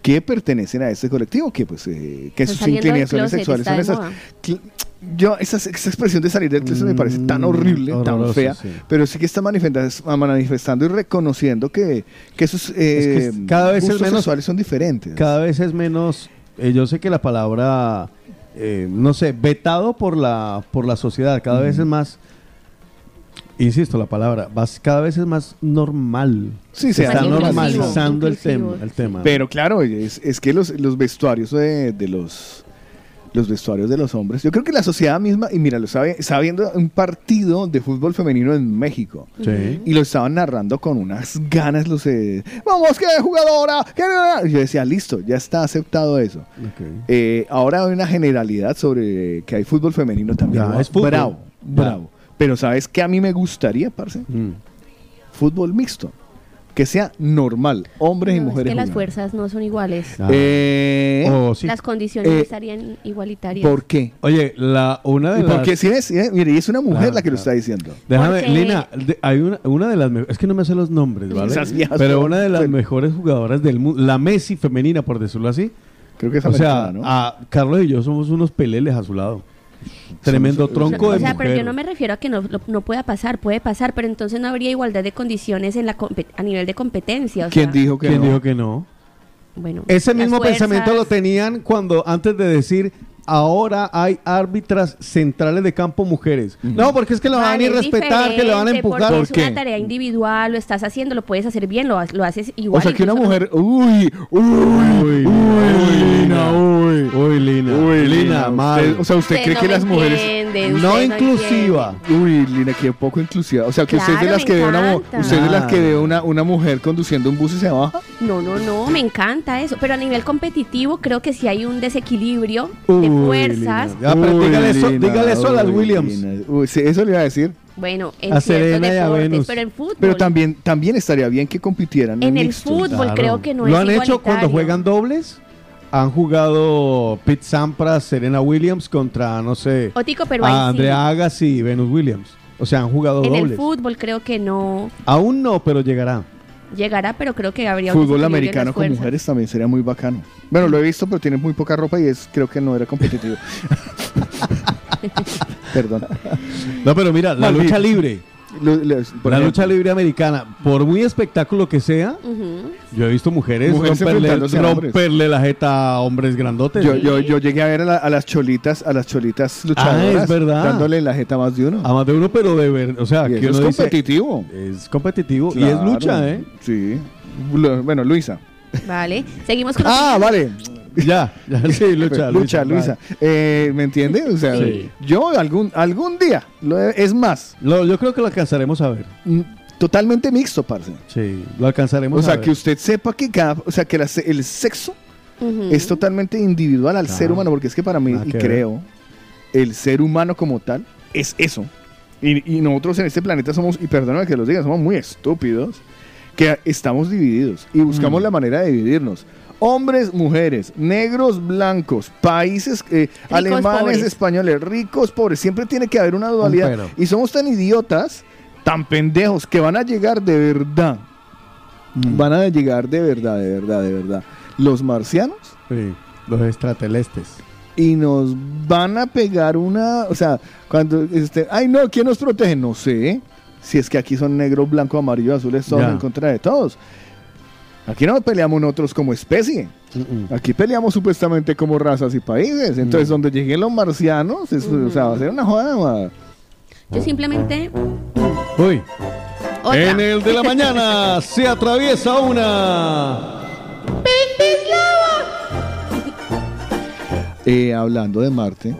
que pertenecen a este colectivo, que pues eh, que sus inclinaciones sexuales son esas. Yo, esa, esa expresión de salir del closet me parece tan Mm, horrible, tan fea, sí. pero sí que está manifestando, manifestando y reconociendo que, que esos eh, Es que cada vez es menos- sexuales son diferentes. Cada vez es menos. eh, yo sé que la palabra, eh, no sé, vetado por la, por la sociedad. Cada vez es más. Insisto, la palabra, vas- cada vez es más normal. Sí, se se está normalizando el tema. El tema. Pero claro, es, es que los, los vestuarios de, de los los vestuarios de los hombres, yo creo que la sociedad misma, y mira, lo sabe, estaba viendo un partido de fútbol femenino en México. Sí. Y lo estaban narrando con unas ganas los eh, vamos que jugadora, que y yo decía, listo, ya está aceptado eso. Eh, ahora hay una generalidad sobre que hay fútbol femenino también. Ya, es fútbol. Bravo, Ya. bravo. Pero ¿sabes qué a mí me gustaría, parce? Mm. Fútbol mixto. Que sea normal, hombres y No, es mujeres. que las jugando. fuerzas no son iguales. Ah. Eh, Oh, sí. Las condiciones Eh, estarían igualitarias. ¿Por qué? Oye, la, una de ¿Y por las. ¿Sí ves? ¿Sí ves? Mire, y es una mujer Claro, la que lo está diciendo. Déjame, Porque- Lina, de- hay una, una de las es que no me sé los nombres, ¿vale? Esas viejas Pero una de las mejores jugadoras del mundo, la Messi femenina, por decirlo así. Creo que es O sea, a Carlos y yo somos unos peleles a su lado. Tremendo tronco o de sea, mujer. pero yo no me refiero a que no, lo- no pueda pasar, puede pasar, pero entonces no habría igualdad de condiciones en la a nivel de competencia. o ¿Quién sea, dijo que ¿Quién no? dijo que no? Bueno, Ese mismo fuerzas- pensamiento lo tenían cuando antes de decir ahora hay árbitras centrales de campo mujeres. No, porque es que lo van a Vale, ir a es respetar, que le van a empujar. porque ¿Por es qué? una tarea individual, lo estás haciendo, lo puedes hacer bien, lo, ha- lo haces igual. O sea, que una mujer. Uy, uy, uy, Lina, uy. Uy, Lina. Uy, Lina, mal. Usted- o sea, ¿usted Usted cree no que las mujeres. no inclusiva. Uy, Lina, qué poco inclusiva. O sea, que usted es de las que ve una, usted es de las que Ah. ve una, una mujer conduciendo un bus y se baja. No, no, no, me encanta eso. Pero a nivel competitivo creo que sí hay un desequilibrio de Uy, fuerzas. Lina. Ya, pero Uy, dígale, eso, Lina, dígale eso a las Williams. Lina. Uy, sí, eso le iba a decir. Bueno, en A ciertos Serena y a deportes, Venus. pero en fútbol. Pero también, también estaría bien que compitieran En el mixtos. fútbol Claro. creo que no ¿Lo es han hecho cuando juegan dobles? Han jugado Pete Sampras, Serena Williams contra, no sé, Otico, pero a. Andrea Agassi y Venus Williams. O sea, han jugado En el dobles. fútbol creo que no Aún no, pero llegará. Llegará, pero creo que habría un Fútbol americano con mujeres también sería muy bacano. Bueno, lo he visto, pero tiene muy poca ropa y es creo que no era competitivo. Perdón. No, pero mira, la Maldito. lucha libre. La lucha libre americana, por muy espectáculo que sea, yo he visto mujeres, Mujeres romperle, romperle la jeta a hombres grandotes. Yo, yo, yo llegué a ver a, la- a las cholitas, a las cholitas luchadoras, Ah, es verdad. dándole la jeta a más de uno. A más de uno, pero de ver, o sea, Y que eso es dice, competitivo. es competitivo y es lucha, ¿eh? Sí. Bueno, Luisa. Vale, seguimos con Ah, vale. Ya, ya, sí, lucha, Lucha, Luisa. Eh, ¿Me entiendes? O sea, Sí. yo algún, algún día, lo es más, Lo- yo creo que lo alcanzaremos a ver. mm, totalmente mixto, parce. Sí, lo alcanzaremos O sea, a ver. que usted sepa que cada, o sea, que la el sexo es totalmente individual al Claro. ser humano, porque es que para mí, y ver. creo, el ser humano como tal es eso. Y, y nosotros en este planeta somos, y perdóname que los diga, somos muy estúpidos, que estamos divididos y buscamos Mm. la manera de dividirnos. Hombres, mujeres, negros, blancos, países, eh, alemanes, pobres. españoles, ricos, pobres. Siempre tiene que haber una dualidad. Y somos tan idiotas, tan pendejos, que van a llegar de verdad. Mm. Van a llegar de verdad, de verdad, de verdad. Los marcianos Sí, los extraterrestres. y nos van a pegar una, o sea, cuando este, ay no, ¿quién nos protege? No sé. Si es que aquí son negro, blanco, amarillo, azules, todos en contra de todos. Aquí no peleamos nosotros como especie. Aquí peleamos supuestamente como razas y países. Entonces, donde lleguen los marcianos, o sea, va a ser una joda. ma. Yo simplemente. Uy. Otra. En el de la mañana se atraviesa una. Eh, hablando de Marte,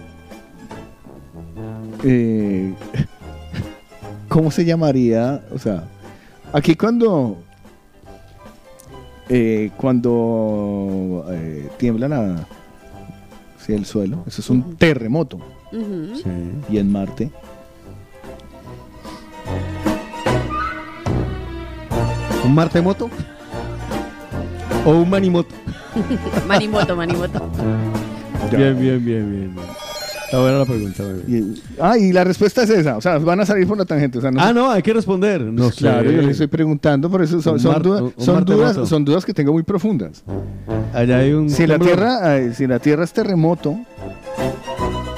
eh, ¿cómo se llamaría? O sea, aquí cuando eh, cuando eh, tiembla la, sí, el suelo, eso es un terremoto. Y en Marte, ¿Un martemoto? ¿O un manimoto? manimoto, manimoto. Bien, bien, bien, bien. Está buena la pregunta. y, ah, y la respuesta es esa, o sea, van a salir por la tangente. O sea, no Ah, sé- no, hay que responder. No sé. Claro, yo le estoy preguntando, por eso son, Un son mar- dudas, son, dudas, martemoto. son dudas que tengo muy profundas. Allá hay un. Si la. Tierra, eh, si la Tierra es terremoto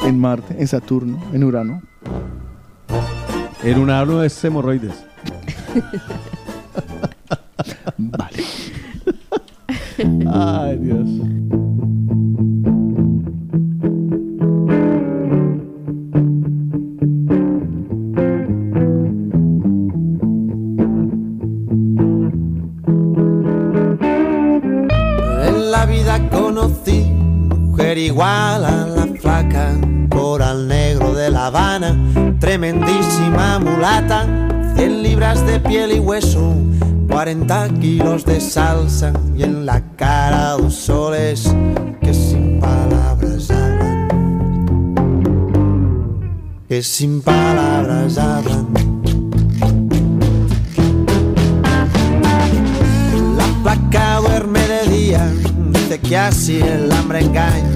en Marte, en Saturno, en Urano, En hablo es hemorroides. vale. Ay, Dios. Igual a la flaca, coral negro de La Habana, tremendísima mulata, 100 libras de piel y hueso, 40 kilos de salsa y en la cara dos soles que sin palabras hablan, que sin palabras hablan. La placa duerme de día, dice que así el hambre engaña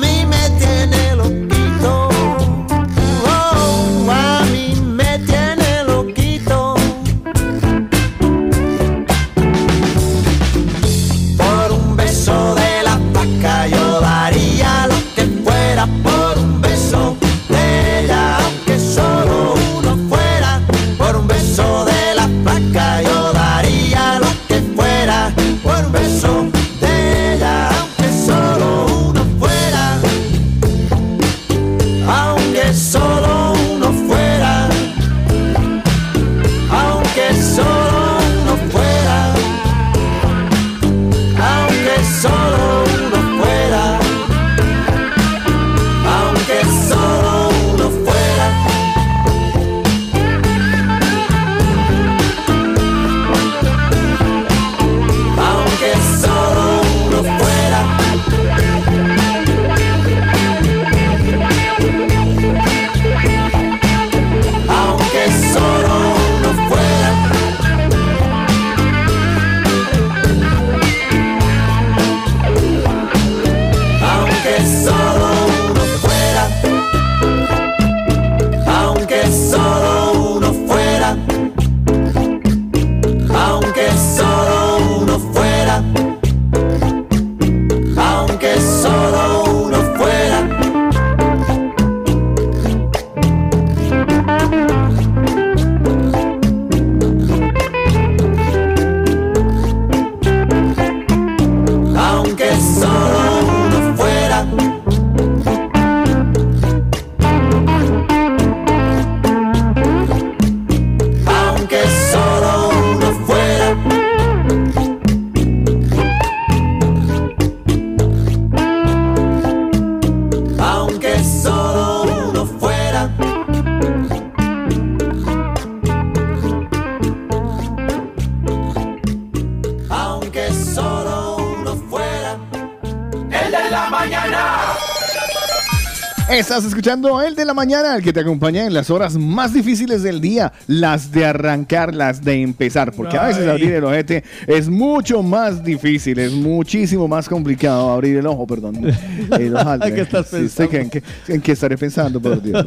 escuchando el de la mañana, el que te acompaña en las horas más difíciles del día, las de arrancar, las de empezar, porque a veces Ay. abrir el ojete es mucho más difícil, es muchísimo más complicado abrir el ojo, perdón. El ¿Qué estás Sí, sé que- ¿En qué, en qué estaré pensando, por Dios?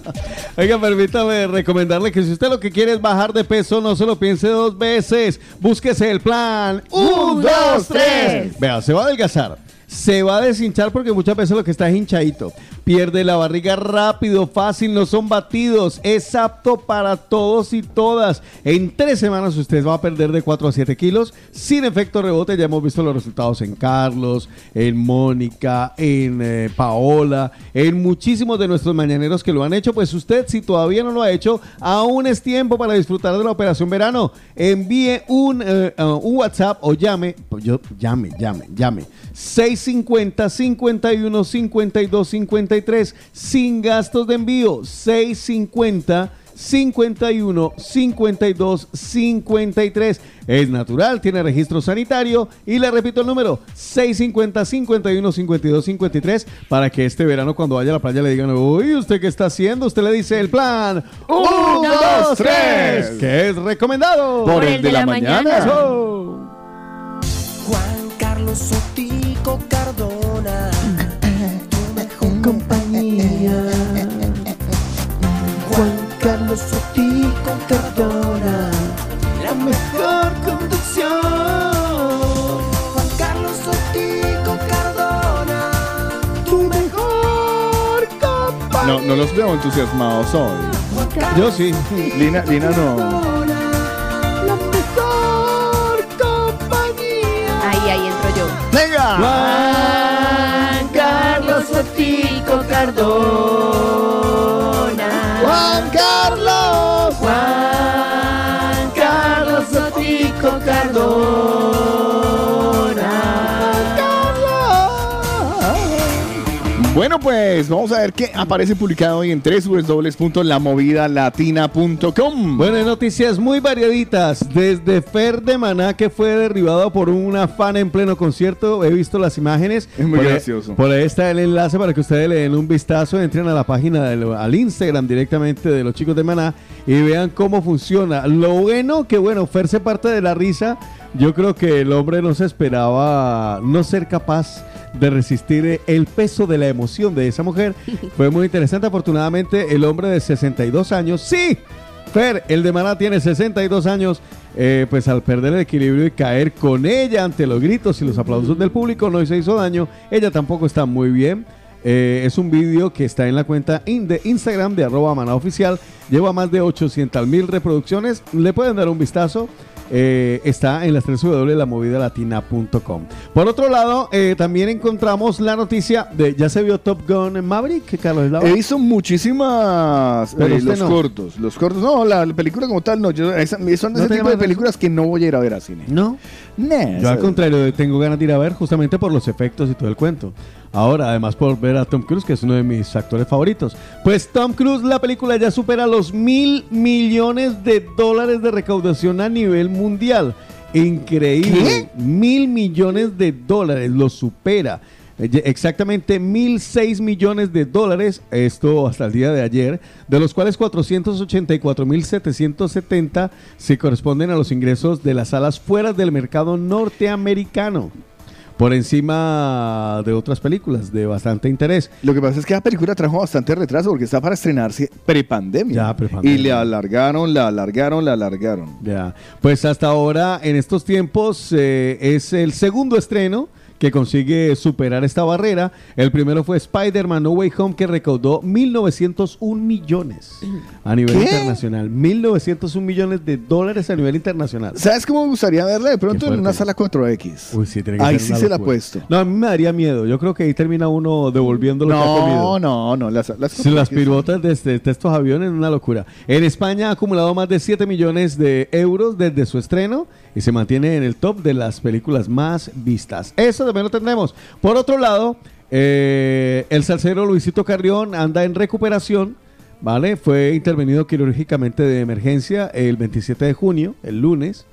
Oiga, permítame recomendarle que si usted lo que quiere es bajar de peso, no se lo piense dos veces. Búsquese el plan. Un, dos, tres. Vea, se va a adelgazar. Se va a deshinchar porque muchas veces lo que está es hinchadito. Pierde la barriga rápido, fácil, no son batidos. Es apto para todos y todas. En tres semanas usted va a perder de 4 a 7 kilos sin efecto rebote. Ya hemos visto los resultados en Carlos, en Mónica, en eh, Paola, en muchísimos de nuestros mañaneros que lo han hecho. Pues usted, si todavía no lo ha hecho, aún es tiempo para disfrutar de la operación verano. Envíe un, eh, uh, un WhatsApp o llame, pues yo, llame, llame, llame. 650 51 52 53 sin gastos de envío. 650 51 52 53. Es natural, tiene registro sanitario y le repito el número 650 51 52 53 para que este verano cuando vaya a la playa le digan, uy, ¿usted qué está haciendo? Usted le dice el plan 1, 2, 3, que es recomendado Por el de la mañana. Juan Carlos Sotico Cardona, tu mejor compañía. Juan Carlos Sotico Cardona, la mejor conducción. Juan Carlos Sotico Cardona, tu mejor compañía. No, no los veo entusiasmados hoy. Yo sí. Lina, Lina no. Juan Carlos Sotico Cardona. Pues vamos a ver qué aparece publicado hoy en www.lamovidalatina.com. Bueno, hay noticias muy variaditas. Desde Fer de Maná, que fue derribado por una fan en pleno concierto. He visto las imágenes. Es muy Por ahí- gracioso. por ahí está el enlace para que ustedes le den un vistazo. Entren a la página, del- al Instagram directamente de los chicos de Maná y vean cómo funciona. Lo bueno que, bueno, Fer se parte de la risa. Yo creo que el hombre no se esperaba no ser capaz de resistir el peso de la emoción de esa mujer. Fue muy interesante. Afortunadamente, el hombre de 62 años, sí, Fer, el de Maná tiene 62 años. eh, pues al perder el equilibrio y caer con ella ante los gritos y los aplausos del público, no se hizo daño. Ella tampoco está muy bien. Eh, es un vídeo que está en la cuenta in- de Instagram de arroba maná oficial. Lleva más de 800 mil reproducciones. Le pueden dar un vistazo. Eh, está en las 3 W de la latina.com. Por otro lado, eh, también encontramos la noticia de ya se vio Top Gun en Maverick, Carlos Eslava? He visto muchísimas Pero eh, los no. cortos, los cortos. No, la, la película como tal, no. Yo, esa- son ¿No ese te tipo de la películas que no voy a ir a ver a cine. ¿No? Nah, Yo al contrario, tengo ganas de ir a ver justamente por los efectos y todo el cuento. Ahora, además por ver a Tom Cruise, que es uno de mis actores favoritos. Pues Tom Cruise, la película ya supera los mil millones de dólares de recaudación a nivel mundial. Increíble. Mil millones de dólares, lo supera. Eh, Exactamente mil seis millones de dólares, esto hasta el día de ayer, de los cuales 484 mil 770 se corresponden a los ingresos de las salas fuera del mercado norteamericano, por encima de otras películas de bastante interés. Lo que pasa es que la película trajo bastante retraso porque está para estrenarse prepandemia. Ya, prepandemia. Y le alargaron, la alargaron, la alargaron. Ya, pues hasta ahora, en estos tiempos, eh, es el segundo estreno que consigue superar esta barrera. El primero fue Spider-Man No Way Home, que recaudó 1.901 millones a nivel ¿Qué? internacional. 1.901 millones de dólares a nivel internacional. ¿Sabes cómo me gustaría verla de pronto en una sala 4X? Uy, sí, tiene que Ahí ser sí se la locura. puesto. No, a mí me daría miedo. Yo creo que ahí termina uno devolviendo lo que ha comido. No, no, no. Las, las las 4X pilotas de, este- de estos aviones, una locura. En España ha acumulado más de 7 millones de euros desde su estreno y se mantiene en el top de las películas más vistas. Eso también lo tendremos. Por otro lado, eh, el salsero Luisito Carrión anda en recuperación. ¿Vale? Fue intervenido quirúrgicamente de emergencia el 27 de junio, el lunes.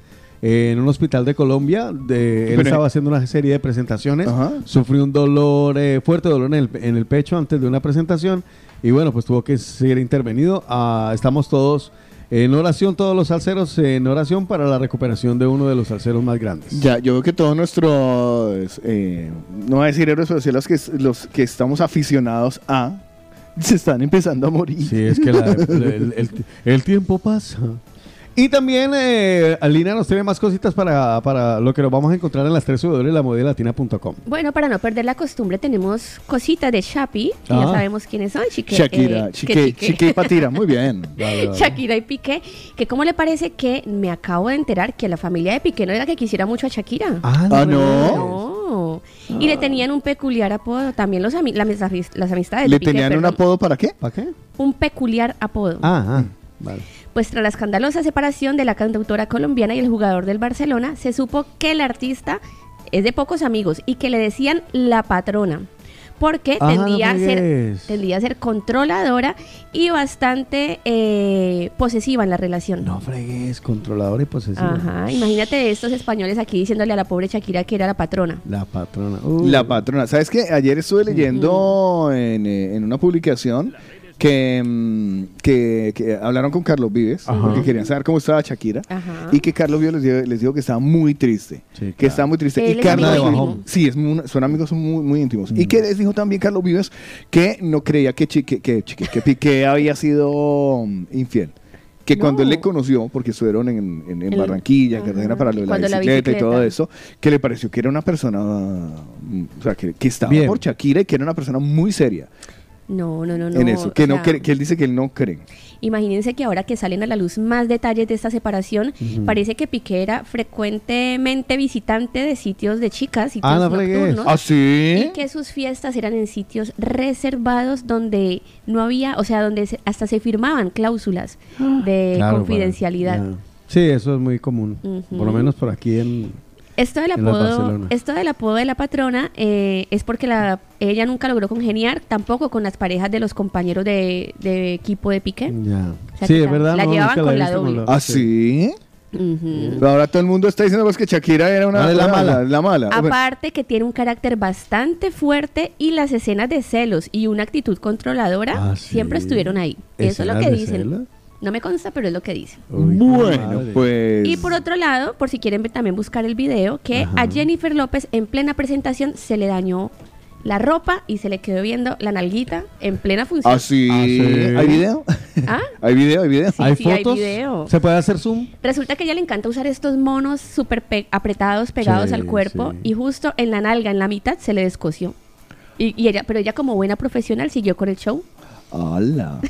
eh, en un hospital de Colombia. De, él Pero- estaba haciendo una serie de presentaciones. Ajá. Sufrió un dolor, eh, fuerte dolor en el, en el pecho antes de una presentación. Y bueno, pues tuvo que ser intervenido. Ah, estamos todos en oración, todos los salseros en oración para la recuperación de uno de los salseros más grandes. Ya, yo veo que todos nuestros, eh, no voy a decir héroes, pero sí los que, los que estamos aficionados a, se están empezando a morir. Sí, es que la- el, el- el tiempo pasa. Y también eh, Alina nos tiene más cositas para, para lo que nos vamos a encontrar en las 3 W de la modelatina.com. Bueno, para no perder la costumbre, tenemos cositas de Shapi, que ya Ah. sabemos quiénes son. Chique, Shakira, eh, Chique, que Chique. Chique y Patira, muy bien. Shakira y Piqué, que cómo le parece que me acabo de enterar que la familia de Piqué no era que quisiera mucho a Shakira. Ah, ¿no? No. Y le tenían un peculiar apodo, también los ami- las, las amistades de ¿Le Piqué, tenían un apodo para qué? ¿Para qué? Un peculiar apodo. Ah, ah, vale. Pues tras la escandalosa separación de la cantautora colombiana y el jugador del Barcelona, se supo que el artista es de pocos amigos y que le decían la patrona. Porque Ah, tendía, a ser, tendía a ser controladora y bastante eh, posesiva en la relación. No fregues, controlador y posesivo. Ajá, imagínate estos españoles aquí diciéndole a la pobre Shakira que era la patrona. La patrona. Uh. La patrona. ¿Sabes qué? Ayer estuve leyendo en, eh, en una publicación que, mm, que, que hablaron con Carlos Vives, Ajá. porque querían saber cómo estaba Shakira, Ajá. y que Carlos Vives les dijo, les dijo que estaba muy triste. que estaba muy triste. Él y Carlos, amigo íntimo. sí, es muy- son amigos son muy, muy íntimos. Mm. Y que les dijo también Carlos Vives que no creía que, Chique- que, Chique- que Piqué había sido mm, infiel. Que cuando él le conoció, porque estuvieron en, en- en El- Barranquilla, en Cartagena para lo de la bicicleta, y todo eso, que le pareció que era una persona, mm, o sea, que, que estaba Bien. por Shakira y que era una persona muy seria No, no, no, no. en eso, que, o no sea, cree- que él dice que él no cree. Imagínense que ahora que salen a la luz más detalles de esta separación, parece que Piqué era frecuentemente visitante de sitios de chicas, sitios Ah, nocturnos. ¿Ah, sí? Y que sus fiestas eran en sitios reservados donde no había, o sea, donde se- hasta se firmaban cláusulas de Claro, confidencialidad. Sí, eso es muy común. Por lo menos por aquí en. Esto del apodo, esto del apodo de la patrona eh, es porque la, ella nunca logró congeniar tampoco con las parejas de los compañeros de, de equipo de Piqué. Ya. O sea, sí, es verdad. la no, llevaban con la doble. ¿Ah, sí? Pero ahora todo el mundo está diciendo pues, que Shakira era una, Ah, la mala. la mala. Aparte que tiene un carácter bastante fuerte y las escenas de celos y una actitud controladora Ah, sí. siempre estuvieron ahí. Eso es lo ¿Escenas que dicen. celos? No me consta, pero es lo que dicen. Bueno, pues. Y por otro lado, por si quieren ver- también buscar el video, que a Jennifer López en plena presentación se le dañó la ropa y se le quedó viendo la nalguita en plena función. ¿Ah, sí? Ah, sí. ¿Hay video? ¿Ah? ¿Hay video? ¿Hay video? Sí, ¿Hay sí, hay fotos? video. ¿Se puede hacer zoom? Resulta que a ella le encanta usar estos monos súper pe- apretados, pegados Sí, al cuerpo, sí. y justo en la nalga, en la mitad, se le descosió. Y, y ella, pero ella como buena profesional siguió con el show. ¡Hala!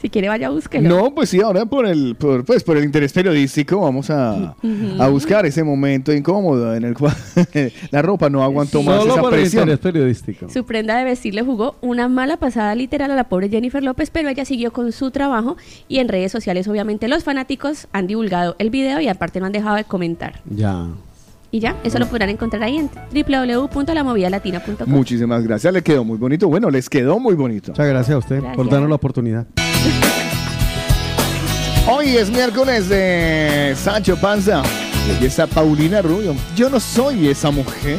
Si quiere vaya, búsquelo. No, pues sí, ahora por el, por, pues, por el interés periodístico vamos a, Ujú. a buscar ese momento incómodo en el cual la ropa no aguantó más Solo esa por el presión. interés periodístico. Su prenda de vestir le jugó una mala pasada literal a la pobre Jennifer López, pero ella siguió con su trabajo y en redes sociales obviamente los fanáticos han divulgado el video y aparte no han dejado de comentar. Ya. Y ya, eso lo podrán encontrar ahí en www.lamovidalatina.com. Muchísimas gracias, le quedó muy bonito. Bueno, les quedó muy bonito. Muchas gracias a usted por darnos la oportunidad. Hoy es miércoles de Sancho Panza. Y esa Paulina Rubio. Yo no soy esa mujer.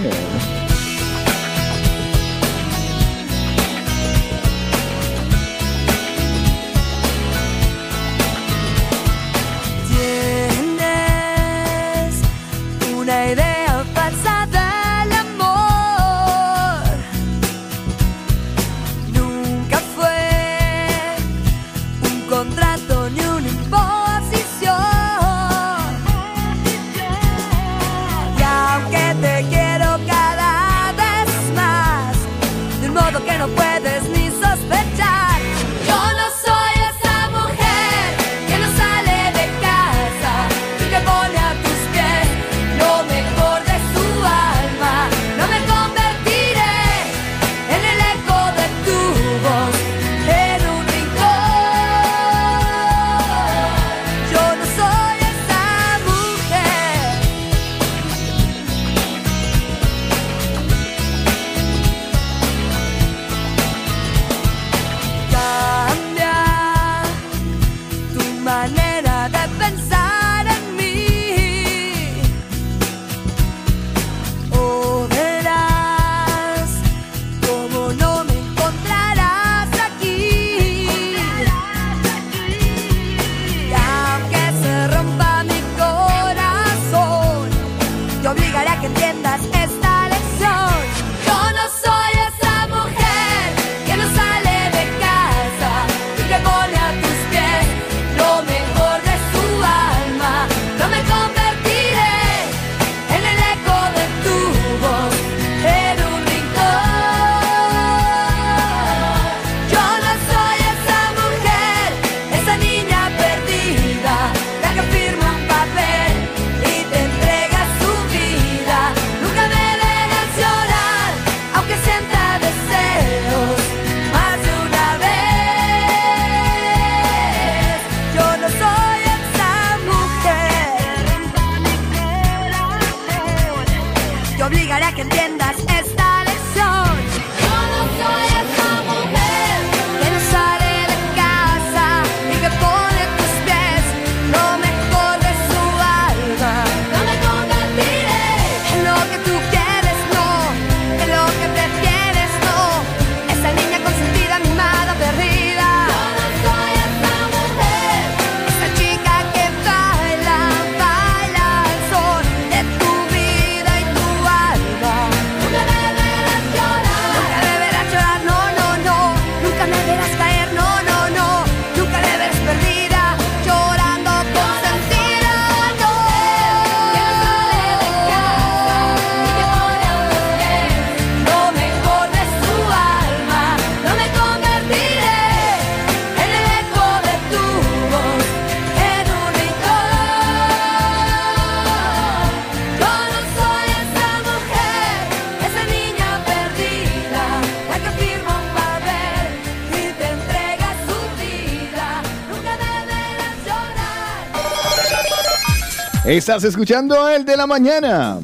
Estás escuchando el de la mañana.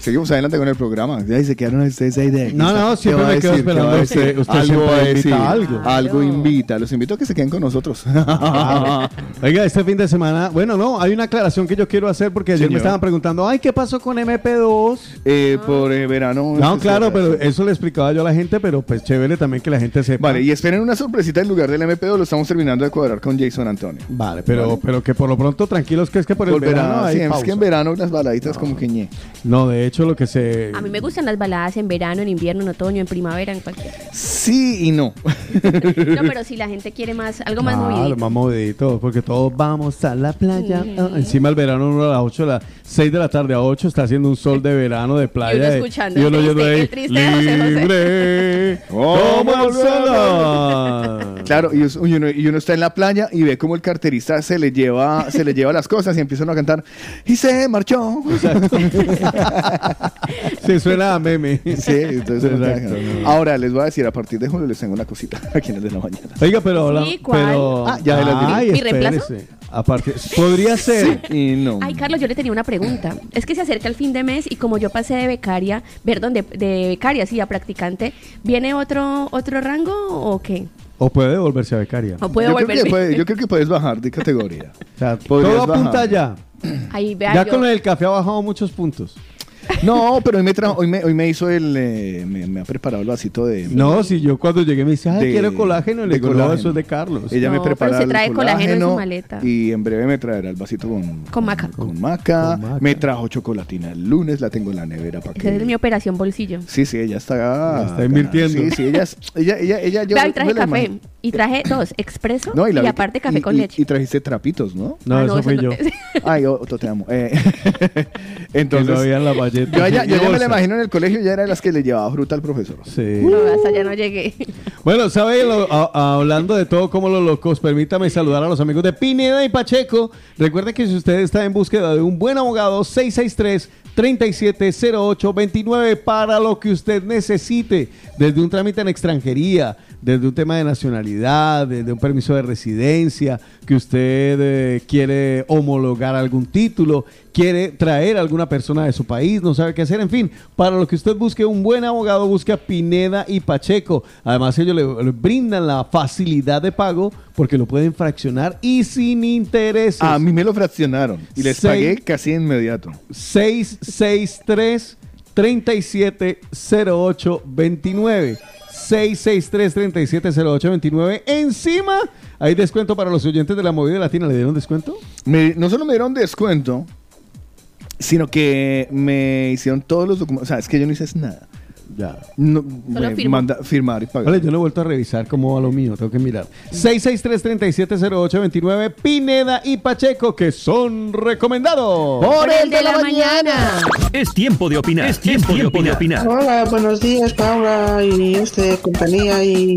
Seguimos adelante con el programa. Ya se quedaron ustedes ahí de. No, no, ¿Qué siempre me quedo esperando va a a usted- Algo siempre va a invita decir. algo. Algo invita. Los invito a que se queden con nosotros. Oiga, este fin de semana, bueno, no, hay una aclaración que yo quiero hacer porque ayer me estaban preguntando, ay, ¿qué pasó con MP2? Eh, por eh, verano. No, claro, pero eso le explicaba yo a la gente, pero pues chévere también que la gente sepa. Vale, y esperen una sorpresita en lugar del MP2. Lo estamos terminando de cuadrar con Jason Antonio. Vale, pero, Vale. pero que por lo pronto tranquilos que es que por el Volverá, verano hay sí, es que en verano las baladitas como que ñe. No, de hecho lo que se... A mí me gustan las baladas en verano, en invierno, en otoño, en primavera, en cualquier. Sí y no. No, pero si la gente quiere más, algo más Claro, movidito. más movidito, porque todos vamos a la playa. Mm. Ah, encima el verano uno a las 8, a las 6 de la tarde a 8 está haciendo un sol de verano de playa. Y uno escuchando y uno triste- ahí, el triste de José José. libre como el sol. Claro, y, uno, y uno está en la playa y ve como el carterista se le lleva, se le lleva las cosas y empiezan a cantar y se marchó. Sí, suena a meme. Sí, entonces. Ahora les voy a decir, a partir de julio les tengo una cosita aquí en el de la mañana. Oiga, pero... habla- Sí, ¿cuál? pero Ah, ya las diré. Ay, ¿Mi reemplazo? espérese. Aparte, podría ser... Y no. Ay, Carlos, yo le tenía una pregunta. Es que se acerca el fin de mes y como yo pasé de becaria, perdón, de, de becaria, sí, a practicante, ¿viene otro otro rango o qué? O puede volverse a becaria. ¿O puedo yo, creo que volverme? puede- yo creo que puedes bajar de categoría. O sea, Podrías todo apunta bajar. ya. Ahí vea Ya yo. con el café ha bajado muchos puntos. No, pero hoy me, trajo- hoy me, hoy me hizo el. eh, me, me ha preparado el vasito de. No, si yo cuando llegué me dice, ay, de- quiero colágeno. Y le de digo, no, colágeno. eso es de Carlos. Ella me No, pero prepara se el trae colágeno en su maleta. Y en breve me traerá el vasito con, Con maca. con maca. Con maca. Me trajo chocolatina el lunes, la tengo en la nevera para Esa es mi operación bolsillo. Sí, sí, ella está. Está invirtiendo. Sí, sí, ella. es- ella, ella, ella yo Vea, y traje la café. imagino. Y traje dos, expreso No, y, y, la vi- aparte café y- con y- leche. Y trajiste trapitos, ¿no? No, Ah, eso fui yo. Ay, Otto, te amo. Eh, Que entonces. no había en la. Yo, a ella- yo ya me la imagino en el colegio, ya era de las que le llevaba fruta al profesor. Sí. No, hasta allá no llegué. Bueno, ¿sabe? Lo- a- a- hablando de todo como los locos, permítame saludar a los amigos de Pineda y Pacheco. Recuerden que si usted está en búsqueda de un buen abogado, 663-370829 para lo que usted necesite, desde un trámite en extranjería, desde un tema de nacionalidad, desde un permiso de residencia, que usted eh, quiere homologar algún título, quiere traer a alguna persona de su país, no sabe qué hacer, en fin, para lo que usted busque un buen abogado, busque a Pineda y Pacheco. Además, ellos le, le brindan la facilidad de pago porque lo pueden fraccionar y sin intereses. A mí me lo fraccionaron y les Seis- pagué casi de inmediato. 663 370829 663 370829 Encima hay descuento para los oyentes de la movida latina. ¿Le dieron descuento? No solo me dieron descuento, sino que me hicieron todos los documentos. O sea, es que yo no hice nada. Ya. No, Solo me manda firmar y pagar. Vale, yo no he vuelto a revisar cómo va lo mío, tengo que mirar. 663-370829, Pineda y Pacheco, que son recomendados. Por el de la mañana. Es tiempo de opinar. Es tiempo, de opinar. Hola, buenos días, Paula y este compañía y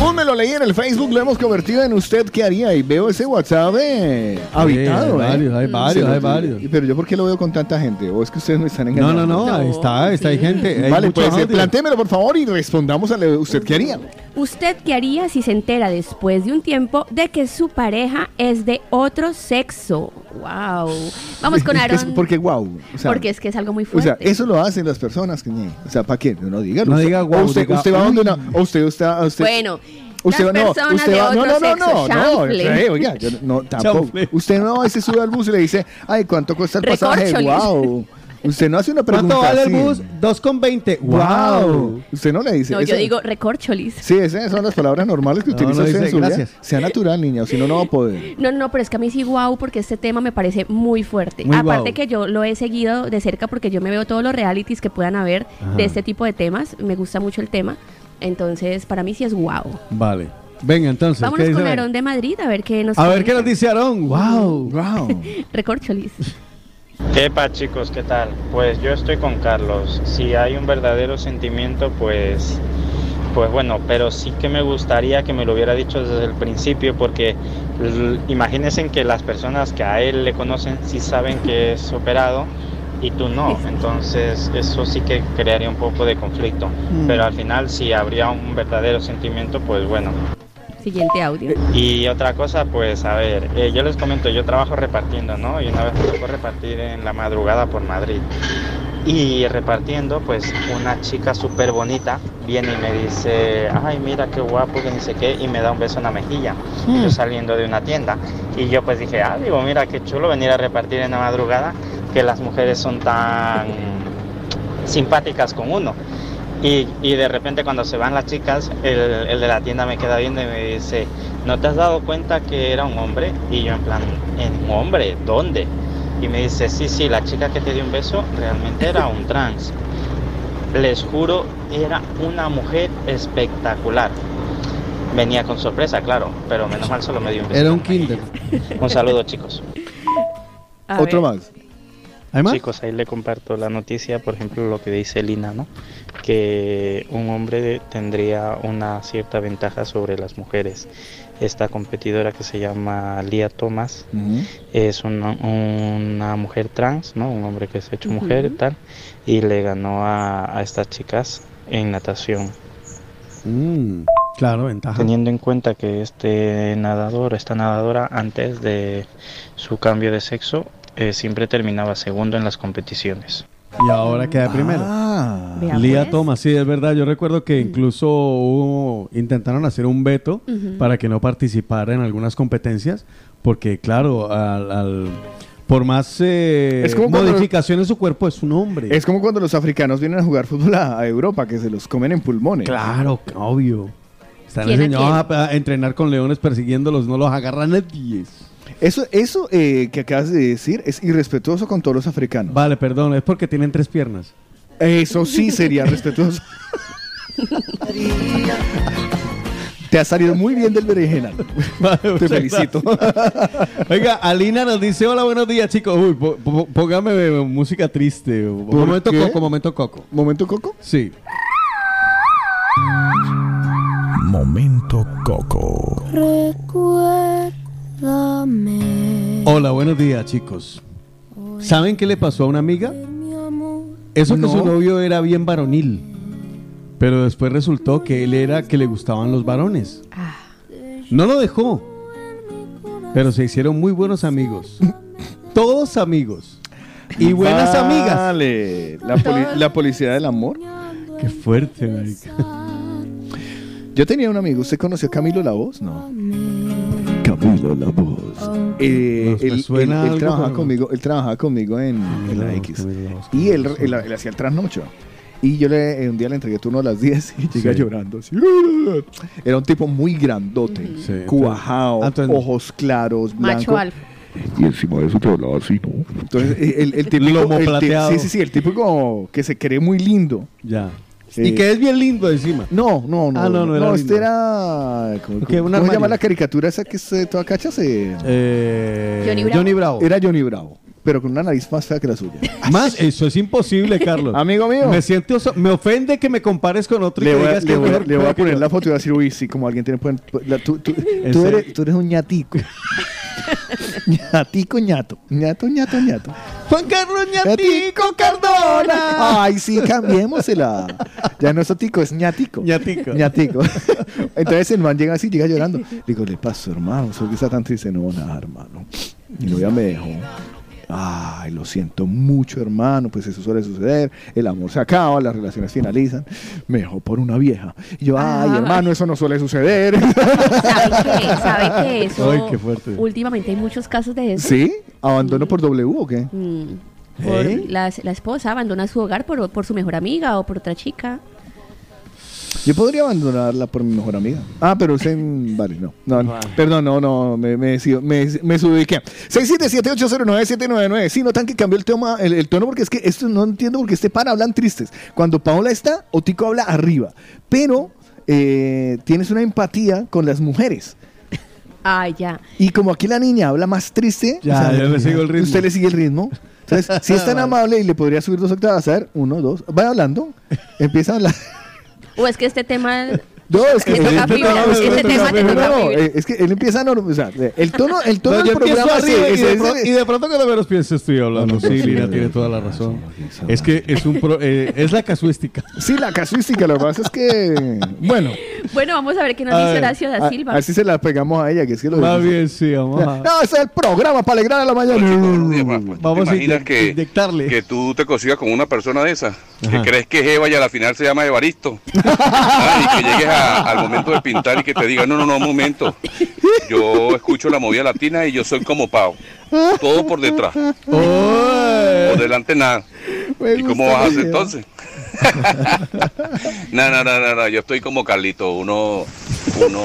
Un me lo leí en el Facebook, lo hemos convertido en usted qué haría y veo ese WhatsApp eh, habitado. hay ¿eh? varios, hay varios, Sí, hay varios. Pero yo por qué lo veo con tanta gente o es que ustedes me están No, engañando. no, no, ahí está, está, hay gente. hay Vale, pues eh, audios. plantémelo por favor y respondamos a usted qué haría. ¿Usted qué haría si se entera después de un tiempo de que su pareja es de otro sexo? ¡Wow! Vamos con Aaron. porque wow. O sea, porque es que es algo muy O fuerte. sea, eso lo hacen las personas que. O sea, ¿para qué? No diga. No diga guau, O usted, diga, usted va donde una. O usted, usted, usted Bueno, Usted va- no, personas usted de va- no, otro no, no, sexo, no, no, chanfle. oiga, yo no, tampoco. Usted no se sube al bus y le dice, ay, ¿cuánto cuesta el pasaje? Wow. Usted no hace una pregunta ¿Cuánto vale el bus? 2,20. Wow. Wow. Usted no le dice. No, yo digo recorcholis. Sí, esas son las palabras normales que No, utiliza no usted en vida. gracias. Sea natural, niña, o si no, no va a poder. No, no, pero es que a mí sí guau porque este tema me parece muy fuerte. Muy Aparte que yo lo he seguido de cerca porque yo me veo todos los realities que puedan haber Ajá. de este tipo de temas. Me gusta mucho el tema. Entonces, para mí sí es guau. Vale. Venga, entonces. ¿qué Vámonos dice con Aarón de Madrid a ver qué nos A ver qué nos dice Aarón. Wow. Wow. Recorcholis. Epa chicos, ¿qué tal? Pues yo estoy con Carlos. Si hay un verdadero sentimiento, pues, pues bueno, pero sí que me gustaría que me lo hubiera dicho desde el principio, porque imagínense que las personas que a él le conocen sí saben que es operado y tú no. Entonces eso sí que crearía un poco de conflicto. Mm. Pero al final si habría un verdadero sentimiento, pues bueno, Siguiente audio. y otra cosa, pues a ver, eh, yo les comento, yo trabajo repartiendo, ¿no? Y una vez me tocó repartir en la madrugada por Madrid. Y repartiendo, pues una chica súper bonita viene y me dice, ay, mira qué guapo, que ni sé qué, y me da un beso en la mejilla. Mm. Yo saliendo de una tienda. Y yo pues dije, ah, digo, mira qué chulo venir a repartir en la madrugada, que las mujeres son tan simpáticas con uno. Y, y de repente cuando se van las chicas, el, el de la tienda me queda viendo y me dice, ¿no te has dado cuenta que era un hombre? Y yo en plan, ¿en un hombre? ¿Dónde? Y me dice, sí, sí, la chica que te dio un beso realmente era un trans. Les juro, era una mujer espectacular. Venía con sorpresa, claro, pero menos mal solo me dio un beso. Era un kinder. Un saludo, chicos. A Otro ver. más. Chicos, ahí le comparto la noticia, por ejemplo, lo que dice Lina, ¿no? Que un hombre tendría una cierta ventaja sobre las mujeres. Esta competidora que se llama Lia Thomas es una, una mujer trans, ¿no? Un hombre que se ha hecho mujer y tal, y le ganó a, a estas chicas en natación. Mm, claro, ventaja. Teniendo en cuenta que este nadador, esta nadadora, antes de su cambio de sexo, eh, siempre terminaba segundo en las competiciones. Y ahora queda primero. Vea Lía pues. Thomas, sí, es verdad. Yo recuerdo que incluso hubo- intentaron hacer un veto para que no participara en algunas competencias, porque claro, al, al- por más eh, Es como en su cuerpo es un hombre. Es como cuando los africanos vienen a jugar fútbol a, a Europa, que se los comen en pulmones. Claro, obvio. Están ¿Quién a enseñados a, a entrenar con leones persiguiéndolos, no los agarra nadie. Eso, eso eh, que acabas de decir es irrespetuoso con todos los africanos. Vale, perdón, es porque tienen tres piernas. Eso sí sería respetuoso. Te ha salido muy bien del berenjenal. Te felicito. Oiga, Alina nos dice, hola, buenos días, chicos. Uy, po- po- póngame eh, música triste. Momento qué? coco, momento coco. ¿Momento coco? Sí. Momento Coco. Recuérdame. Hola, buenos días, chicos. ¿Saben qué le pasó a una amiga? Eso que No. su novio era bien varonil. Pero después resultó que él era que le gustaban los varones. No lo dejó. Pero se hicieron muy buenos amigos. Todos amigos. Y buenas amigas. La, poli- la policía del amor. Qué fuerte, marica. Yo tenía un amigo, ¿usted conoció a Camilo La Voz? No. Camilo La Voz. Eh, él, suena él- él algo, trabajaba conmigo, él trabajaba conmigo en, en la X. Y él, él- él hacía el trasnocho. Y yo le, eh, un día le entregué turno a las 10 y llega Sí. llorando así. Era un tipo muy grandote, Sí, cuajado, entonces- ojos claros, Macho blanco. alfa. Y encima de eso te hablaba así, ¿no? Entonces, el, el típico. Lomo el sí, sí, sí, el tipo como que se cree muy lindo. Ya. Sí. Y que es bien lindo encima. No, no, no. Ah, no, no era este lindo. era. ¿Cómo, Ok, un cómo se llama la caricatura esa que es eh, toda cacha? Se... Eh, Johnny Bravo. Johnny Bravo. Era Johnny Bravo, pero con una nariz más fea que la suya. Más, eso es imposible, Carlos. Amigo mío. Me siento, oso- me ofende que me compares con otro y Le que voy, a, digas que le voy mejor le voy a que poner la foto y voy a decir, uy, sí, como alguien tiene. la- tú, tú- ¿En tú eres, tú eres un ñatico. ñatico, ñato. Ñato, ñato, ñato. Juan Carlos Ñatico Cardona. Ay, sí, cambiémosela. Ya no es otico, es ñatico. Ñatico. Ñatico. Entonces el man llega así, llega llorando. Digo, ¿le pasó, hermano? ¿Por qué está tan triste? No, nada, hermano. Mi novia me dejó. Ay, lo siento mucho, hermano. Pues eso suele suceder. El amor se acaba, las relaciones finalizan. Me dejó por una vieja. Y yo, ay, Ah. hermano, eso no suele suceder. ¿Sabe que, sabe eso? Ay, qué fuerte. Últimamente hay muchos casos de eso. ¿Sí? ¿Abandono por W o qué? Mm. Por ¿Eh? la, la esposa abandona su hogar por, por su mejor amiga o por otra chica. Yo podría abandonarla por mi mejor amiga. Ah, pero en... Vale, no. no, no. Perdón, no, no, me, me, me, me subiqué. 677-809-799. Sí, notan que cambió el, tema, el, el tono porque es que esto no entiendo porque este pan hablan tristes. Cuando Paola está, Otico habla arriba. Pero eh, tienes una empatía con las mujeres. Ay, ya. Y como aquí la niña habla más triste, Ya, yo le sigo el ritmo. usted le sigue el ritmo. Entonces, si es tan amable y le podría subir dos octavas, a ver, uno, dos, vaya hablando, empieza a hablar. O es que este tema. No, es que toca fibra, que este no, tema no, te no, toca no, fibra. es que él empieza a norm- o sea, el tono, el tono No, del programa arriba y, de pronto, y de pronto cuando menos pienso estoy hablando. No, no, sí, sí, Lina sí, tiene sí, toda la razón. Es que es un pro- eh, es la casuística. Sí, la casuística, lo que pasa es que, bueno, Bueno, vamos a ver qué nos A dice Horacio da Silva. así se la pegamos a ella, que es que lo Más bien, sí, vamos a... No, ese es el programa para alegrar a la mañana. Vamos a ¿Te imaginas inyec- que, inyectarle. que tú te consigas con una persona de esa? Que crees que es Eva y a la final se llama Evaristo. Y que llegues a- al momento de pintar y que te diga, no, no, no, un momento. Yo escucho la movida latina y yo soy como Pau. Todo por detrás. Por delante nada. ¿Y cómo vas a hacer entonces? no, no, no, no, no, yo estoy como Carlito, uno, uno,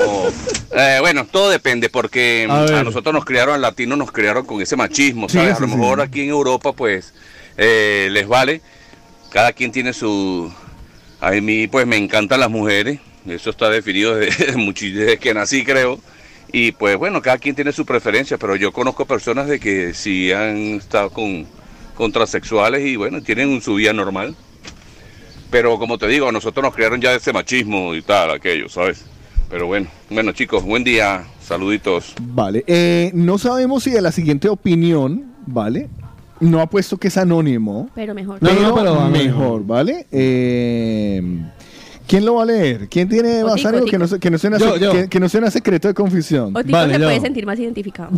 eh, bueno, todo depende, porque A nosotros nos criaron, latinos nos criaron con ese machismo, ¿sabes? sí, a lo sí. mejor aquí en Europa, pues, eh, les vale, cada quien tiene su, a mí, pues, me encantan las mujeres, eso está definido desde, desde que nací, creo, y pues, bueno, cada quien tiene su preferencia, pero yo conozco personas de que sí han estado con, con transexuales y, bueno, tienen su vida normal. Pero como te digo, a nosotros nos criaron ya de ese machismo y tal, aquello, ¿sabes? Pero bueno, bueno chicos, buen día, saluditos. Vale, eh, no sabemos si de la siguiente opinión, ¿vale? No ha puesto que es anónimo. Pero mejor. No, no, pero mejor, ¿vale? Eh, ¿Quién lo va a leer? ¿Quién tiene más ánimo que no, que, no suena, Yo, yo. Que, que no suena secreto de confusión? O Tico Vale, se yo. puede sentir más identificado.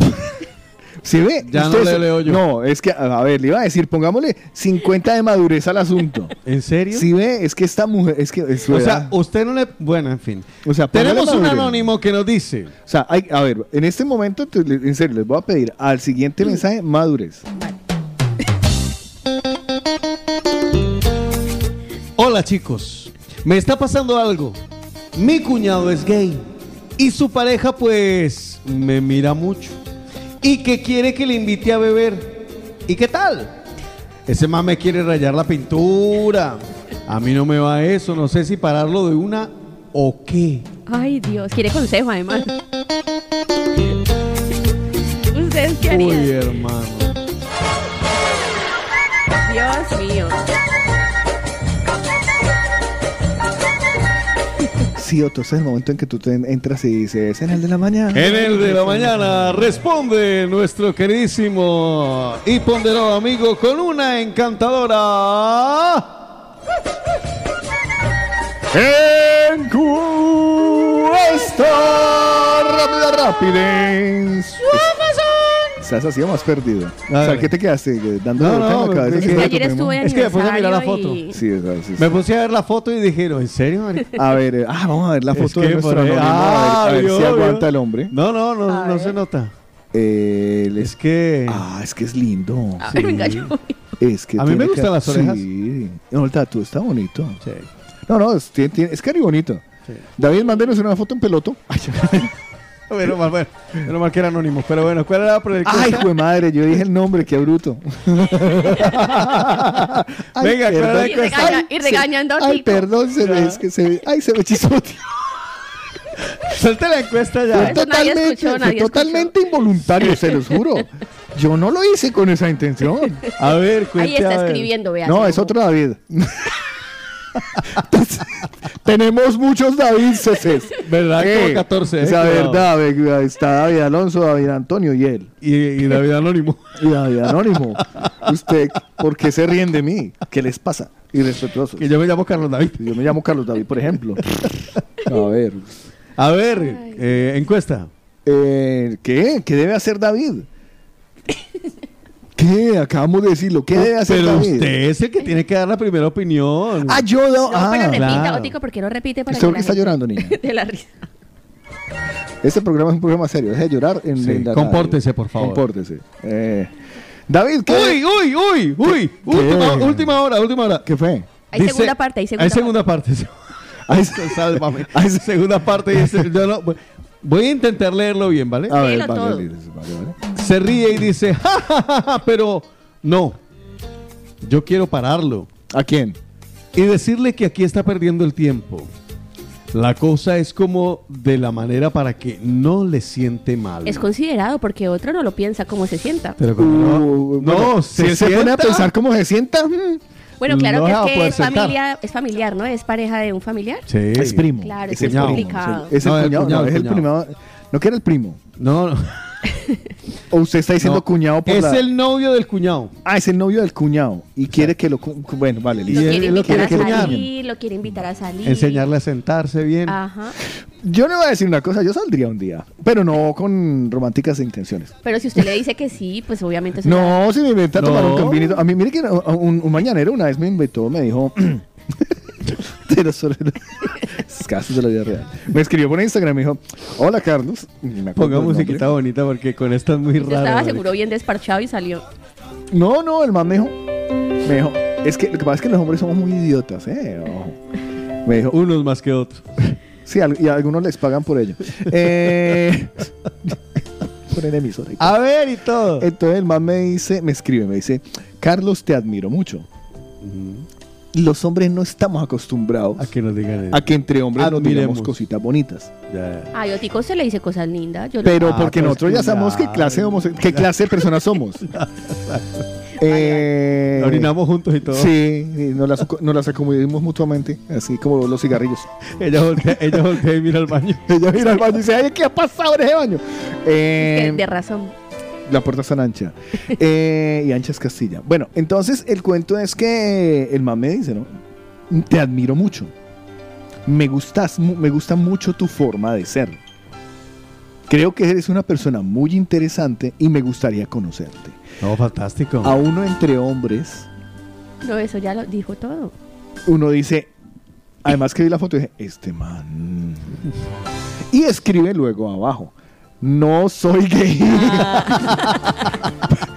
¿Sí ve? Ya no le leo yo. No, es que, a ver, le iba a decir, pongámosle 50 de madurez al asunto. ¿En serio? ¿Sí ve? Es que esta mujer, es que es O sea, usted no le... Bueno, en fin. O sea, Tenemos un anónimo que nos dice... O sea, hay- a ver, en este momento, en serio, les voy a pedir al siguiente mensaje madurez. Hola chicos, me está pasando algo. Mi cuñado es gay y su pareja pues me mira mucho y que quiere que le invite a beber. ¿Y qué tal? Ese man me quiere rayar la pintura. A mí no me va eso, no sé si pararlo de una o qué. Ay, Dios. Quiere consejo, además. ¿Ustedes qué Uy, harían? hermano. Dios mío. Sí, Otto, ese es el momento en que tú te entras y dices, en el de la mañana. En el de la mañana responde nuestro queridísimo y ponderado amigo con una encantadora. Encuesta rápida, rapidez. Estás así o más perdido. O sea. ¿qué te quedaste? eh, Dando No, vuelta en no, la cabeza. es que ayer estuve de Es que me puse a mirar la foto. aniversario y- Sí, o sea, sí, sí. Me puse a ver la foto y dijeron, ¿en serio, marica? A ver, eh, ah, vamos a ver la Es foto que de nuestro por ahí- anónimo, Ah, a ver, a ver vio, si vio. aguanta el hombre. No, no, no, no se nota. Eh, Es que... Ah, es que es lindo. A ver, yo. Es que A mí me tiene gustan las orejas. Sí. No, el tatu está bonito. Sí. No, no, es, tiene- tiene- es cari bonito. Sí. David, mándenos una foto en peloto. Ay, Menos mal, bueno, menos mal que era anónimo. Pero bueno, ¿cuál era la pregunta? Ay, de madre, yo dije el nombre, qué bruto. Ay, Venga, ¿cuál era la perdón. Y, regaña- y Ay, regañando a Ay, perdón, se me, es que se me, ay, se me hechizó. Suelte la encuesta Fue ya. Totalmente, escuchó, fue totalmente involuntario, se los juro. Yo no lo hice con esa intención. A ver, Ahí cuente, está a ver. escribiendo, vea. No, es otro David. Tenemos muchos David Ceces. ¿Verdad? Como 14, eh, Esa verdad, ve- está David Alonso, David Antonio y él. Y, y David Anónimo. Y David Anónimo. Usted, ¿por qué se ríen de mí? ¿Qué les pasa? Irrespetuosos. Que yo me llamo Carlos David. Yo me llamo Carlos David, por ejemplo. A ver. A ver, eh, encuesta. Eh, ¿Qué? ¿Qué debe hacer David? ¿Qué? Acabamos de decirlo. ¿Qué debe hacer Pero David? usted es el que tiene que dar la primera opinión. Ah, yo no. No, ah, pero repita, claro. Otico, ¿por qué no repite para ¿Usted que por la qué está gente- llorando, niña? De la risa. Este programa es un programa serio. Deje de llorar en, Sí, en la compórtese, por favor. Compórtese. Eh, David, ¿qué? Uy, uy, uy, uy. Última, última hora, última hora. ¿Qué fue? Hay segunda parte, hay segunda Hay segunda parte. Ay, Sálvame. Hay segunda parte. Y ese- yo no- voy a intentar leerlo bien, ¿vale? A ver, vale, todo. vale, vale, vale. Se ríe y dice, ja, ja, ja, ja, pero no. Yo quiero pararlo. ¿A quién? Y decirle que aquí está perdiendo el tiempo. La cosa es como de la manera para que no le siente mal. Es considerado porque otro no lo piensa cómo se sienta. Pero como no, Uh, no, bueno, se si él se pone a sienta. pensar cómo se sienta, mm, Bueno, claro No que es que es familia, es familiar, ¿no? Es pareja de un familiar. Sí. es primo. Claro, es es el complicado. Es el No, el cuñado, cuñado, no, el es el cuñado. primo. ¿No que era el primo? No, no. ¿O usted está diciendo No, cuñado por Es la- el novio del cuñado. Ah, es el novio del cuñado. Y quiere que lo... Bueno, vale. Lo quiere él lo invitar a quiere que le salir, lo quiere invitar a salir. Enseñarle a sentarse bien. Ajá. Yo le voy a decir una cosa. Yo saldría un día. Pero no con románticas intenciones. Pero si usted le dice que sí, pues obviamente eso ya- No, si me inventa a tomar No. un campinito. A mí, mire que un, un mañanero una vez me invitó, me dijo. Los esos casos de la vida real. Me escribió por Instagram y me dijo: Hola Carlos. Ponga musiquita bonita porque con esta es muy raro. estaba seguro bien desparchado y salió. No, no, el man me dijo. Me dijo: Es que lo que pasa es que los hombres somos muy idiotas, ¿eh? Ojo. Me dijo: Unos más que otros. Sí, y a algunos les pagan por ello. Eh, por el emisor. y todo. A ver y todo. Entonces el man me dice, me escribe, me dice, Carlos, te admiro mucho. Los hombres no estamos acostumbrados A que nos digan eso. a que entre hombres nos digamos cositas bonitas. Ya. Ay, Otico se le dice cosas lindas. Yo Pero Ah, porque pues nosotros ya sabemos qué clase, qué clase de personas somos. Eh, Orinamos juntos y todo. Sí, y nos las, nos las acomodamos mutuamente, así como los cigarrillos. Ella voltea, ella voltea y mira al baño. Ella mira al baño y dice, ay, ¿qué ha pasado en ese baño? Eh, de razón. La puerta es tan ancha. Eh, y ancha es Castilla. Bueno, entonces el cuento es que el man me dice, ¿no? Te admiro mucho. Me gustas, me gusta mucho tu forma de ser. Creo que eres una persona muy interesante y me gustaría conocerte. No, fantástico. A uno entre hombres, No, eso ya lo dijo todo. uno dice, además que vi la foto y dije, este man. Y escribe luego abajo, no soy gay.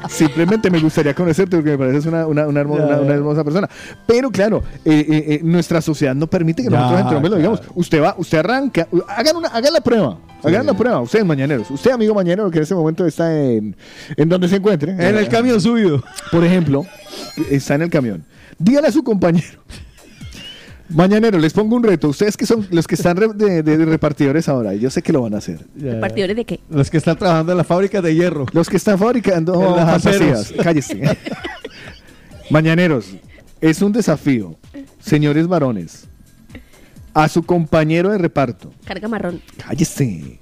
Simplemente me gustaría conocerte porque me pareces una, una, una hermo- Ya. una- una hermosa persona. Pero claro, eh, eh, eh, nuestra sociedad no permite que Ya, nosotros entre hombres lo digamos. claro. Usted va, usted arranca, hagan, una, hagan la prueba. Hagan la prueba, ustedes mañaneros. Usted, amigo mañanero, que en este momento está en, en donde se encuentre. En el camión subido. Por ejemplo, está en el camión. Dígale a su compañero. Mañanero, les pongo un reto. Ustedes que son los que están de, de- de repartidores ahora, yo sé que lo van a hacer. Ya. ¿Partidores de qué? Los que están trabajando en la fábrica de hierro. Los que están fabricando En las fantasías. Cállese. Mañaneros, es un desafío, señores varones, a su compañero de reparto. Carga marrón. Cállese.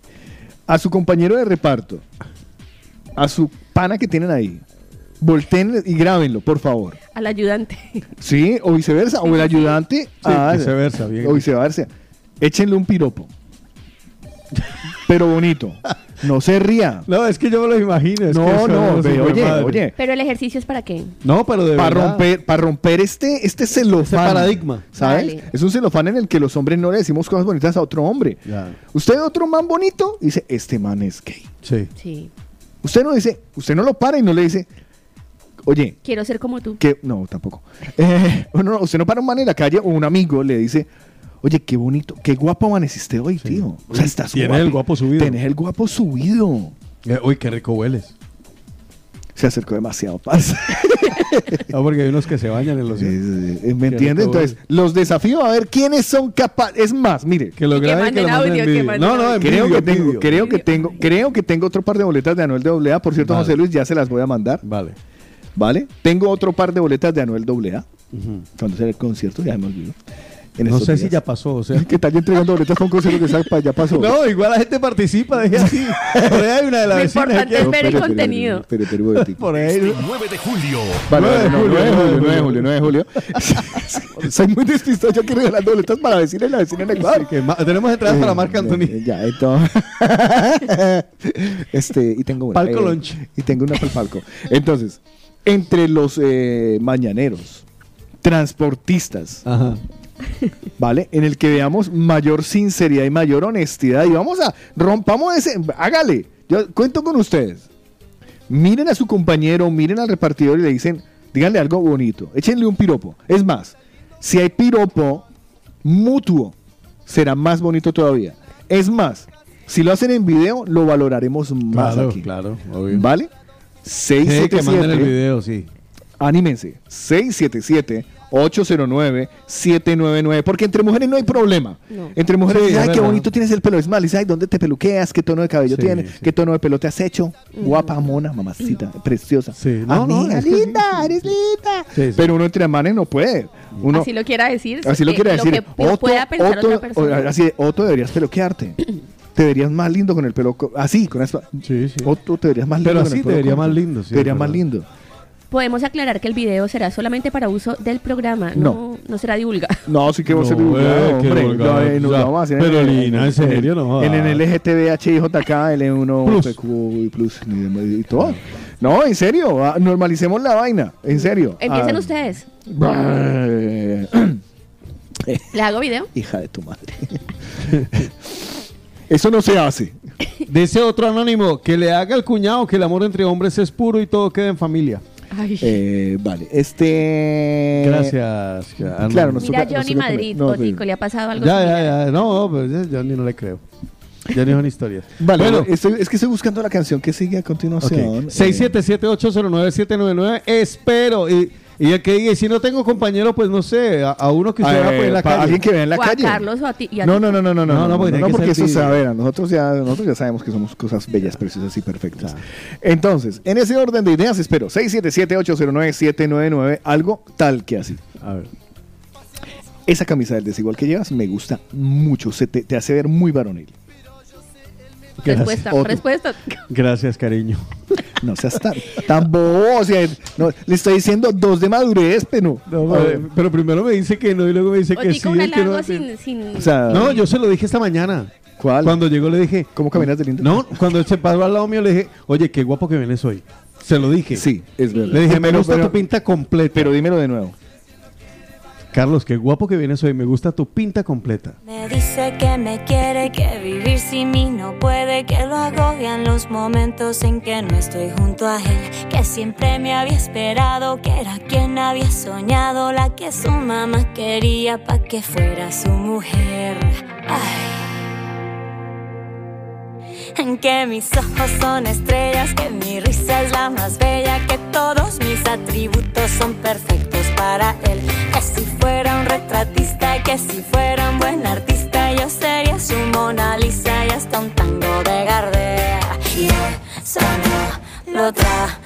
A su compañero de reparto, a su pana que tienen ahí. Volteen y grábenlo, por favor. Al ayudante. Sí, o viceversa, o el ayudante. a- viceversa, bien. O viceversa. Échenle un piropo. Pero bonito. No se ría. No, es que yo me lo imagino. es No, que eso no, de oye, madre. oye. Pero el ejercicio es para qué? No, pero de Para verdad. romper, para romper este, este celofán. Ese paradigma. ¿Sabes? Vale. Es un celofán en el que los hombres no le decimos cosas bonitas a otro hombre. Ya. Usted otro man bonito y dice, este man es gay. Sí. Sí. Usted no dice, usted no lo para y no le dice, oye, Quiero ser como tú. que no, tampoco. Eh, no, no, usted no para un man en la calle o un amigo le dice, oye, qué bonito, qué guapo amaneciste hoy, tío. O sea, estás Tienes el guapo subido. Tienes el guapo subido. Eh, Uy, qué rico hueles. Se acercó demasiado, paz. No, porque hay unos que se bañan en los. ¿Me Qué entiende? rico Entonces, los desafío a ver quiénes son capaces. Es más, mire. Que lo que graben que audio, que No, no, en Creo que, en tengo, creo, que tengo, creo que tengo otro par de boletas de Anuel AA. Por cierto, Vale. José Luis, ya se las voy a mandar. Vale. ¿Vale? Tengo otro par de boletas de Anuel AA. Ujú. Cuando sea el concierto, ya me olvido. En No sé si días. ya pasó, o sea. ¿Qué tal yo entregando boletas para un concierto que salga- ya pasó? No, igual la gente participa, deje así. Por ahí hay una de las Lo vecinas importante aquí. es ver el contenido. momentico. Por ahí. Este 9 de julio. Vale, 9 de no, julio, 9 de 9 de julio, 9 de julio. julio, 9 de julio. Soy muy despistado, yo quiero regalar boletas para vecina y la vecina en Ecuador. Que tenemos entradas para Marc Anthony. Eh, Ya, entonces. este, y tengo una. Palco eh, lunch. Y tengo una para el palco. Entonces, entre los eh, mañaneros, transportistas, Ajá. ¿vale? En el que veamos mayor sinceridad y mayor honestidad. Y vamos a, rompamos ese, hágale. Yo cuento con ustedes. Miren a su compañero, miren al repartidor y le dicen, díganle algo bonito, échenle un piropo. Es más, si hay piropo mutuo, será más bonito todavía. Es más, si lo hacen en video, lo valoraremos más Claro, aquí. claro, obvio. ¿Vale? Sí, que manden el 677 video, sí. anímense, 677-809-799, porque entre mujeres no hay problema. No. Entre mujeres, Sí, ay, qué verdad. bonito tienes el pelo. Es más, dice, ay, ¿dónde te peluqueas? ¿Qué tono de cabello Sí, tienes? sí. ¿Qué tono de pelo te has hecho? Guapa, mona, mamacita, preciosa. Sí, no, no, Amiga, sí, linda, sí. eres linda. Sí, sí. Pero uno entre manes no puede. Uno, así lo quiera decir. así lo quiere decir. Lo que pu- pueda pensar Otto, otra persona. o- así Otto, deberías peluquearte. Te verías más lindo con el pelo co- así, con esta. Sí, sí. Otto, te verías más lindo Pero con así el pelo te vería corto. más lindo, sí, Te vería es más verdad. lindo. Podemos aclarar que el video será solamente para uso del programa, no, No. no será divulgado. No, sí que ser No, divulgado, eh, qué hombre. No, eh, no, o sea, lo vamos a hacer pero en, Lina, en serio, no En el jodas. LGTBHIJK, L1, Plus. PQ y Plus y, y todo. No, en serio, ah, normalicemos la vaina, en serio. Empiecen Ah, ustedes. brr. ¿Le hago video? Hija de tu madre. Eso no se hace. Dice otro anónimo, que le haga el cuñado que el amor entre hombres es puro y todo queda en familia. Ay. Eh, vale, este. Gracias. anónimo. Claro, nos Mira toca- nos Johnny toca Madrid. No, ¿le ha pasado algo Ya, similar? ya, ya. No, pues ya, yo ni no le creo. Ya ni son historias. Vale, Bueno, estoy- es que estoy buscando la canción que sigue a continuación. Eh, 677-809-799. Espero. Y, y el que diga, si no tengo compañero, pues no sé, a, a uno que usted eh, va en la pa- calle. Alguien que vea en la O a calle. Carlos o a ti. y a No, no, no, no, no, no, No, no, no, no, porque no, porque eso se tibio. verá. Nosotros ya, nosotros ya sabemos que somos cosas bellas, preciosas y perfectas. Entonces, en ese orden de ideas, espero 677-809-799, algo tal que así. A ver. Esa camisa del desigual que llevas me gusta mucho, se te, te hace ver muy varonil. Respuesta, Otro. respuesta. Gracias, cariño. No seas tan, tan bobo, o sea, no, le estoy diciendo dos de madurez, pero... No, pero, pero primero me dice que no y luego me dice que sí. Que no, halago sin, sin... O sea, no, yo se lo dije esta mañana. ¿cuál? Cuando llegó le dije, ¿Cómo caminas de lindo? no, cuando se paró al lado mío le dije, oye, qué guapo que vienes hoy. Se lo dije. Sí, es verdad. Le dije, me gusta pero- tu pinta completa. Pero dímelo de nuevo. Carlos, qué guapo que vienes hoy. Me gusta tu pinta completa. Me dice que me quiere, que vivir sin mí no puede, que lo agobian los momentos en que no estoy junto a él, que siempre me había esperado, que era quien había soñado, la que su mamá quería pa' que fuera su mujer. Ay. En que mis ojos son estrellas, que mi risa es la más bella, que todos mis atributos son perfectos para él. Que si fuera un retratista, que si fuera un buen artista, yo sería su Mona Lisa y hasta un tango de Gardea. Y eso no lo trago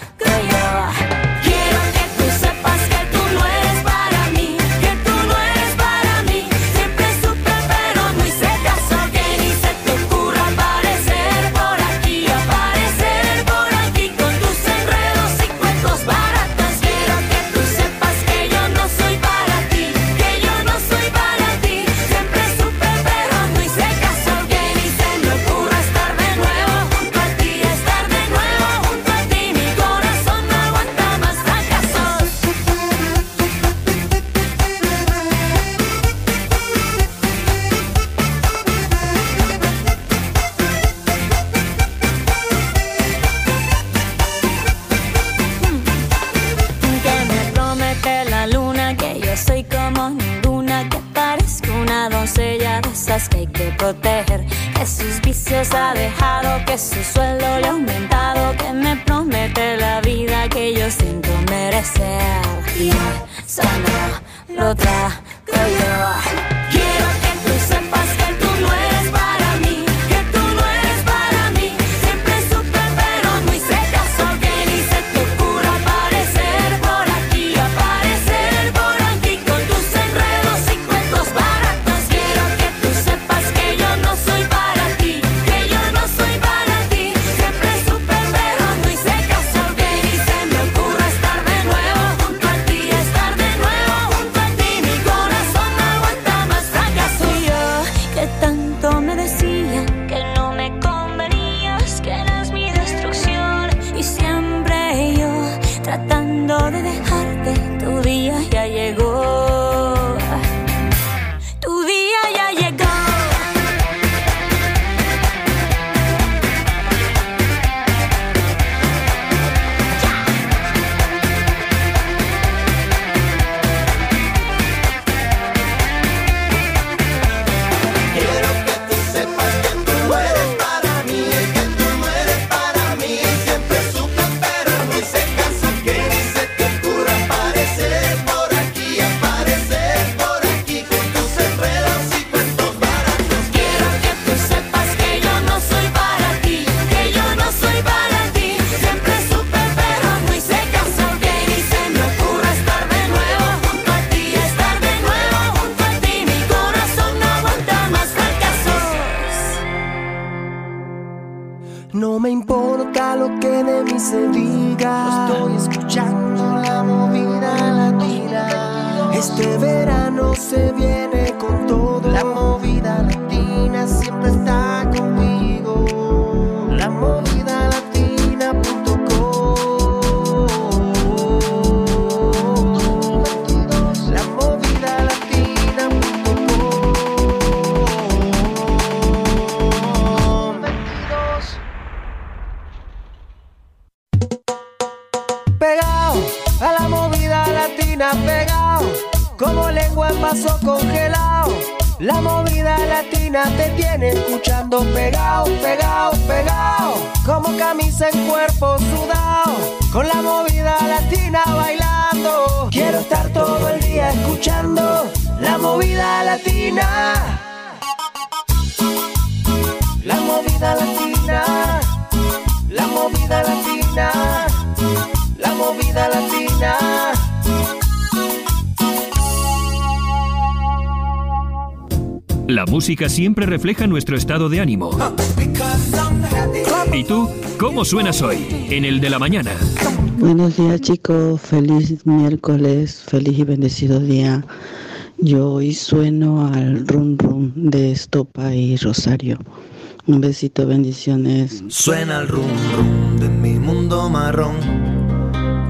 música siempre refleja nuestro estado de ánimo. ¿Y tú? ¿Cómo suenas hoy? En el de la mañana. Buenos días chicos, feliz miércoles, feliz y bendecido día. Yo hoy sueno al rum rum de Estopa y Rosario. Un besito, bendiciones. Suena el rum rum de mi mundo marrón.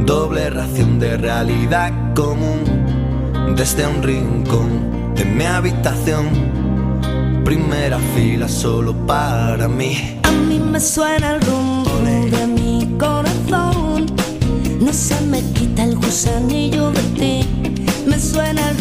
Doble ración de realidad común. Desde un rincón de mi habitación. Primera fila solo para mí. A mí me suena el rum rum de mi corazón. No se me quita el gusanillo de ti. Me suena el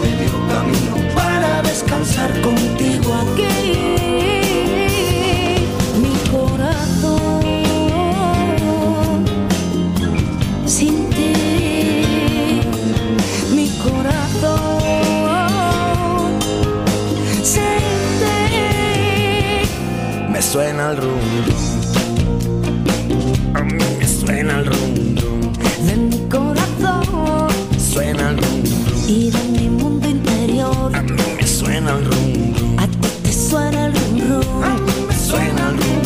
Suena el rum A mí me suena el rum de mi corazón Suena el rum y de mi mundo interior. A mí me suena el rum A ti te suena el rum rum. A mí me suena el rum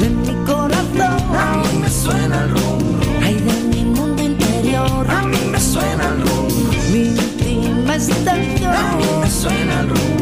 de mi corazón. A mí me suena el rum Ay, de mi mundo interior. A mí me suena el rum Mi última estación. A mí me suena el rum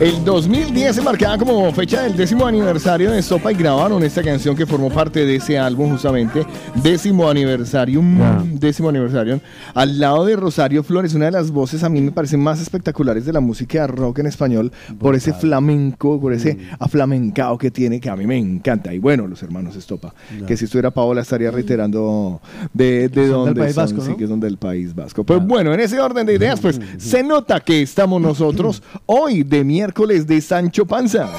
El 2010 se marcaba como fecha del décimo aniversario de Sopa y grabaron esta canción que formó parte de ese álbum justamente, décimo aniversario, décimo aniversario, al lado de Rosario Flores, una de las voces a mí me parecen más espectaculares de la música rock en español, por ese flamenco, por ese aflamencao que tiene, que a mí me encanta. Y bueno, los hermanos Estopa, que si estuviera Paola estaría reiterando de, de del dónde País son, Vasco, sí, ¿no? que son del País Vasco. Pues bueno, en ese orden de ideas, pues se nota que estamos nosotros hoy de miércoles de Sancho Panza.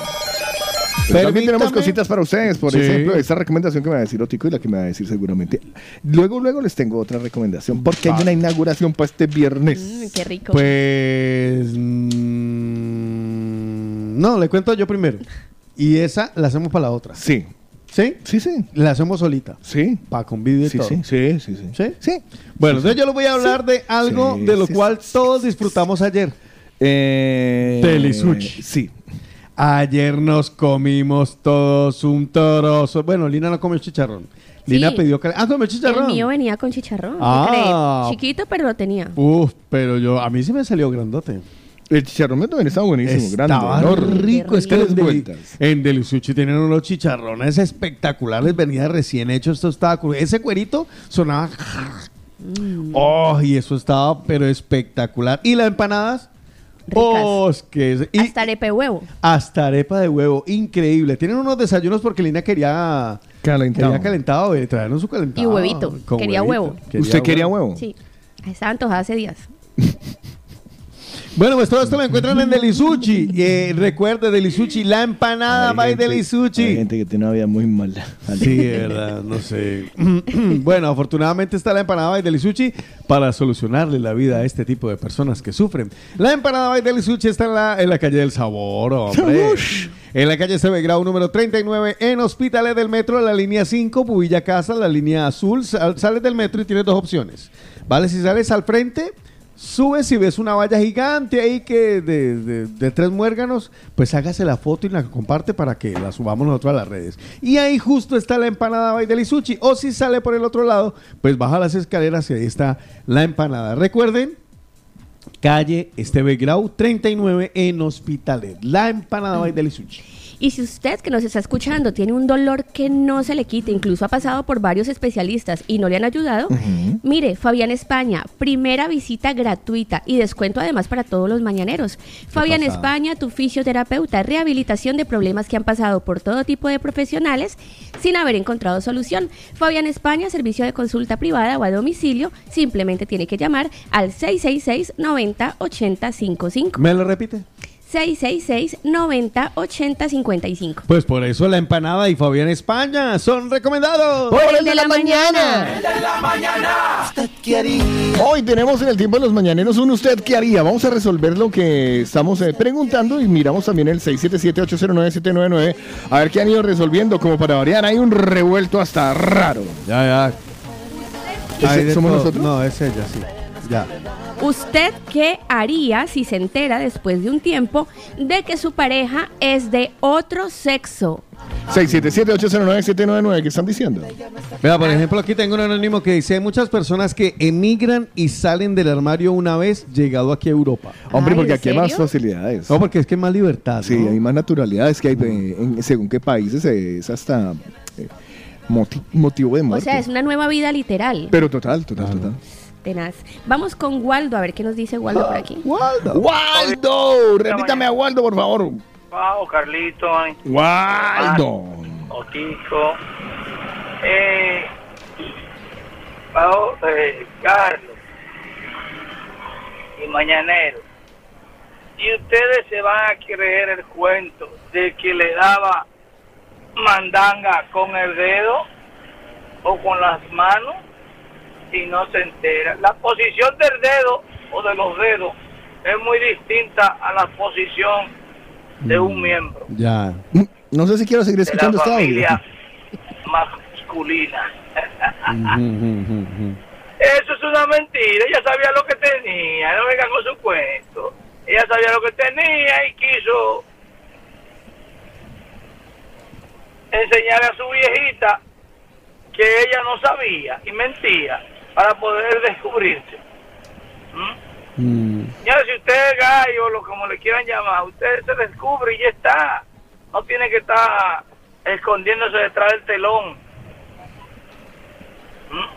Pero también tenemos cositas para ustedes, por Sí. ejemplo, esta recomendación que me va a decir Otico y la que me va a decir seguramente. Luego, luego les tengo otra recomendación, porque hay una inauguración para este viernes. Mm, qué rico. Pues. mm, no, le cuento yo primero. Y esa la hacemos para la otra. Sí. ¿Sí? Sí, sí. La hacemos solita. Sí. Para convivir y Sí, todo. sí, sí, sí, sí. ¿Sí? Sí. Bueno, entonces yo les voy a hablar de algo Sí, de lo sí, cual todos disfrutamos ayer. Eh, Telisuch. Sí. Ayer nos comimos todos un torozo. Bueno, Lina no comió chicharrón. Lina Sí. pidió... cale- Ah, comió chicharrón. El mío venía con chicharrón. Ah. Chiquito, pero lo tenía. Uf, pero yo... A mí sí me salió grandote. El chicharrón también estaba buenísimo, Estaba grande. rico, es que Tres en, Deli- vueltas. en Delisuchi tienen unos chicharrones espectaculares, venía recién hecho, esto estaba cru- ese cuerito sonaba oh, y eso estaba pero espectacular. Y las empanadas oh, es que es- y Hasta arepe huevo. hasta arepa de huevo, increíble. Tienen unos desayunos porque Lina quería Calentado. Quería calentado, eh, traernos su calentado. Y huevito, con quería huevo. ¿Usted quería huevo? Sí. Estaba antojada hace días. Bueno, pues todo esto lo encuentran en Delisuchi. Eh, recuerde, Delisuchi, la empanada Hay by gente- Delisuchi. Hay gente que tiene una vida muy mala. Sí, de verdad, no sé. bueno, afortunadamente está la empanada by Delisuchi para solucionarle la vida a este tipo de personas que sufren. La empanada by Delisuchi está en la, en la calle del Sabor, hombre. En la calle CB Grau número 39, en Hospitales del Metro, la línea 5, Pubilla Casa, la línea azul. Sal- sales del metro y tienes dos opciones. ¿Vale? Si sales al frente, subes y ves una valla gigante ahí que de, tres muérganos, pues hágase la foto y la comparte para que la subamos nosotros a las redes. Y ahí justo está la empanada by Delisuchi. O si sale por el otro lado, pues baja las escaleras y ahí está la empanada. Recuerden, calle Esteve Grau 39 en Hospitalet. La empanada by Delisuchi. Y si usted que nos está escuchando tiene un dolor que no se le quite, incluso ha pasado por varios especialistas y no le han ayudado, mire, Fabián España, primera visita gratuita y descuento además para todos los mañaneros. Fabián. España, tu fisioterapeuta, rehabilitación de problemas que han pasado por todo tipo de profesionales sin haber encontrado solución. Fabián España, servicio de consulta privada o a domicilio, simplemente tiene que llamar al 666 90 80 55. ¿Me lo repite? 666 90 80 55. Pues por eso la empanada y Fabián España son recomendados. Por el de la mañana. Hoy tenemos en el tiempo de los mañaneros un usted qué haría. Vamos a resolver lo que estamos eh, preguntando y miramos también el 677-809-799 a ver qué han ido resolviendo. Como para variar, hay un revuelto hasta raro. Ya, ya. ¿Ese Hay de somos todo. nosotros? No, es ella, sí. Ya. ¿Usted qué haría si se entera después de un tiempo de que su pareja es de otro sexo? 677-809-799, ¿qué están diciendo? Vea, por ejemplo, aquí tengo un anónimo que dice, hay muchas personas que emigran y salen del armario una vez llegado aquí a Europa. Hombre, Ay, porque ¿en aquí hay más facilidades. No, porque es que hay más libertad. Sí, ¿no? hay más naturalidades que hay eh, en- según qué países es hasta eh, moti- motivo de O muerte. sea, es una nueva vida literal. Pero total, total, total. Tenaz. Vamos con Waldo, a ver qué nos dice Waldo por aquí. ¡Waldo! ¡Waldo! Repítame a Waldo, por favor. Pau, Carlito, ¡Waldo! Otico, eh, Pau, eh, Carlos y Mañanero. Y ustedes se van a creer el cuento de que le daba mandanga con el dedo o con las manos y no se entera. La posición del dedo o de los dedos es muy distinta a la posición de un miembro Ya. No sé si quiero seguir escuchando audio. familia masculina. Eso es una mentira. Ella sabía lo que tenía. No venga con su cuento. Ella sabía lo que tenía y quiso enseñarle a su viejita que ella no sabía y mentía para poder descubrirse. ¿Mm? Mm. Ya si usted es gallo, lo como le quieran llamar, usted se descubre y ya está. No tiene que estar escondiéndose detrás del telón. ¿Mm?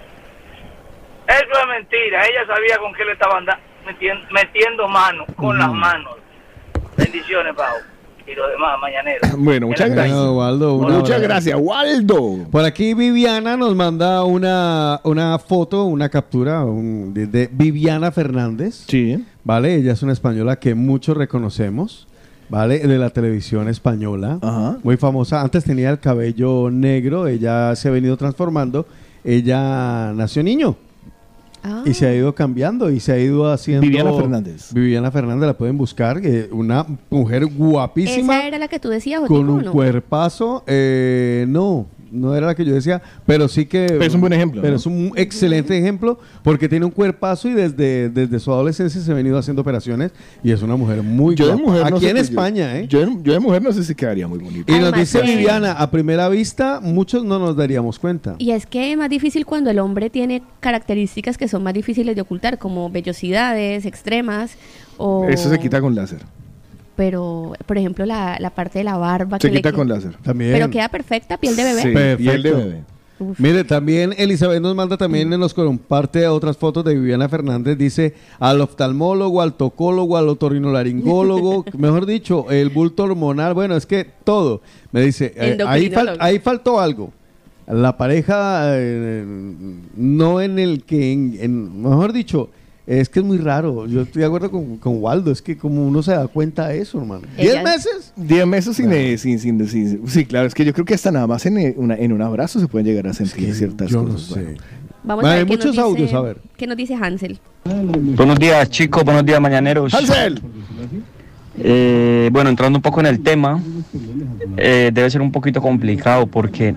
Eso es mentira. Ella sabía con qué le estaban da- metien- metiendo mano, con las manos. Bendiciones, Pau. Y lo demás, mañanero. Bueno, muchas gracias. Waldo, Muchas gracias, Waldo. Por aquí Viviana nos manda una, una foto, una captura un- de, de Viviana Fernández. Sí. ¿Vale? Ella es una española que muchos reconocemos. ¿Vale? De la televisión española. Ajá. Muy famosa. Antes tenía el cabello negro. Ella se ha venido transformando. Ella nació niño. Ah. Y se ha ido cambiando y se ha ido haciendo. Viviana Fernández. Viviana Fernández la pueden buscar. eh, una mujer guapísima Esa era la que tú decías, con Jotico, ¿o un no? cuerpazo. eh, no, no era la que yo decía, pero sí que. Pero es un buen ejemplo, Pero ¿no? es un excelente ejemplo porque tiene un cuerpazo y desde, desde su adolescencia se ha venido haciendo operaciones y es una mujer muy Yo de mujer no Aquí sé, en yo- España, ¿eh? Yo, de- yo de mujer no sé si quedaría muy bonito. Y nos Además dice Viviana, a primera vista, muchos no nos daríamos cuenta. Y es que es más difícil cuando el hombre tiene características que son más difíciles de ocultar, como vellosidades extremas o... Eso se quita con láser. Pero, por ejemplo, la, la parte de la barba... Se que quita con láser. También. Pero queda perfecta, piel de bebé. Sí, Perfecto. piel de bebé. Uf. Mire, también Elizabeth nos manda también nos comparte otras fotos de Viviana Fernández. Dice al oftalmólogo, al tocólogo, al otorrinolaringólogo, mejor dicho, el bulto hormonal. Bueno, es que todo. Me dice, eh, ahí, fal- ahí faltó algo. La pareja, eh, no en el que, en- en- mejor dicho, es que es muy raro. Yo estoy de acuerdo con, con Waldo. Es que como uno se da cuenta de eso, hermano. ¿Diez meses? Diez meses sin, eh, sin, sin, sin- Sí, claro, es que yo creo que hasta nada más en, eh, una- en un abrazo se pueden llegar a sentir ciertas yo no cosas. sé. bueno. Vamos Vale, a ver hay qué nos muchos dice- audios, a ver. ¿Qué nos dice Hansel? Buenos días, chicos. Buenos días, mañaneros. Hansel. Eh, bueno, entrando un poco en el tema, eh, debe ser un poquito complicado porque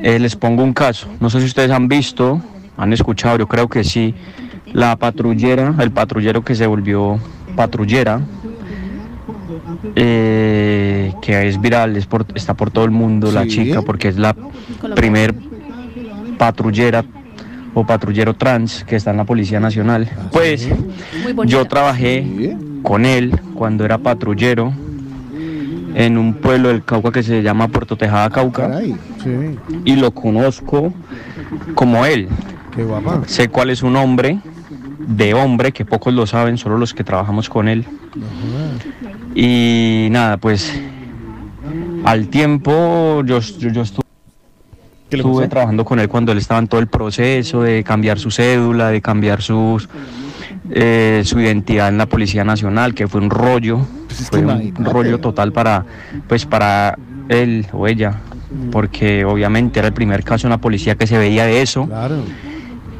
eh, les pongo un caso. No sé si ustedes han visto, han escuchado, yo creo que sí, la patrullera, el patrullero que se volvió patrullera, eh, que es viral, es por- está por todo el mundo la chica porque es la primer patrullera o patrullero trans que está en la Policía Nacional. Pues Muy bonita. yo trabajé con él cuando era patrullero en un pueblo del Cauca que se llama Puerto Tejada, Cauca, Caray. Sí, y lo conozco como él. qué guapa. Sé cuál es su nombre de hombre, que pocos lo saben, solo los que trabajamos con él. Y nada, pues al tiempo yo, yo, yo estuve, ¿Qué le estuve trabajando con él cuando él estaba en todo el proceso de cambiar su cédula, de cambiar sus, eh, su identidad en la Policía Nacional, que fue un rollo, Pues fue un rollo total para, pues para él o ella, porque obviamente era el primer caso en la policía que se veía de eso. Claro.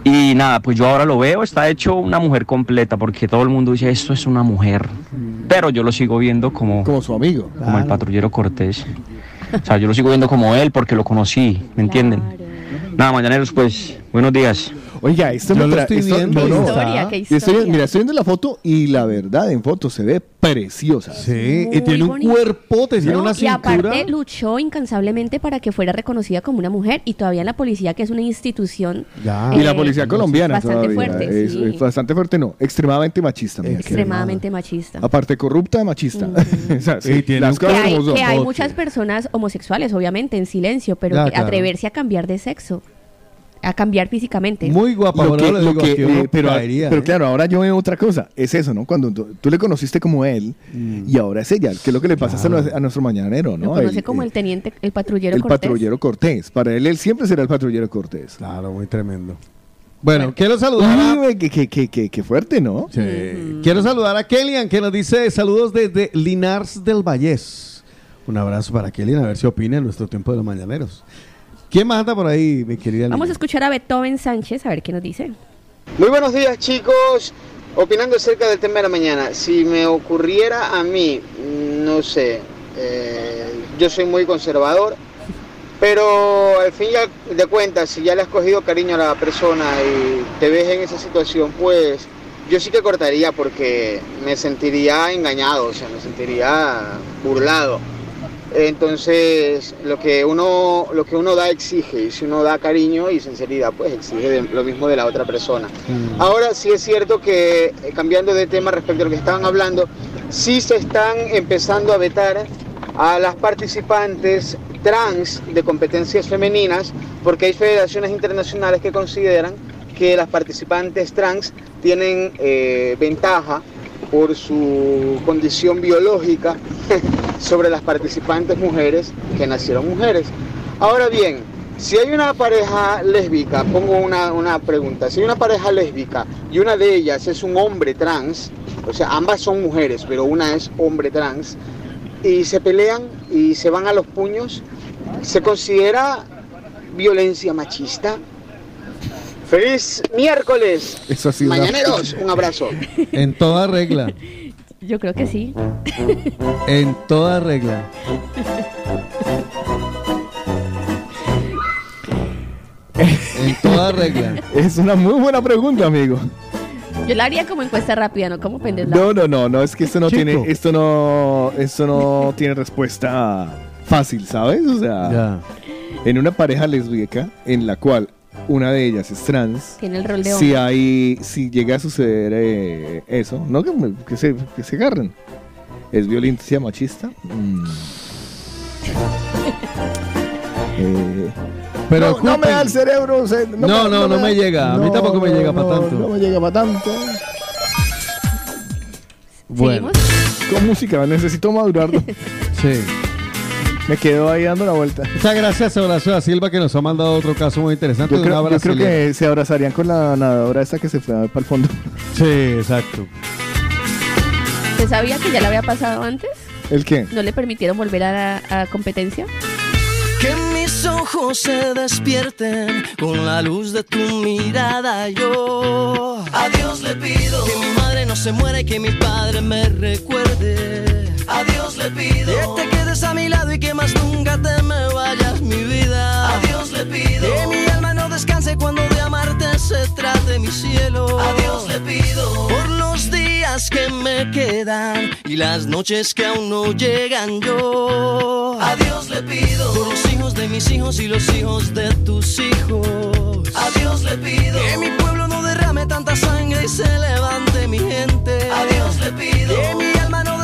Y nada, pues yo ahora lo veo, está hecho una mujer completa, porque todo el mundo dice, esto es una mujer. Pero yo lo sigo viendo como, Como su amigo. como el patrullero Cortés. O sea, yo lo sigo viendo como él porque lo conocí, ¿me entienden? Nada, mañaneros, pues, buenos días. Oiga, esto Yo me lo estoy esto- viendo. no, Qué no. historia, qué Estoy- historia. mira, estoy viendo la foto y la verdad, en foto se ve preciosa. Sí, Muy y tiene un bonito. cuerpote, tiene No, una y cintura. aparte luchó incansablemente para que fuera reconocida como una mujer y todavía en la policía, que es una institución Ya. Y la eh, policía colombiana bastante todavía. fuerte, es, sí. es bastante fuerte, no. Extremadamente machista. mira, extremadamente machista. Aparte corrupta, machista. O sea, sí, Y tiene las un Que cosas hay, como son. que hay muchas personas homosexuales, obviamente, en silencio, pero Ya, que claro. atreverse a cambiar de sexo, a cambiar físicamente. Muy guapa, Lo que- lo que, que eh, pero, caería, pero ¿eh? claro, ahora yo veo otra cosa. Es eso, ¿no? Cuando tú, tú le conociste como él Mm. y ahora es ella. ¿Qué es lo que le pasa a nuestro- a nuestro mañanero, Lo no? conoce El- como el, el teniente, el patrullero el Cortés. patrullero Cortés. Para él, él siempre será el patrullero Cortés. Claro, muy tremendo. Bueno, quiero saludar a... Qué- qué- qué- qué fuerte, ¿no? Sí. Quiero saludar a Kellyan que nos dice saludos desde Linars del Vallés. Un abrazo para Kellyan, a ver si opina en nuestro tiempo de los mañaneros. ¿Quién más anda por ahí, mi querida? Vamos a escuchar a Beethoven Sánchez, a ver qué nos dice. Muy buenos días chicos, opinando acerca del tema de la mañana. Si me ocurriera a mí, no sé, eh, yo soy muy conservador, pero al fin y al- de cuentas, si ya le has cogido cariño a la persona y te ves en esa situación, pues yo sí que cortaría porque me sentiría engañado, o sea, me sentiría burlado. Entonces, lo que uno lo que uno da exige, y si uno da cariño y sinceridad, pues exige de- lo mismo de la otra persona. Ahora sí es cierto que, eh, cambiando de tema respecto a lo que estaban hablando, sí se están empezando a vetar a las participantes trans de competencias femeninas, porque hay federaciones internacionales que consideran que las participantes trans tienen eh, ventaja por su condición biológica sobre las participantes mujeres que nacieron mujeres. Ahora bien, si hay una pareja lésbica, pongo una, una pregunta, si hay una pareja lésbica y una de ellas es un hombre trans, o sea, ambas son mujeres, pero una es hombre trans, y se pelean y se van a los puños, ¿se considera violencia machista? ¡Feliz miércoles! Eso ha sido una- Mañaneros, un abrazo. En toda regla. Yo creo que sí. En toda regla. En toda regla. Es una muy buena pregunta, amigo. Yo la haría como encuesta rápida, no como pendeja. No, no, no, no, es que esto no Chico. tiene, esto no, esto no tiene respuesta fácil, ¿sabes? O sea, Ya. en una pareja lésbica en la cual una de ellas es trans, Tiene el rol de si hombre. hay, si llega a suceder eh, eso, no que, me- que se, que se agarren, es violencia machista. Mm. Eh, Pero no, no me da el cerebro. o sea, No, no, no me llega. A mí tampoco me llega pa' no, tanto. No me llega para tanto. Bueno. Con música, necesito madurarlo. Sí. Me quedo ahí dando la vuelta. Muchas gracias a Horacio da Silva que nos ha mandado otro caso muy interesante. Yo de una creo, yo creo brasileña. que se abrazarían con la nadadora esta que se fue para el fondo. Sí, exacto. ¿Se sabía que ya le había pasado antes? ¿El qué? ¿No le permitieron volver a la a competencia? Que mis ojos se despierten con la luz de tu mirada. Yo a Dios le pido que mi madre no se muera y que mi padre me recuerde. A Dios le pido que te quedes a mi lado y que más nunca te me vayas, mi vida. A Dios le pido que mi alma no descanse cuando de amarte se trate mi cielo. A Dios le pido por los días que me quedan y las noches que aún no llegan yo. A Dios le pido por los hijos de mis hijos y los hijos de tus hijos. A Dios le pido que mi pueblo no derrame tanta sangre y se levante mi gente. A Dios le pido que mi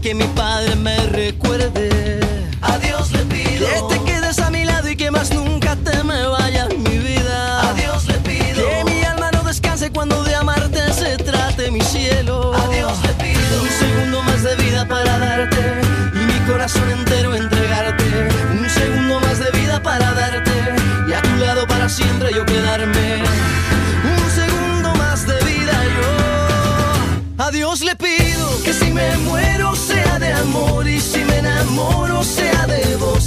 Que mi padre me recuerde. A Dios le pido que te quedes a mi lado y que más nunca te me vayas mi vida. A Dios le pido que mi alma no descanse cuando de amarte se trate mi cielo. A Dios le pido un segundo más de vida para darte y mi corazón entero entregarte. Un segundo más de vida para darte y a tu lado para siempre yo quedarme.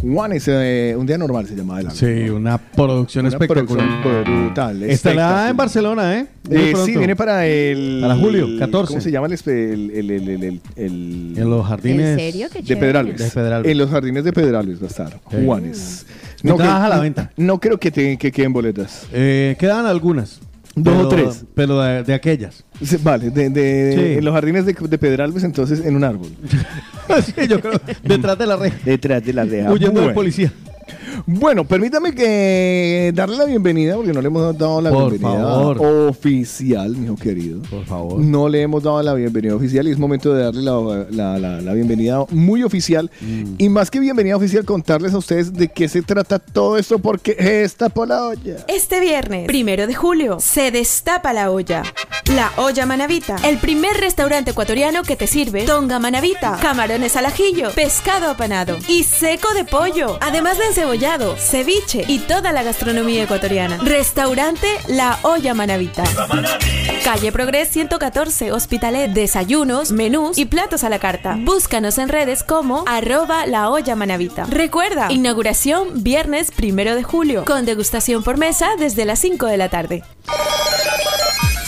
Juanes, eh, un día normal se llama el álbum. Sí, una producción Una espectacular. producción brutal. Estará en Barcelona, ¿eh? Eh, sí, viene para el. Para julio, 14. ¿Cómo se llama el, el, el, el, el, el- el- En los jardines. ¿En serio? Qué de. Pedralbes. De Pedralbes. En los jardines de Pedralbes va a estar. Sí. Juanes. Entradas que- a la venta. No creo que, te, que queden boletas. Eh, quedan algunas. Dos pero- o tres. Pero de, de aquellas. Sí, Vale, de, de- Sí. en los jardines de, de Pedralbes, entonces en un árbol. sí, yo creo. Detrás de la reja. Detrás de la reja. Huyendo del policía. Bueno, permítame que darle la bienvenida, porque no le hemos dado la Por bienvenida favor. oficial, mi hijo querido. Por favor. No le hemos dado la bienvenida oficial y es momento de darle la, la- la- la bienvenida muy oficial. Mm. Y más que bienvenida oficial, contarles a ustedes de qué se trata todo esto, porque está por la olla. Este viernes, primero de julio, se destapa la olla. La Olla Manavita, el primer restaurante ecuatoriano que te sirve tonga manavita, camarones al ajillo, pescado apanado y seco de pollo, además de encebollado, ceviche y toda la gastronomía ecuatoriana. Restaurante La Olla Manavita. Calle Progres 114, Hospitalet, desayunos, menús y platos a la carta. Búscanos en redes como arroba la olla manavita. Recuerda, inauguración viernes primero de julio, con degustación por mesa desde las 5 de la tarde.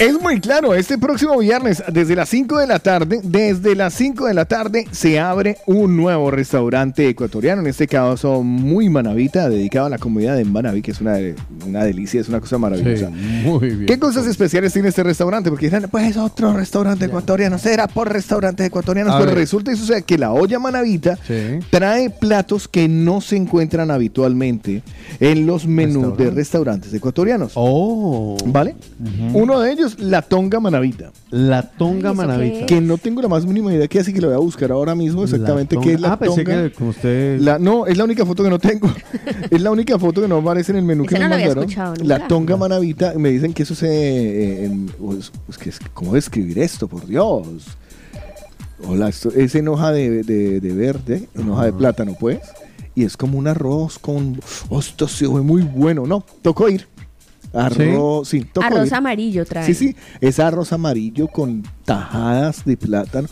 Es muy claro, este próximo viernes, desde las 5 de la tarde, desde las 5 de la tarde, se abre un nuevo restaurante ecuatoriano, en este caso muy manavita, dedicado a la comunidad de Manaví, que es una, una delicia, es una cosa maravillosa. Sí, muy bien. ¿Qué cosas especiales tiene este restaurante? Porque dirán, pues es otro restaurante ecuatoriano, será por restaurantes ecuatorianos, A pero ver. resulta y sucede que la olla manavita Sí. trae platos que no se encuentran habitualmente en los menús de restaurantes ecuatorianos. Oh. ¿Vale? Uno de ellos, la tonga manavita. La tonga Ay, ¿eso manavita. qué Que no tengo la más mínima idea, que así que lo voy a buscar ahora mismo exactamente qué es la Ah, pensé tonga. que como usted. La- no, es la única foto que no tengo. es la única foto que no aparece en el menú Esa que no me mandaron. La tonga manavita. Me dicen que eso se. eh, en- pues, pues, que es- ¿Cómo describir esto? Por Dios. Hola, esto es en hoja de, de- de verde, en hoja de plátano, pues. Y es como un arroz con. Oh, esto se ve muy bueno. No, tocó ir. Arroz, sí, tocó Arroz amarillo trae. Sí, sí, es arroz amarillo con tajadas de plátano.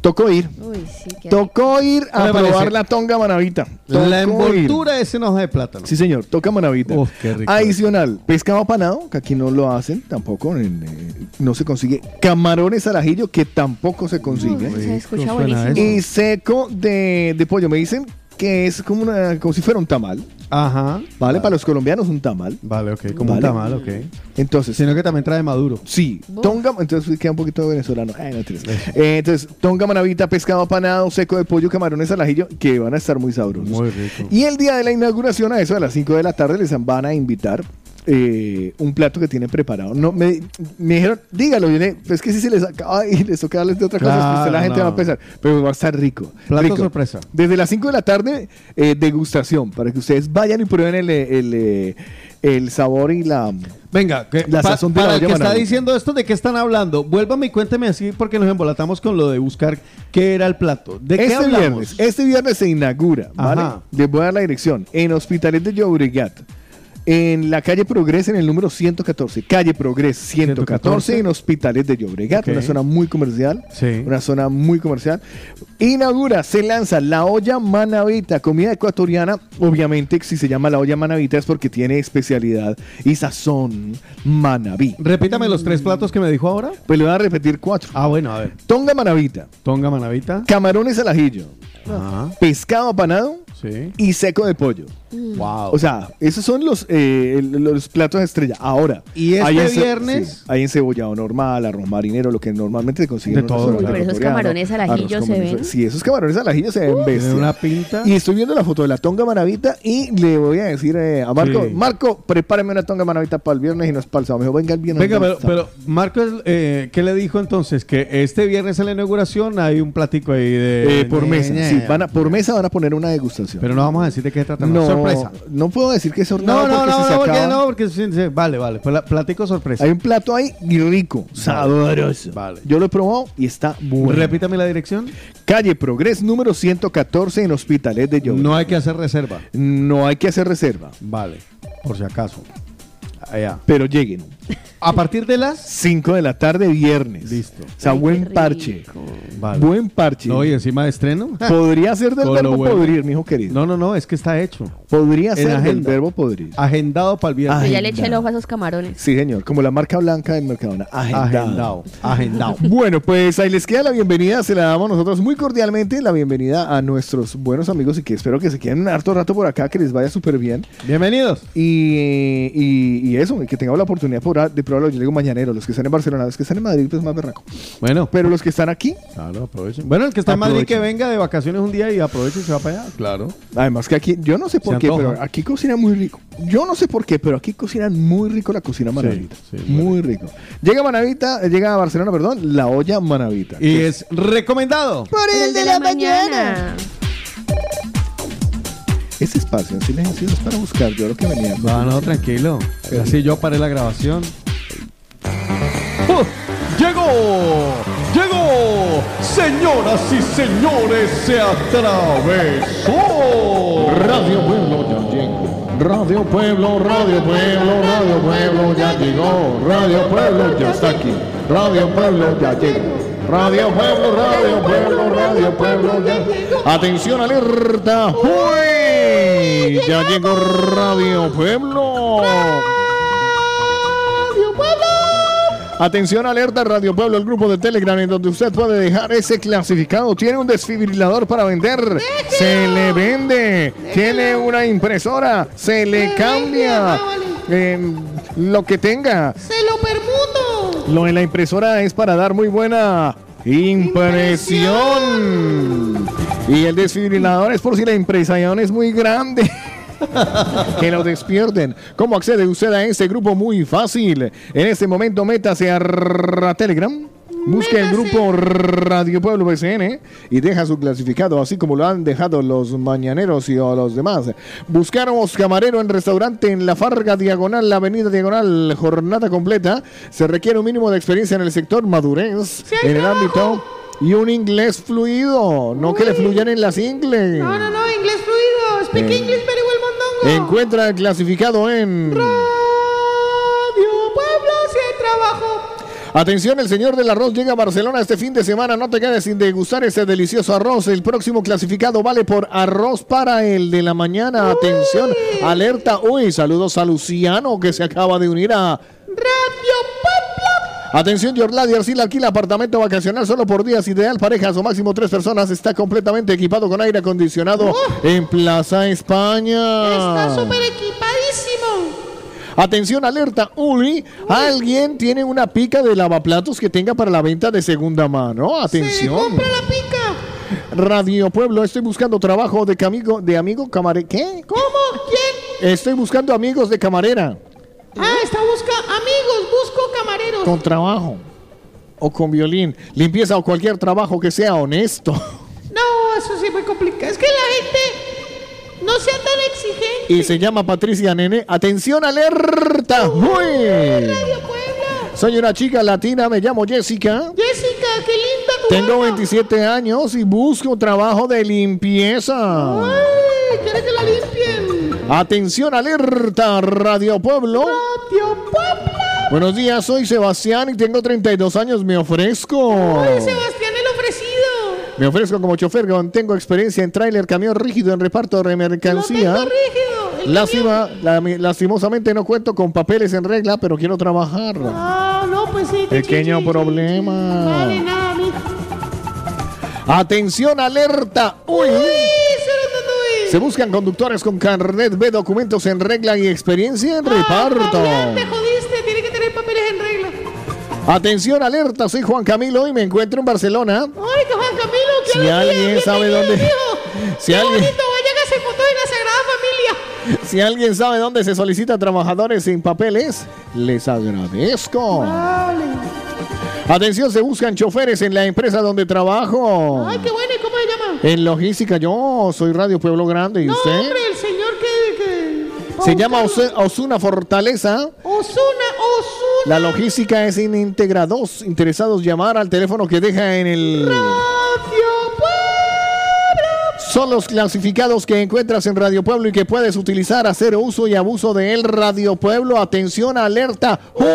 Tocó ir. Uy, sí, qué Tocó ir ¿Qué a probar parece? la tonga manavita. La Tocó envoltura es en hoja de plátano. Sí, señor, toca manavita. Uf, qué rico. Adicional, pescado apanado, que aquí no lo hacen tampoco, en, eh, no se consigue. Camarones al ajillo, que tampoco se consigue. Uy, se escucha buenísimo. Y seco de, de pollo. Me dicen que es como, una, como si fuera un tamal. Ajá. ¿Vale? Para los colombianos, un tamal. Vale, ok. Como Vale. un tamal, ok. Entonces, Sino que también trae maduro. Sí, tonga, entonces queda un poquito venezolano. Ay, no, tienes. Eh, entonces, tonga manavita, pescado apanado, seco de pollo, camarones al ajillo, que van a estar muy sabrosos. Muy rico. Y el día de la inauguración, a eso de las 5 de la tarde, les van a invitar eh, un plato que tienen preparado. No, me, me dijeron, dígalo, le- pues que si se les acaba y les toca darles de otra cosa, Claro, pues la gente no. va a empezar. Pero va a estar rico. Plato rico. sorpresa. Desde las 5 de la tarde, eh, degustación, para que ustedes vayan y prueben el, el, eh, el sabor y la... Venga, que, La pa- sazón de para la el que está diciendo esto, ¿de qué están hablando? Vuélvame y cuénteme así porque nos embolatamos con lo de buscar qué era el plato. ¿De qué este hablamos? viernes, este viernes se inaugura, ¿vale? Ajá. Les voy a dar la dirección. En Hospitalet de Llobregat. En la calle Progres, en el número 114. Calle Progres 114, en Hospitales de Llobregat, una zona muy comercial. Sí. Una zona muy comercial. Inaugura, se lanza la olla manavita, comida ecuatoriana. Obviamente, si se llama la olla manavita es porque tiene especialidad y sazón manaví. Repítame los tres platos que me dijo ahora. Pues le voy a repetir cuatro. Ah, bueno, a ver. Tonga manavita, Tonga manavita. camarones al ajillo, Ajá. pescado apanado Sí. y seco de pollo. Wow. O sea, esos son los, eh, los platos estrella. Ahora, ¿Y este hay viernes? sí, hay encebollado normal, arroz marinero, lo que normalmente se consigue De en todo. Pero esos camarones al ajillo se ven. Sí, esos camarones al ajillo se ven bestia. Tiene una pinta. Y estoy viendo la foto de la tonga manavita y le voy a decir eh, a Marco, Sí. Marco, prepárame una tonga manavita para el viernes y no es para el sábado. Me dijo, venga el viernes. Venga, pero, sábado". pero Marcos, eh, ¿qué le dijo entonces? Que este viernes en la inauguración hay un platico ahí de... Eh, por mesa, sí, Ñe. van a- por mesa van a poner una degustación. Pero no vamos a decir de qué trata. no, Sorpresa. No puedo decir que es No, hornado no, porque no, se no, porque acaba- no, porque sí, sí, vale, vale. Pla- Platico sorpresa. Hay un plato ahí y rico, sabroso. Vale. Yo lo he probado y está bueno. Repítame la dirección. Calle Progres número 114 en Hospitalet de Llobregat. No hay que hacer reserva. No hay que hacer reserva, Vale, por si acaso. Allá. pero lleguen. A partir de las... 5 de la tarde viernes. Listo. O sea, Ay, buen parche. Vale. Buen parche. No, y encima de estreno. Podría ser del Con verbo bueno. podrir, mi hijo querido. No, no, no, es que está hecho. Podría En ser del agenda. verbo podrir. Agendado para el viernes. Yo ya le eché el ojo a esos camarones. Sí, señor. Como la marca blanca del Mercadona. Agendado. Agendado. Agendado. Bueno, pues ahí les queda la bienvenida, se la damos nosotros muy cordialmente, la bienvenida a nuestros buenos amigos y que espero que se queden un harto rato por acá, que les vaya súper bien. Bienvenidos. Y, y, y eso, y que tengamos la oportunidad por- de probarlo. Yo le digo mañanero, los que están en Barcelona, los que están en Madrid, pues más berraco. Bueno, Pero los que están aquí, claro, aprovechen. Bueno, el que está en Madrid que venga de vacaciones un día y aproveche y se va para allá. Claro. además que aquí, yo no sé por Se qué, antoja. pero aquí cocinan muy rico. Yo no sé por qué, pero aquí cocinan muy rico la cocina manavita. sí, muy muy rico. Llega Manavita, eh, llega a Barcelona, perdón, la olla manavita. Y es recomendado. por el de la mañana. Ese espacio en silencio es para buscar yo lo que venía. No, no, tranquilo. Así yo paré la grabación. ¡Oh! ¡Llegó! ¡Llegó! Señoras y señores, se atravesó. Radio Pueblo ya llegó. Radio Pueblo, Radio Pueblo, Radio Pueblo ya llegó. Radio Pueblo ya está aquí. Radio Pueblo ya llegó. Radio Pueblo, Radio Pueblo, Radio Pueblo. Atención, alerta. ¡Uy! Ya llegó Radio Pueblo. Atención, alerta Radio Pueblo, el grupo de Telegram en donde usted puede dejar ese clasificado. Tiene un desfibrilador para vender. Se le vende. Tiene una impresora. Se le cambia. Lo que tenga. Se lo permuto. Lo de la impresora es para dar muy buena impresión. Y el desfibrilador es por si la impresión es muy grande. que lo despierten. ¿Cómo accede usted a este grupo? Muy fácil. En este momento métase a Telegram. Busque el grupo Radio Pueblo BCN y deja su clasificado, así como lo han dejado los mañaneros y los demás. Buscamos camarero en restaurante en La Farga Diagonal, la Avenida Diagonal, jornada completa. Se requiere un mínimo de experiencia en el sector madurez, en el ámbito y un inglés fluido, no que le fluyan en las ingles. No, no, no, inglés fluido. Speak Eh. English very well, mondongo. Encuentra el clasificado en. Radio Pueblo, si hay trabajo. Atención, el señor del arroz llega a Barcelona este fin de semana. No te quedes sin degustar este delicioso arroz. El próximo clasificado vale por arroz para el de la mañana. Atención, alerta. Uy, saludos a Luciano que se acaba de unir a. Radio Pueblo. Atención, Yorladi Arcila alquila apartamento vacacional solo por días, ideal parejas o máximo tres personas. Está completamente equipado con aire acondicionado en Plaza España. Está súper equipadísimo. Atención, alerta, Uli. Alguien tiene una pica de lavaplatos que tenga para la venta de segunda mano. Atención. Compra la pica. Radio Pueblo, estoy buscando trabajo de amigo, de amigo camarera. ¿Qué? ¿Cómo? ¿Quién? Estoy buscando amigos de camarera Ah, está buscando amigos, busco camareros. con trabajo o con violín, limpieza o cualquier trabajo que sea honesto. No, eso sí me complica. Es que la gente no sea tan exigente. Y se llama Patricia Nene. Atención, alerta. Uy. Radio Pueblo. Soy una chica latina, me llamo Jessica. Jessica, qué linda tu Tengo barba. 27 años y busco trabajo de limpieza. Ay, quiere que la limpien. Atención, alerta, Radio Pueblo. Radio Pueblo. Buenos días, soy Sebastián y tengo 32 años. Me ofrezco. Ay, Sebastián, el ofrecido. Me ofrezco como chofer. Tengo experiencia en tráiler, camión rígido, en reparto de mercancía. Tengo rígido. el Lástima, la- lastimosamente no cuento con papeles en regla, pero quiero trabajar. Ah, no, pues sí. Pequeño chichi. problema. Vale, nada, mijo. Atención, alerta. Uy. Se buscan conductores con carnet B, documentos en regla y experiencia en Ah, reparto. Fabián, te jodiste, tiene que tener papeles en regla. Atención, alerta, soy Juan Camilo y me encuentro en Barcelona. Ay, que Juan Camilo, qué Si alegría, alguien sabe dónde- si qué alguien- bonito, vayan a fotos en la Sagrada Familia. Si alguien sabe dónde se solicitan trabajadores sin papeles, les agradezco. Vale. Atención, se buscan choferes en la empresa donde trabajo. Ay, qué bueno, En logística, yo soy Radio Pueblo Grande. ¿Y No, usted? hombre, el señor que... que... Se llama Osuna Fortaleza. Osuna, Osuna. La logística es íntegra. Dos interesados llamar al teléfono que deja en el. Radio Pueblo. Son los clasificados que encuentras en Radio Pueblo y que puedes utilizar, hacer uso y abuso de él. Radio Pueblo, atención, alerta. ¡Uy!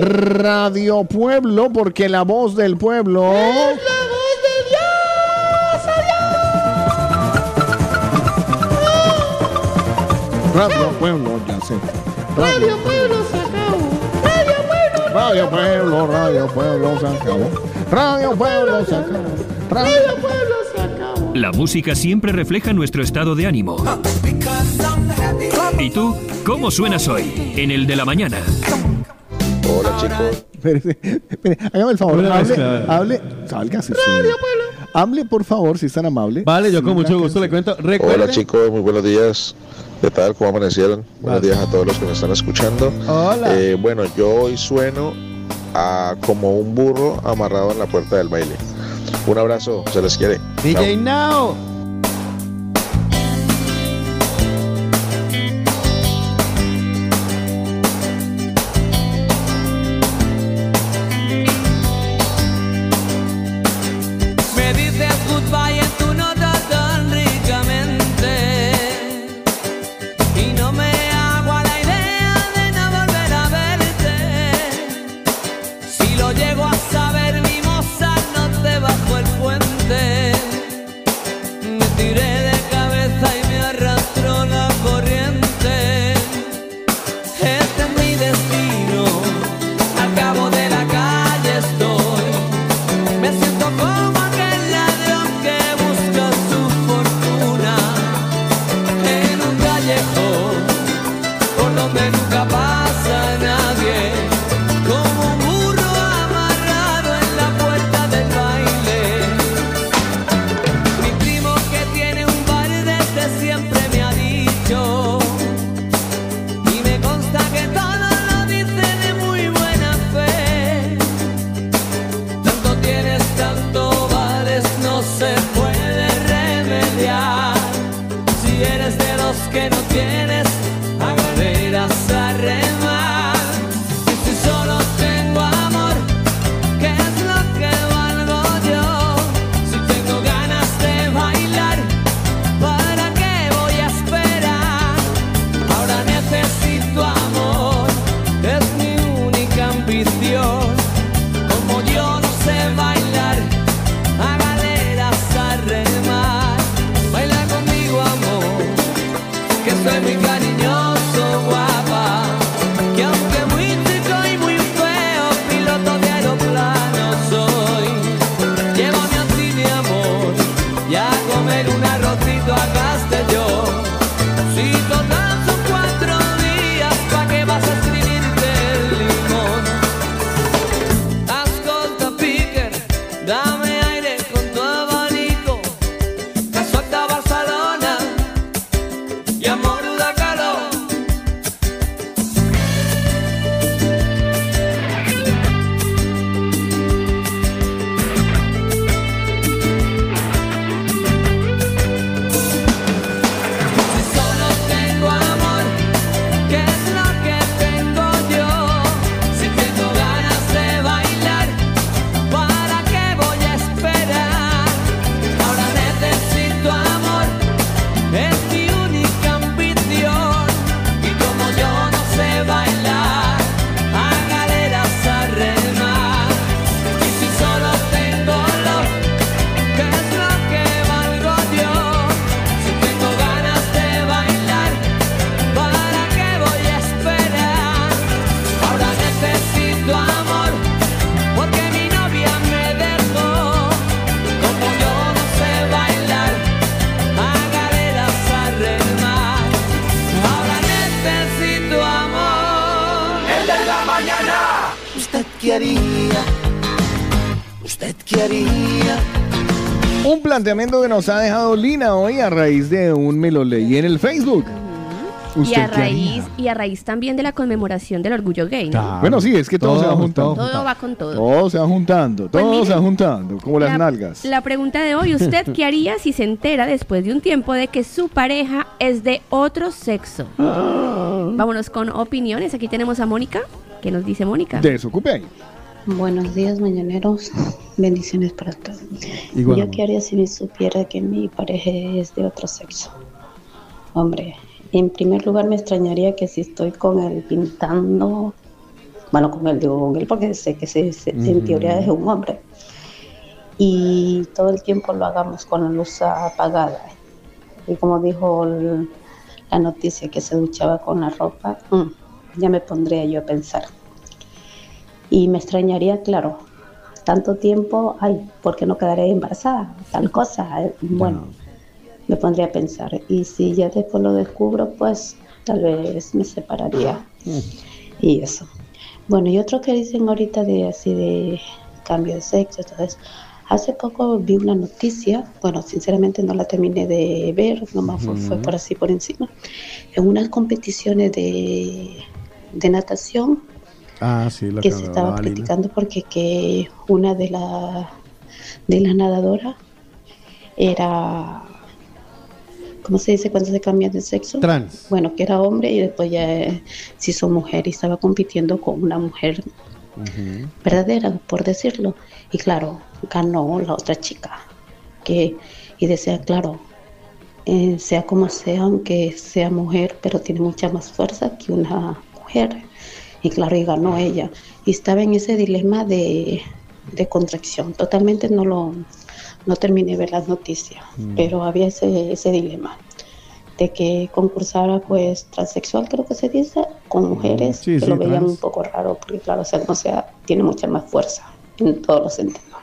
Radio Pueblo, porque la voz del pueblo. Es la voz de Dios, Radio Pueblo, ya sé. Radio Pueblo se acabó. Radio Pueblo. Radio Pueblo, Radio Pueblo se acabó. Radio Pueblo se acabó. Radio Radio Pueblo se acabó. La música siempre refleja nuestro estado de ánimo. ¿Y tú? ¿Cómo suenas hoy? En el de la mañana. Chicos. Hágame el favor. Una Hable, mezcla. hable. Sálgase. sí. Hable, por favor, si es tan amable. Vale, yo con mucho gusto le cuento. Hola chicos, muy buenos días. ¿Qué tal? ¿Cómo amanecieron? Buenos días a todos los que me están escuchando. Hola. Eh, bueno, yo hoy sueno a como un burro amarrado en la puerta del baile. Un abrazo, se les quiere. DJ Now. Planteamiento que nos ha dejado Lina hoy a raíz de un me lo leí en el Facebook. Y ¿Usted a raíz y a raíz también de la conmemoración del orgullo gay, ¿no? Bueno, sí, es que todo, se va juntando. Todo va con todo. Todo se va juntando, Pues todo mire, se va juntando, como las la, nalgas. La pregunta de hoy, ¿usted qué haría si se entera después de un tiempo de que su pareja es de otro sexo? Vámonos con opiniones. Aquí tenemos a Mónica. ¿Qué nos dice Mónica? Desocupe ahí. Buenos días, mañaneros. Bendiciones para todos. Igual, Yo qué haría si me supiera que mi pareja es de otro sexo. Hombre, en primer lugar me extrañaría que si estoy con él pintando, bueno, con él digo con él porque sé que se- se- en teoría es un hombre, y todo el tiempo lo hagamos con la luz apagada. Y como dijo el- la noticia que se duchaba con la ropa, mm, ya me pondría yo a pensar. Y me extrañaría, claro, tanto tiempo, ay, ¿por qué no quedaré embarazada? Tal cosa. eh, Bueno, me pondría a pensar. Y si ya después lo descubro, pues tal vez me separaría. Y eso. Bueno, y otro que dicen ahorita de así de cambio de sexo, entonces, hace poco vi una noticia, bueno, sinceramente no la terminé de ver, nomás fue, fue por así por encima, en unas competiciones de, de natación Ah, sí, la que se estaba criticando porque que una de la de las nadadoras era ¿cómo se dice cuando se cambian de sexo? Trans. Bueno, que era hombre y después ya se hizo mujer y estaba compitiendo con una mujer verdadera, por decirlo. Y claro, ganó la otra chica. Que, y decía, claro, eh, sea como sea, aunque sea mujer, pero tiene mucha más fuerza que una mujer. Y claro, y ganó ella. Y estaba en ese dilema de, de contracción. Totalmente no lo no terminé de ver las noticias, Mm. pero había ese, ese dilema de que concursara pues transexual creo que se dice con mujeres Sí, que sí, lo veían trans. un poco raro porque claro o sea no sea tiene mucha más fuerza en todos los sentidos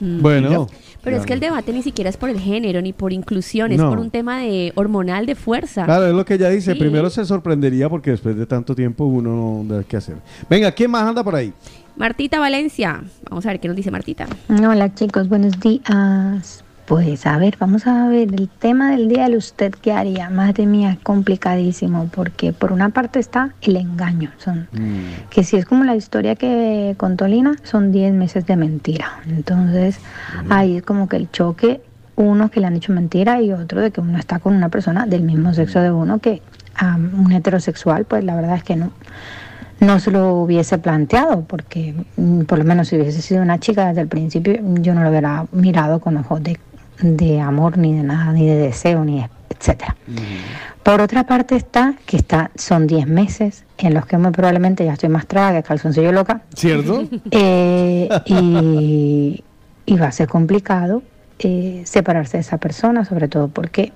Mm. Bueno. Pero es que el debate ni siquiera es por el género ni por inclusión, es No. por un tema de hormonal de fuerza. Claro, es lo que ella dice. Sí. Primero se sorprendería porque después de tanto tiempo uno no da qué hacer. Venga, ¿quién más anda por ahí? Martita Valencia. Vamos a ver qué nos dice Martita. Hola chicos, buenos días. Pues a ver, vamos a ver el tema del día del usted qué haría. Madre mía, es complicadísimo porque por una parte está el engaño, son que si es como la historia que contó Lina, son 10 meses de mentira. Entonces, ahí es como que el choque, uno que le han dicho mentira y otro de que uno está con una persona del mismo sexo de uno que a un heterosexual, pues la verdad es que no no se lo hubiese planteado, porque mm, por lo menos si hubiese sido una chica desde el principio, yo no lo hubiera mirado con ojos de, de amor, ni de nada, ni de deseo, ni de- etcétera. Por otra parte está que está, son 10 meses en los que muy probablemente ya estoy más traga que calzoncillo loca. ¿Cierto? Eh, y, y va a ser complicado eh, separarse de esa persona, sobre todo porque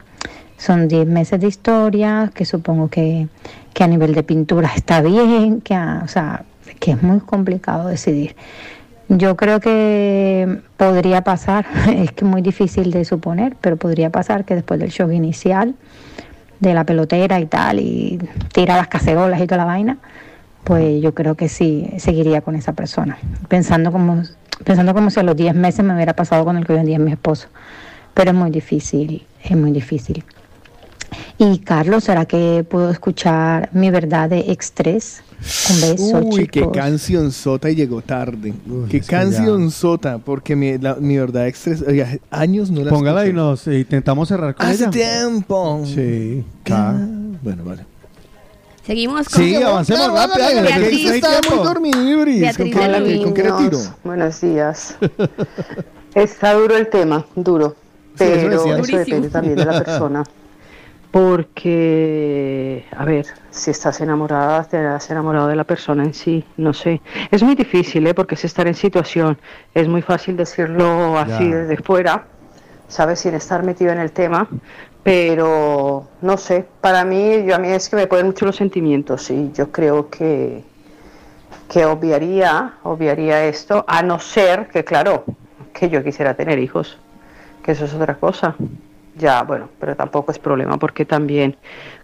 son 10 meses de historia, que supongo que, que a nivel de pintura está bien, que, a- o sea, que es muy complicado decidir. Yo creo que podría pasar, es que es muy difícil de suponer, pero podría pasar que después del shock inicial, de la pelotera y tal, y tira las cacerolas y toda la vaina, pues yo creo que sí seguiría con esa persona. Pensando como, pensando como si a los 10 meses me hubiera pasado con el que hoy en día es mi esposo. Pero es muy difícil, es muy difícil. Y Carlos, ¿será que puedo escuchar mi verdad de extres? Un beso, Uy, qué chicos. canción sota y llegó tarde. qué es que canción sota, porque mi, la- mi verdad extra, oiga, años no la Póngala y escuché. nos eh, intentamos cerrar con Hace ella. tiempo. Sí. Ah, bueno, vale. Seguimos con Sí, avancemos rápido. Beatriz está muy dormidibris. ¿Con qué, con qué le niños. tiro? Buenos días. Está duro el tema, duro. Sí, eso Pero decía. eso, Durísimo. depende también de la persona. Porque, a ver, si estás enamorada, te has enamorado de la persona en sí, no sé. Es muy difícil, ¿eh? Porque es estar en situación. Es muy fácil decirlo así Ya. desde fuera, ¿sabes? Sin estar metido en el tema. Pero, no sé, para mí, yo a mí es que me ponen mucho los sentimientos y yo creo que, que obviaría, obviaría esto, a no ser que, claro, que yo quisiera tener hijos, que eso es otra cosa. Ya, bueno, pero tampoco es problema porque también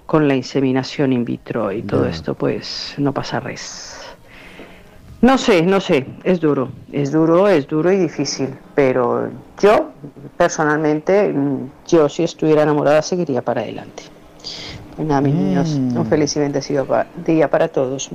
con la inseminación in vitro y todo esto, pues no pasa res. No sé, no sé, es duro, es duro, es duro y difícil, pero yo personalmente, mm, yo si estuviera enamorada seguiría para adelante. Pues nada, mis niños, un feliz y bendecido pa- día para todos.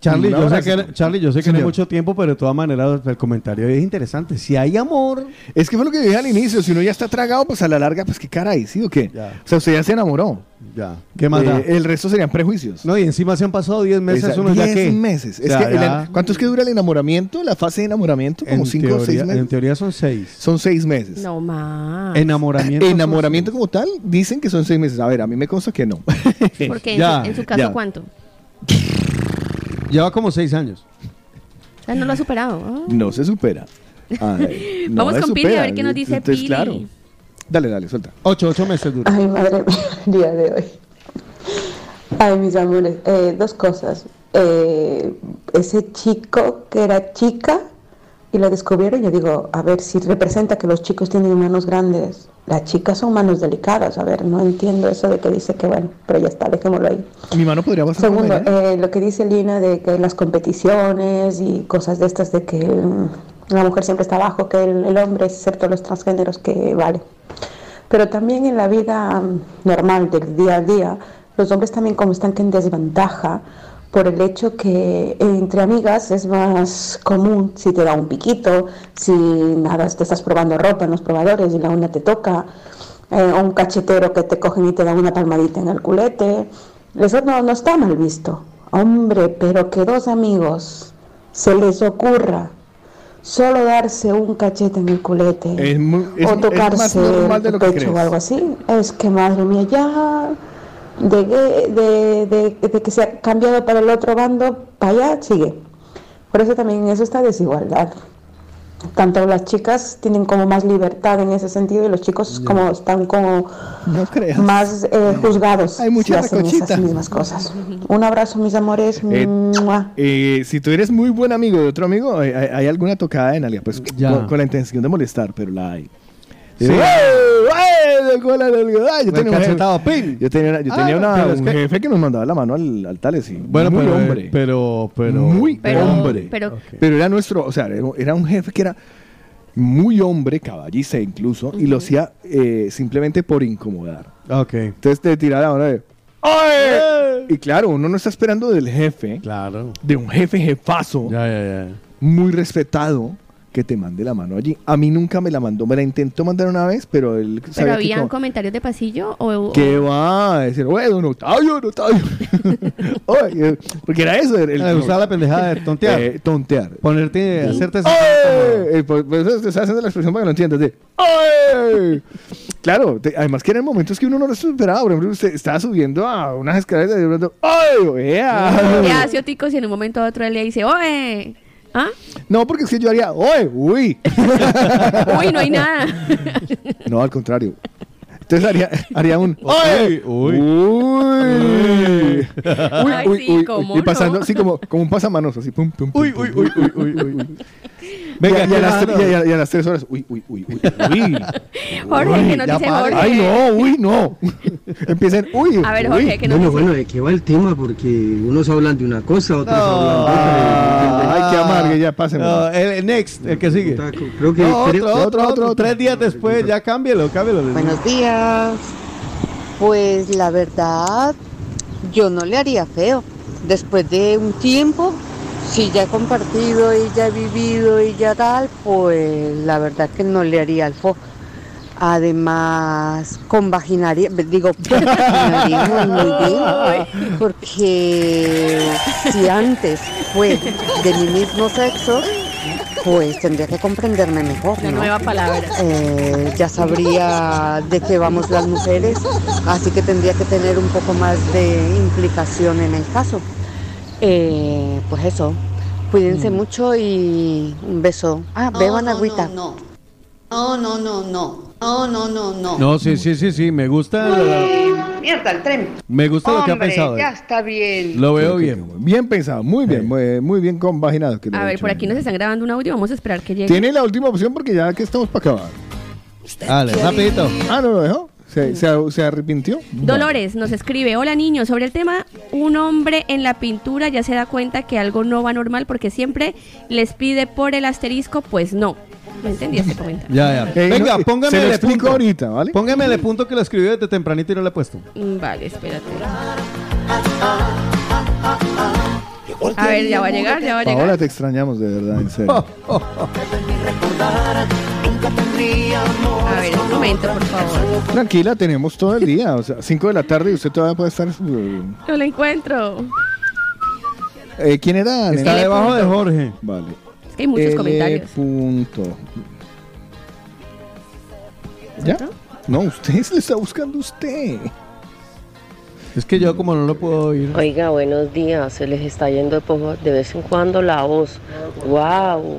Charlie, yo sé que, Charlie, yo sé que no hay mucho tiempo, pero de todas maneras el comentario es interesante. Si hay amor, Es que fue lo que dije al inicio, si uno ya está tragado, pues a la larga, pues qué caray, ¿sí o qué? O sea, usted ya se enamoró. Ya. ¿Qué más da? Eh, el resto serían prejuicios. No, y encima se han pasado 10 meses, Esa- uno ya 10 que... meses. Es Ya, que el- ya. ¿Cuánto es que dura el enamoramiento? La fase de enamoramiento, como En 5 o 6 teoría- meses. En teoría son 6. Son 6 meses. No más. Enamoramiento. Enamoramiento como tal, dicen que son 6 meses. A ver, a mí me consta que no. Porque en, Ya, su, en su caso, ya. ¿cuánto? Lleva como 6 años. O sea, no lo ha superado. Ah. No se supera. A ver, no Vamos con Pili supera. a ver qué nos dice Entonces, Pili. claro. Dale, dale, suelta. 8, 8 meses dura. Ay, madre mía, el día de hoy. Ay, mis amores, eh, dos cosas. Eh, ese chico que era chica y lo descubrieron, yo digo, a ver si representa que los chicos tienen manos grandes. Las chicas son manos delicadas, a ver, no entiendo eso de que dice que bueno, pero ya está, dejémoslo ahí. Mi mano podría pasar Segundo, ella. eh, lo que dice Lina de que las competiciones y cosas de estas de que mm, la mujer siempre está abajo, que el, el hombre, excepto los transgéneros, que vale. Pero también en la vida mm, normal del día a día, los hombres también como están que en desventaja por el hecho que entre amigas es más común si te da un piquito, si nada, te estás probando ropa en los probadores y la una te toca, eh, un cachetero que te cogen y te dan una palmadita en el culete. Eso no, no está mal visto. Hombre, pero que dos amigos se les ocurra solo darse un cachete en el culete Es, muy- es- o tocarse el pecho crees. o algo así. Es que madre mía, ya de, que- de, de- de que se ha cambiado para el otro bando, para allá sigue. Por eso también eso está desigualdad. Tanto las chicas tienen como más libertad en ese sentido y los chicos como están como más eh, juzgados Hay mucha si hacen recochita. esas mismas cosas. Un abrazo mis amores. Eh. Eh, si tú eres muy buen amigo de otro amigo, hay, hay- alguna tocada de nalga, pues Ya. con, con la intención de molestar, pero la hay. Sí. Nalga. Ay, Yo El tenía un jefe, yo tenía, una- yo Ah, tenía una- un que- jefe que nos mandaba la mano al, al Tales. y Bueno, muy pero, hombre. pero, pero, muy Pero- hombre. pero- Pero era nuestro, o sea, era- un jefe que era muy hombre, caballista incluso, y lo hacía eh, simplemente por incomodar. Ok. Entonces te tiraba la mano de ¡Ay! Y claro, uno no está esperando del jefe, Claro. de un jefe jefazo, Ya, ya, ya. muy respetado, que te mande la mano allí. A mí nunca me la mandó, me la intentó mandar una vez, pero él ¿Pero sabía que habían como- comentarios de pasillo o...? ¿Qué va a decir? Bueno, don Octavio, don Octavio. Oye, porque era eso. El, Ah, usaba la pendejada de tontear. Eh, tontear. Ponerte, hacerte ¡Ay! Eh, Por, por eso te está haciendo la expresión para que lo entiendas. De, ¡Ay! Claro, te- además que eran momentos que uno no lo esperaba. Por ejemplo, usted estaba subiendo a unas escaleras y de pronto, ¡ay! ¡Ea! ¿Qué hace Otico si en un momento a otro él le dice, oye? ¿Ah? No, porque es que yo haría, ¡ay! ¡Uy! Uy, no hay nada. No, al contrario. Entonces haría, haría un Uy, ¡Uy! uy. Uy, Ay, uy, sí, uy, ¿cómo uy. Y pasando no? así como, como un pasamanos, así pum, pum, pum, Uy, uy, uy, uy, uy, uy, uy. Venga, y, a ¿qué las, y a- y a las tres horas, uy, uy, uy, uy, uy. Jorge, que nos dice. Jorge. Ay, no, uy, no. Empiezan, uy. A ver, uy. Jorge, que nos Bueno, dice... bueno, ¿de qué va el tema? Porque unos hablan de una cosa, otros hablan de Ah, Ya pásenme. No, el, next, el que sigue. Creo que No, otro, otro, otro, Tres días después, ya cámbialo, cámbialo. Buenos días. Pues la verdad, yo no le haría feo. Después de un tiempo, si ya he compartido y ya he vivido y ya tal, pues la verdad que no le haría el fo. Además, compaginaría, digo, compaginaríamos muy bien, porque si antes fue de mi mismo sexo, pues tendría que comprenderme mejor. La ¿no? nueva palabra. Eh, ya sabría de qué vamos las mujeres, así que tendría que tener un poco más de implicación en el caso. Eh, pues eso, cuídense mucho y un beso. Ah, No, beban no, agüita. No, no, no, no, no, no, no, no, no. No, sí, sí, sí, sí, me gusta, la- Mierda, el tren. me gusta lo que ha pensado. ya está bien. Lo veo bien. Bien pensado, muy bien, muy, muy bien compaginado. que A ver, por aquí nos están grabando un audio, vamos a esperar que llegue. Tiene la última opción porque ya que estamos para acabar. Dale, rapidito. Ah, no lo dejó. ¿Se, se- se arrepintió? Dolores nos escribe, hola niños, sobre el tema, un hombre en la pintura ya se da cuenta que algo no va normal porque siempre les pide por el asterisco, pues no. No entendí ese comentario. Ya, ya. Eh, Venga, no, póngame el punto. ahorita, ¿vale? Póngame el punto que lo escribió desde tempranito y no le he puesto. Mm, Vale, espérate. A ver, ya va a llegar, ya va a llegar. te extrañamos de verdad, en serio. A ver, un momento, por favor. Tranquila, tenemos todo el día, o sea, 5 de la tarde y usted todavía puede estar... eh, No lo encuentro. eh, ¿Quién era? Está debajo de Jorge. Vale. Es que hay muchos L comentarios. Punto. ¿Ya? No, usted se lo está buscando usted. Es que yo como no lo puedo oír. Oiga, buenos días. Se les está yendo de, poco- de vez en cuando la voz. ¡Wow!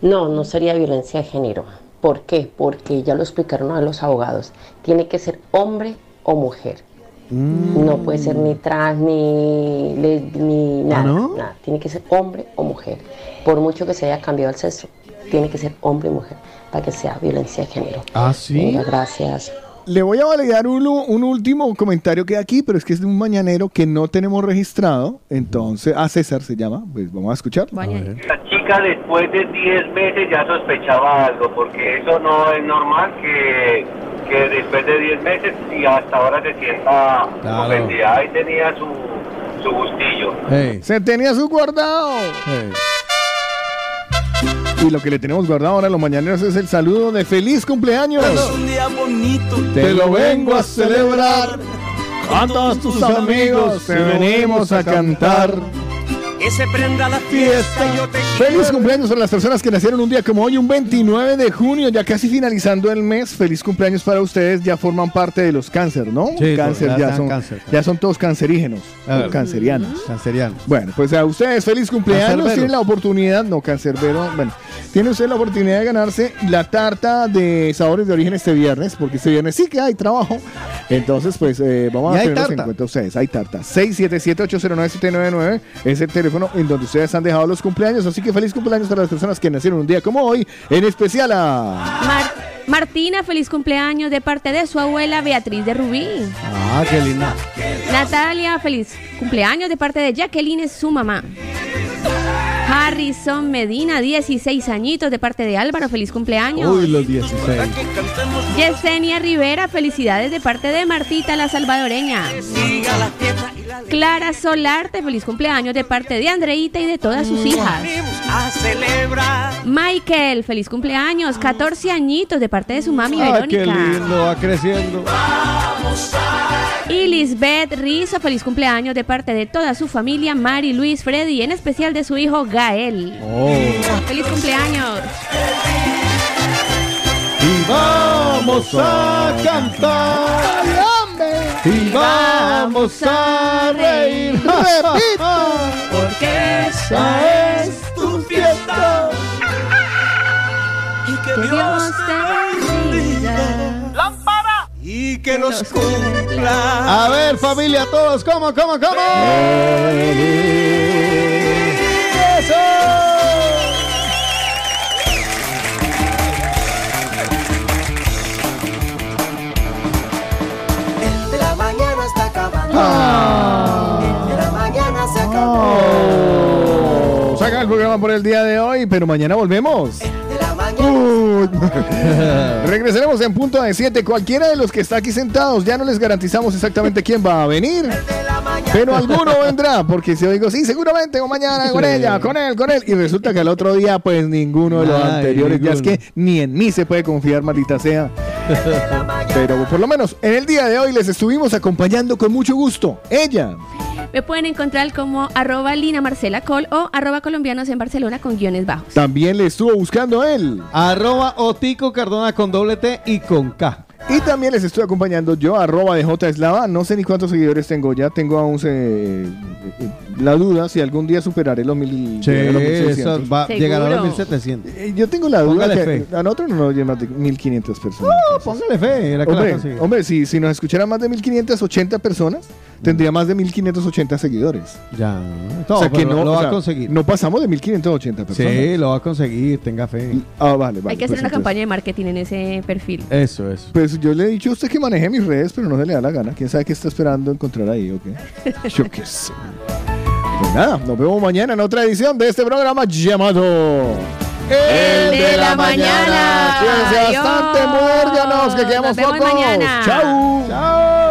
No, no sería violencia de género. ¿Por qué? Porque ya lo explicaron a los abogados. Tiene que ser hombre o mujer. No puede ser ni trans, ni, ni nada, no? nada. Tiene que ser hombre o mujer. Por mucho que se haya cambiado el sexo, tiene que ser hombre y mujer para que sea violencia de género. Ah, sí. Venga, gracias. Le voy a validar un, un último comentario que hay aquí, pero es que es de un mañanero que no tenemos registrado. Entonces, a César se llama. Pues vamos a escuchar. La chica después de 10 meses ya sospechaba algo, porque eso no es normal que, que después de 10 meses y hasta ahora se sienta Claro. ofendida. Ahí tenía su, su gustillo. Se tenía su guardado. Y lo que le tenemos guardado ahora a los mañaneros es el saludo de feliz cumpleaños. un día bonito. Te lo vengo a celebrar. A todos tus amigos te venimos a cantar. Que se prenda la fiesta y yo te Feliz cumpleaños para las personas que nacieron un día como hoy, un 29 de junio, ya casi finalizando el mes. Feliz cumpleaños para ustedes, ya forman parte de los cáncer, ¿no? Sí, cáncer, ya son, cáncer. ya son todos cancerígenos, o cancerianos. Cancerianos. Bueno, pues a ustedes feliz cumpleaños. Cancerbero. Tienen la oportunidad, no cancerbero, bueno, tiene usted la oportunidad de ganarse la tarta de sabores de origen este viernes, porque este viernes sí que hay trabajo. Entonces, pues eh, vamos ¿Y a tenerlos en cuenta ustedes. Hay tarta. 677-809-799 es el teléfono en donde ustedes han dejado los cumpleaños. Así que feliz cumpleaños para las personas que nacieron un día como hoy, en especial a. Mar- Martina, feliz cumpleaños de parte de su abuela Beatriz de Rubí. Ah, qué linda. Natalia, feliz cumpleaños de parte de Jacqueline, es su mamá. Harrison Medina, 16 añitos de parte de Álvaro, feliz cumpleaños. Uy, los 16. Yesenia Rivera, felicidades de parte de Martita la salvadoreña. Clara Solarte, feliz cumpleaños de parte de Andreita y de todas sus hijas. a celebrar. Michael, feliz cumpleaños, 14 añitos de parte de su mami Ah, qué Verónica. lindo, va creciendo. Y Lisbeth Rizzo, feliz cumpleaños de parte de toda su familia, Mari, Luis, Freddy y en especial de su hijo Gael. Oh. Feliz cumpleaños. Y vamos a cantar. Y vamos a reír. Porque esa es tu fiesta. Y que Dios te bendiga. ¡Lámpara! Y que nos cumpla. A ver, familia, todos, ¿cómo, cómo, cómo? El la mañana Saca el programa por el día de hoy, pero mañana volvemos. Uy. Regresaremos en punto de 7. Cualquiera de los que está aquí sentados, ya no les garantizamos exactamente quién va a venir. Pero alguno vendrá, porque si yo digo, sí, seguramente, o mañana con ella, con él, con él. Y resulta que al otro día, pues ninguno de los Ay, anteriores. Ya es que ni en mí se puede confiar, maldita sea. Pero por lo menos en el día de hoy les estuvimos acompañando con mucho gusto. Ella. Me pueden encontrar como arroba Lina Marcela Col o arroba colombianos en Barcelona con guiones bajos. También le estuvo buscando él. Arroba Otico Cardona con doble T y con K. Y también les estoy acompañando yo, arroba de J Eslava. No sé ni cuántos seguidores tengo ya. Tengo aún se- eh, la duda si algún día superaré los mil. Sí, a los 1600. eso va, llegará a los 1700. Eh, Yo tengo la duda Póngale que fe. a nosotros no nos oyen más de 1500 personas. No, póngale fe. La Hombre, hombre si, si nos escucharan más de 1580 personas, tendría más de 1580 seguidores. Ya. o sea que no, lo o va sea, a conseguir. No pasamos de 1580 personas. Sí, lo va a conseguir, tenga fe. Ah, vale, vale. Hay que hacer pues una entonces- campaña de marketing en ese perfil. Eso, eso. Pues yo le he dicho a usted que maneje mis redes, pero no se le da la gana. ¿Quién sabe qué está esperando encontrar ahí o qué? Yo qué sé. Pues nada, nos vemos mañana en otra edición de este programa llamado... El de la mañana. Cuídense Adiós. bastante, muérganos, que quedamos pocos. mañana. Chau.